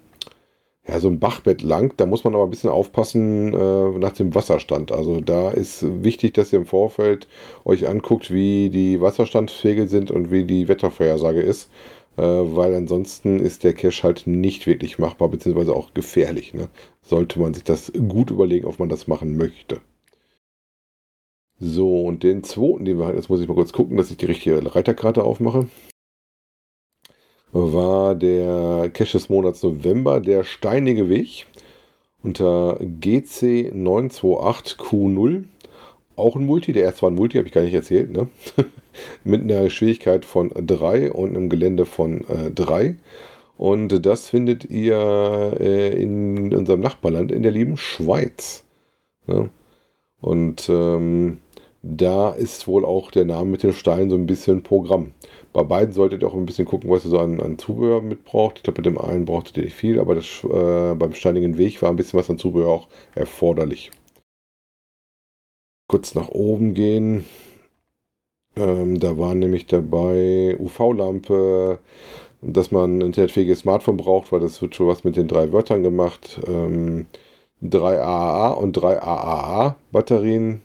ja, so ein Bachbett lang. Da muss man aber ein bisschen aufpassen äh, nach dem Wasserstand. Also da ist wichtig, dass ihr im Vorfeld euch anguckt, wie die Wasserstandsregel sind und wie die Wettervorhersage ist. Äh, weil ansonsten ist der Cache halt nicht wirklich machbar, beziehungsweise auch gefährlich. Ne? Sollte man sich das gut überlegen, ob man das machen möchte. So, und den zweiten, den wir hatten, jetzt muss ich mal kurz gucken, dass ich die richtige Reiterkarte aufmache, war der Cache des Monats November, der Steinige Weg, unter GC928Q0. Auch ein Multi, der erste war ein Multi, habe ich gar nicht erzählt, ne? Mit einer Schwierigkeit von 3 und einem Gelände von 3. Und das findet ihr äh, in unserem Nachbarland, in der lieben Schweiz. Ne? Und ähm, da ist wohl auch der Name mit den Steinen so ein bisschen Programm. Bei beiden solltet ihr auch ein bisschen gucken, was ihr so an, an Zubehör mitbraucht. Ich glaube, mit dem einen brauchtet ihr nicht viel, aber das, äh, beim steinigen Weg war ein bisschen was an Zubehör auch erforderlich. Kurz nach oben gehen. Ähm, da war nämlich dabei UV-Lampe, dass man ein internetfähiges Smartphone braucht, weil das wird schon was mit den drei Wörtern gemacht. Ähm, drei AAA und drei AAA-Batterien,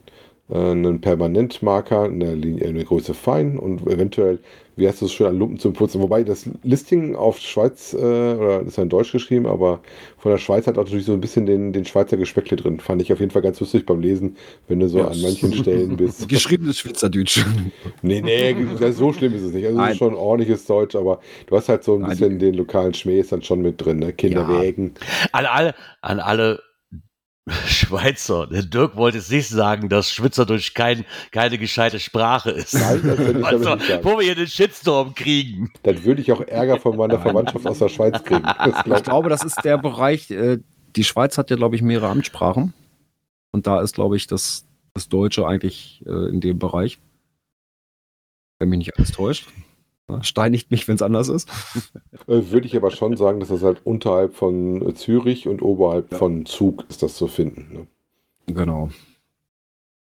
äh, einen Permanentmarker, eine, Linie, eine Größe fein und eventuell, wie heißt das schön, an Lumpen zum Putzen. Wobei das Listing auf Schweiz, äh, oder ist ja in Deutsch geschrieben, aber von der Schweiz hat auch natürlich so ein bisschen den, den Schweizer Geschmäckle drin. Fand ich auf jeden Fall ganz lustig beim Lesen, wenn du so Ja. an manchen Stellen bist. Geschriebenes Schweizerdeutsch. Nee, nee, das- so schlimm ist es nicht. Also es Nein. ist schon ordentliches Deutsch, aber du hast halt so ein Nein, bisschen den lokalen Schmäh ist dann schon mit drin, ne? Kinderwägen. An alle, an alle Schweizer. Der Dirk wollte es nicht sagen, dass Schweizerdeutsch kein, keine gescheite Sprache ist. Nein, das würde ich damit also, nicht sagen. wo wir hier den Shitstorm kriegen. Dann würde ich auch Ärger von meiner Verwandtschaft aus der Schweiz kriegen. Das glaub Ich glaube, das ist der Bereich, äh, die Schweiz hat ja, glaube ich, mehrere Amtssprachen. Und da ist, glaube ich, das, das Deutsche eigentlich äh, in dem Bereich. Wenn mich nicht alles täuscht. Ja, Steinigt mich, wenn es anders ist. Äh, Würde ich aber schon sagen, dass das halt unterhalb von Zürich und oberhalb von Zug ist das zu finden. Ne? Genau.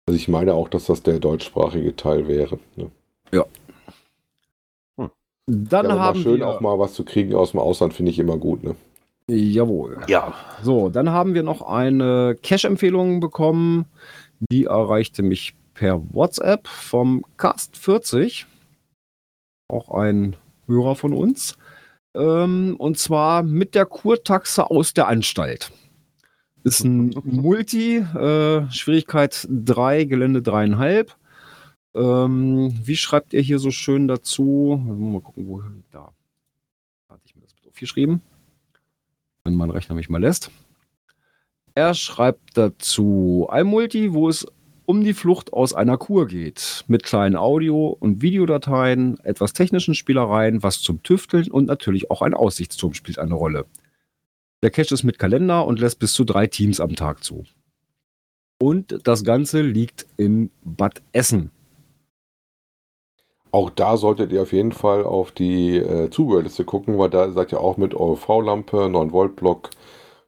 Also ich meine auch, dass das der deutschsprachige Teil wäre. Ne? Dann ja, aber haben schön wir, auch mal was zu kriegen aus dem Ausland, finde ich immer gut. Ne? Jawohl. Ja. So, dann haben wir noch eine Cash-Empfehlung bekommen. Die erreichte mich per WhatsApp vom Cast40. Auch ein Hörer von uns. Ähm, und zwar mit der Kurtaxe aus der Anstalt. Ist ein Multi, äh, Schwierigkeit 3, Gelände 3,5. Ähm, wie schreibt ihr hier so schön dazu? Mal gucken, wo da. Hatte ich mir das aufgeschrieben wenn mein Rechner mich mal lässt. Er schreibt dazu ein Multi, wo es um die Flucht aus einer Kur geht. Mit kleinen Audio- und Videodateien, etwas technischen Spielereien, was zum Tüfteln und natürlich auch ein Aussichtsturm spielt eine Rolle. Der Cache ist mit Kalender und lässt bis zu drei Teams am Tag zu. Und das Ganze liegt in Bad Essen. Auch da solltet ihr auf jeden Fall auf die äh, Zubehörliste gucken, weil da seid ihr auch mit OV-Lampe, 9-Volt-Block,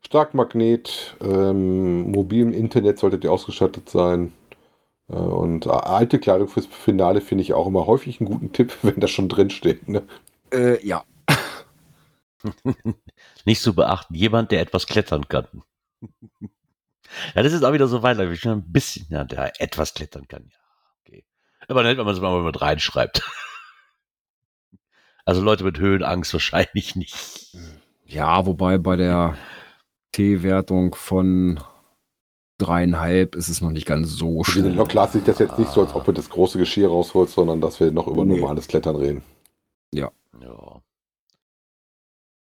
Starkmagnet, ähm, mobilem Internet solltet ihr ausgestattet sein. Äh, und äh, alte Kleidung fürs Finale finde ich auch immer häufig einen guten Tipp, wenn das schon drin steht. Ne? Äh, ja. Nicht zu beachten, jemand, der etwas klettern kann. ja, das ist auch wieder so weiter, schon ein bisschen, ja, der etwas klettern kann. Ja, okay. Aber dann hätte man es mal mit reinschreibt. Also Leute mit Höhenangst wahrscheinlich nicht. Ja, wobei bei der T-Wertung von dreieinhalb ist es noch nicht ganz so Für den schlimm. Loklas sieht das jetzt nicht so, als ob du das große Geschirr rausholst, sondern dass wir noch über Nee. normales Klettern reden. Ja.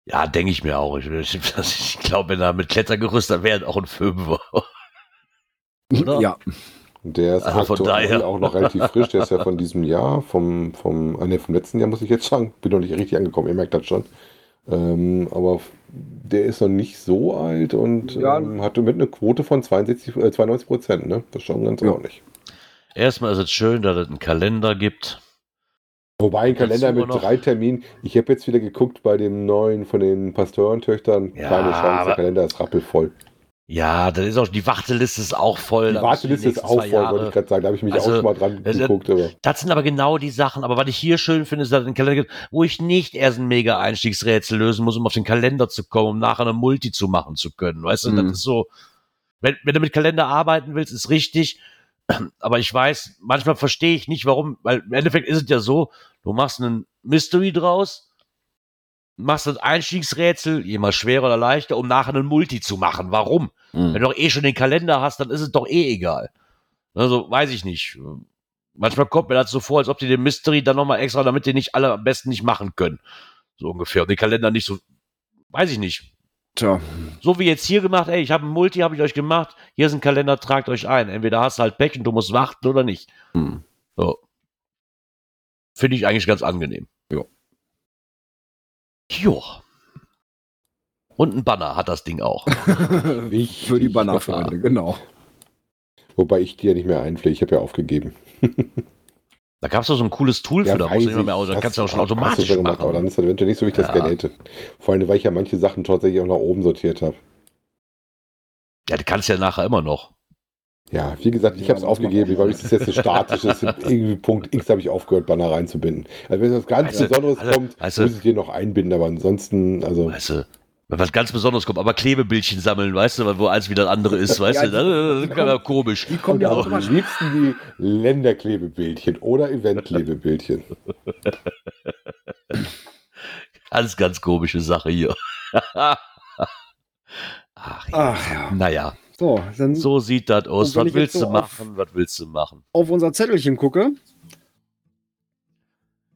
Ja, denke ich mir auch. Ich, ich, ich glaube, wenn er mit Klettergerüst, dann wäre auch ein Fünfer. Oder? Ja, Der ist Also von aktuell daher. auch noch relativ frisch. Der ist ja von diesem Jahr, vom, vom, ah, nee, vom letzten Jahr muss ich jetzt sagen. Bin noch nicht richtig angekommen, ihr merkt das schon. Ähm, aber der ist noch nicht so alt und Ja. ähm, hatte mit einer Quote von 62, äh, 92 Prozent. Ne? Das ist schon ganz Ja. ordentlich. Erstmal ist es schön, dass es einen Kalender gibt. Wobei ein Kalender mit noch- drei Terminen. Ich habe jetzt wieder geguckt bei dem neuen von den Pasteurentöchtern. Ja, Keine Chance, aber- der Kalender ist rappelvoll. Ja, das ist auch, die Warteliste ist auch voll. Die du Warteliste ist auch voll, Jahre- wollte ich gerade sagen. Da habe ich mich Also, auch schon mal dran das- geguckt. Aber Das sind aber genau die Sachen. Aber was ich hier schön finde, ist, dass es einen Kalender gibt, wo ich nicht erst ein mega Einstiegsrätsel lösen muss, um auf den Kalender zu kommen, um nachher eine Multi zu machen zu können. Weißt du, Mhm. das ist so, wenn, wenn du mit Kalender arbeiten willst, ist richtig. Aber ich weiß, manchmal verstehe ich nicht, warum, weil im Endeffekt ist es ja so, du machst einen Mystery draus, machst ein Einstiegsrätsel, jemals schwerer oder leichter, um nachher einen Multi zu machen. Warum? Wenn du doch eh schon den Kalender hast, dann ist es doch eh egal. Also, weiß ich nicht. Manchmal kommt mir das so vor, als ob die den Mystery dann nochmal extra, damit die nicht alle am besten nicht machen können. So ungefähr. Und den Kalender nicht so, weiß ich nicht. Tja, So wie jetzt hier gemacht, ey, ich habe einen Multi, habe ich euch gemacht, hier ist ein Kalender, tragt euch ein. Entweder hast du halt Pech und du musst warten oder nicht. Hm. So. Finde ich eigentlich ganz angenehm. Ja. Jo. Und ein Banner hat das Ding auch. Wichtig. für die Bannerfreunde, genau. Wobei ich die ja nicht mehr einpflege. Ich habe ja aufgegeben. Da gab es doch so ein cooles Tool für, da musst du nicht mehr, aus, da das kannst du auch schon automatisch schon gemacht, machen. Aber dann ist das eventuell nicht so, wie ich das Ja. gerne hätte. Vor allem, weil ich ja manche Sachen tatsächlich auch nach oben sortiert habe. Ja, du kannst ja nachher immer noch. Ja, wie gesagt, ich habe es aufgegeben, weil es ist jetzt so statisch ist. Irgendwie Punkt X habe ich aufgehört, Banner reinzubinden. Also wenn was ganz Also, Besonderes also, kommt, also- muss ich den noch einbinden, aber ansonsten, also Weißt du, wenn was ganz Besonderes kommt, aber Klebebildchen sammeln, weißt du, wo eins wieder das andere ist, weißt Ja, du, das ist ja komisch. Die kommen ja aber auch am liebsten die Länderklebebildchen oder Eventklebebildchen. Ganz, ganz komische Sache hier. Ach, ja. Ach ja. Naja, So, dann so sieht das aus. Was willst jetzt du so auf- machen? Was willst du machen? auf unser Zettelchen gucke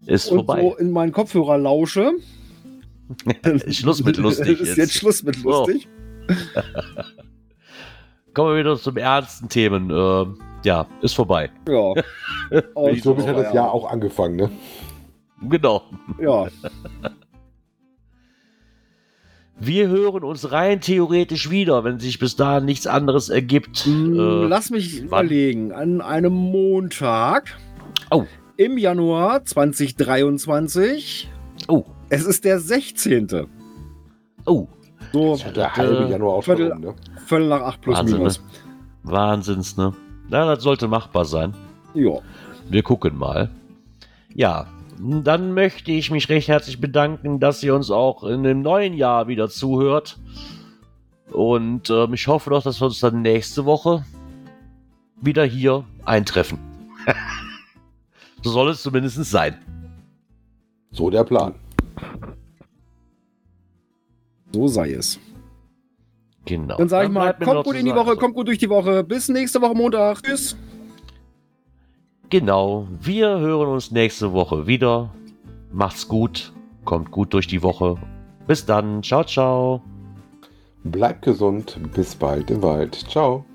Ist und vorbei. so in meinen Kopfhörer lausche. Schluss mit lustig ist jetzt. jetzt Schluss mit lustig. Kommen wir wieder zum ernsten Themen. Ähm, ja, ist vorbei. Ja. Und So hat das Jahr auch angefangen, ne? Genau. Ja, Wir hören uns rein theoretisch wieder, wenn sich bis dahin nichts anderes ergibt. Mm, Äh, Lass mich wann? überlegen. An einem Montag Oh. im Januar 2023. oh, Es ist der 16. oh. So Der halbe äh, Januar auch schon Viertel- rum, ne? Viertel nach acht plus Wahnsinn, minus. Wahnsinns, ne? Na, das sollte machbar sein. Ja. Wir gucken mal. Ja, dann möchte ich mich recht herzlich bedanken, dass ihr uns auch in dem neuen Jahr wieder zuhört. Und ähm, ich hoffe doch, dass wir uns dann nächste Woche wieder hier eintreffen. so soll es zumindest sein. So der Plan. So sei es. Genau. Dann sage ich mal, kommt gut in die sagen, Woche, kommt gut durch die Woche. Bis nächste Woche Montag. Tschüss. Genau. Wir hören uns nächste Woche wieder. Macht's gut. Kommt gut durch die Woche. Bis dann. Ciao, ciao. Bleibt gesund. Bis bald im Wald. Ciao.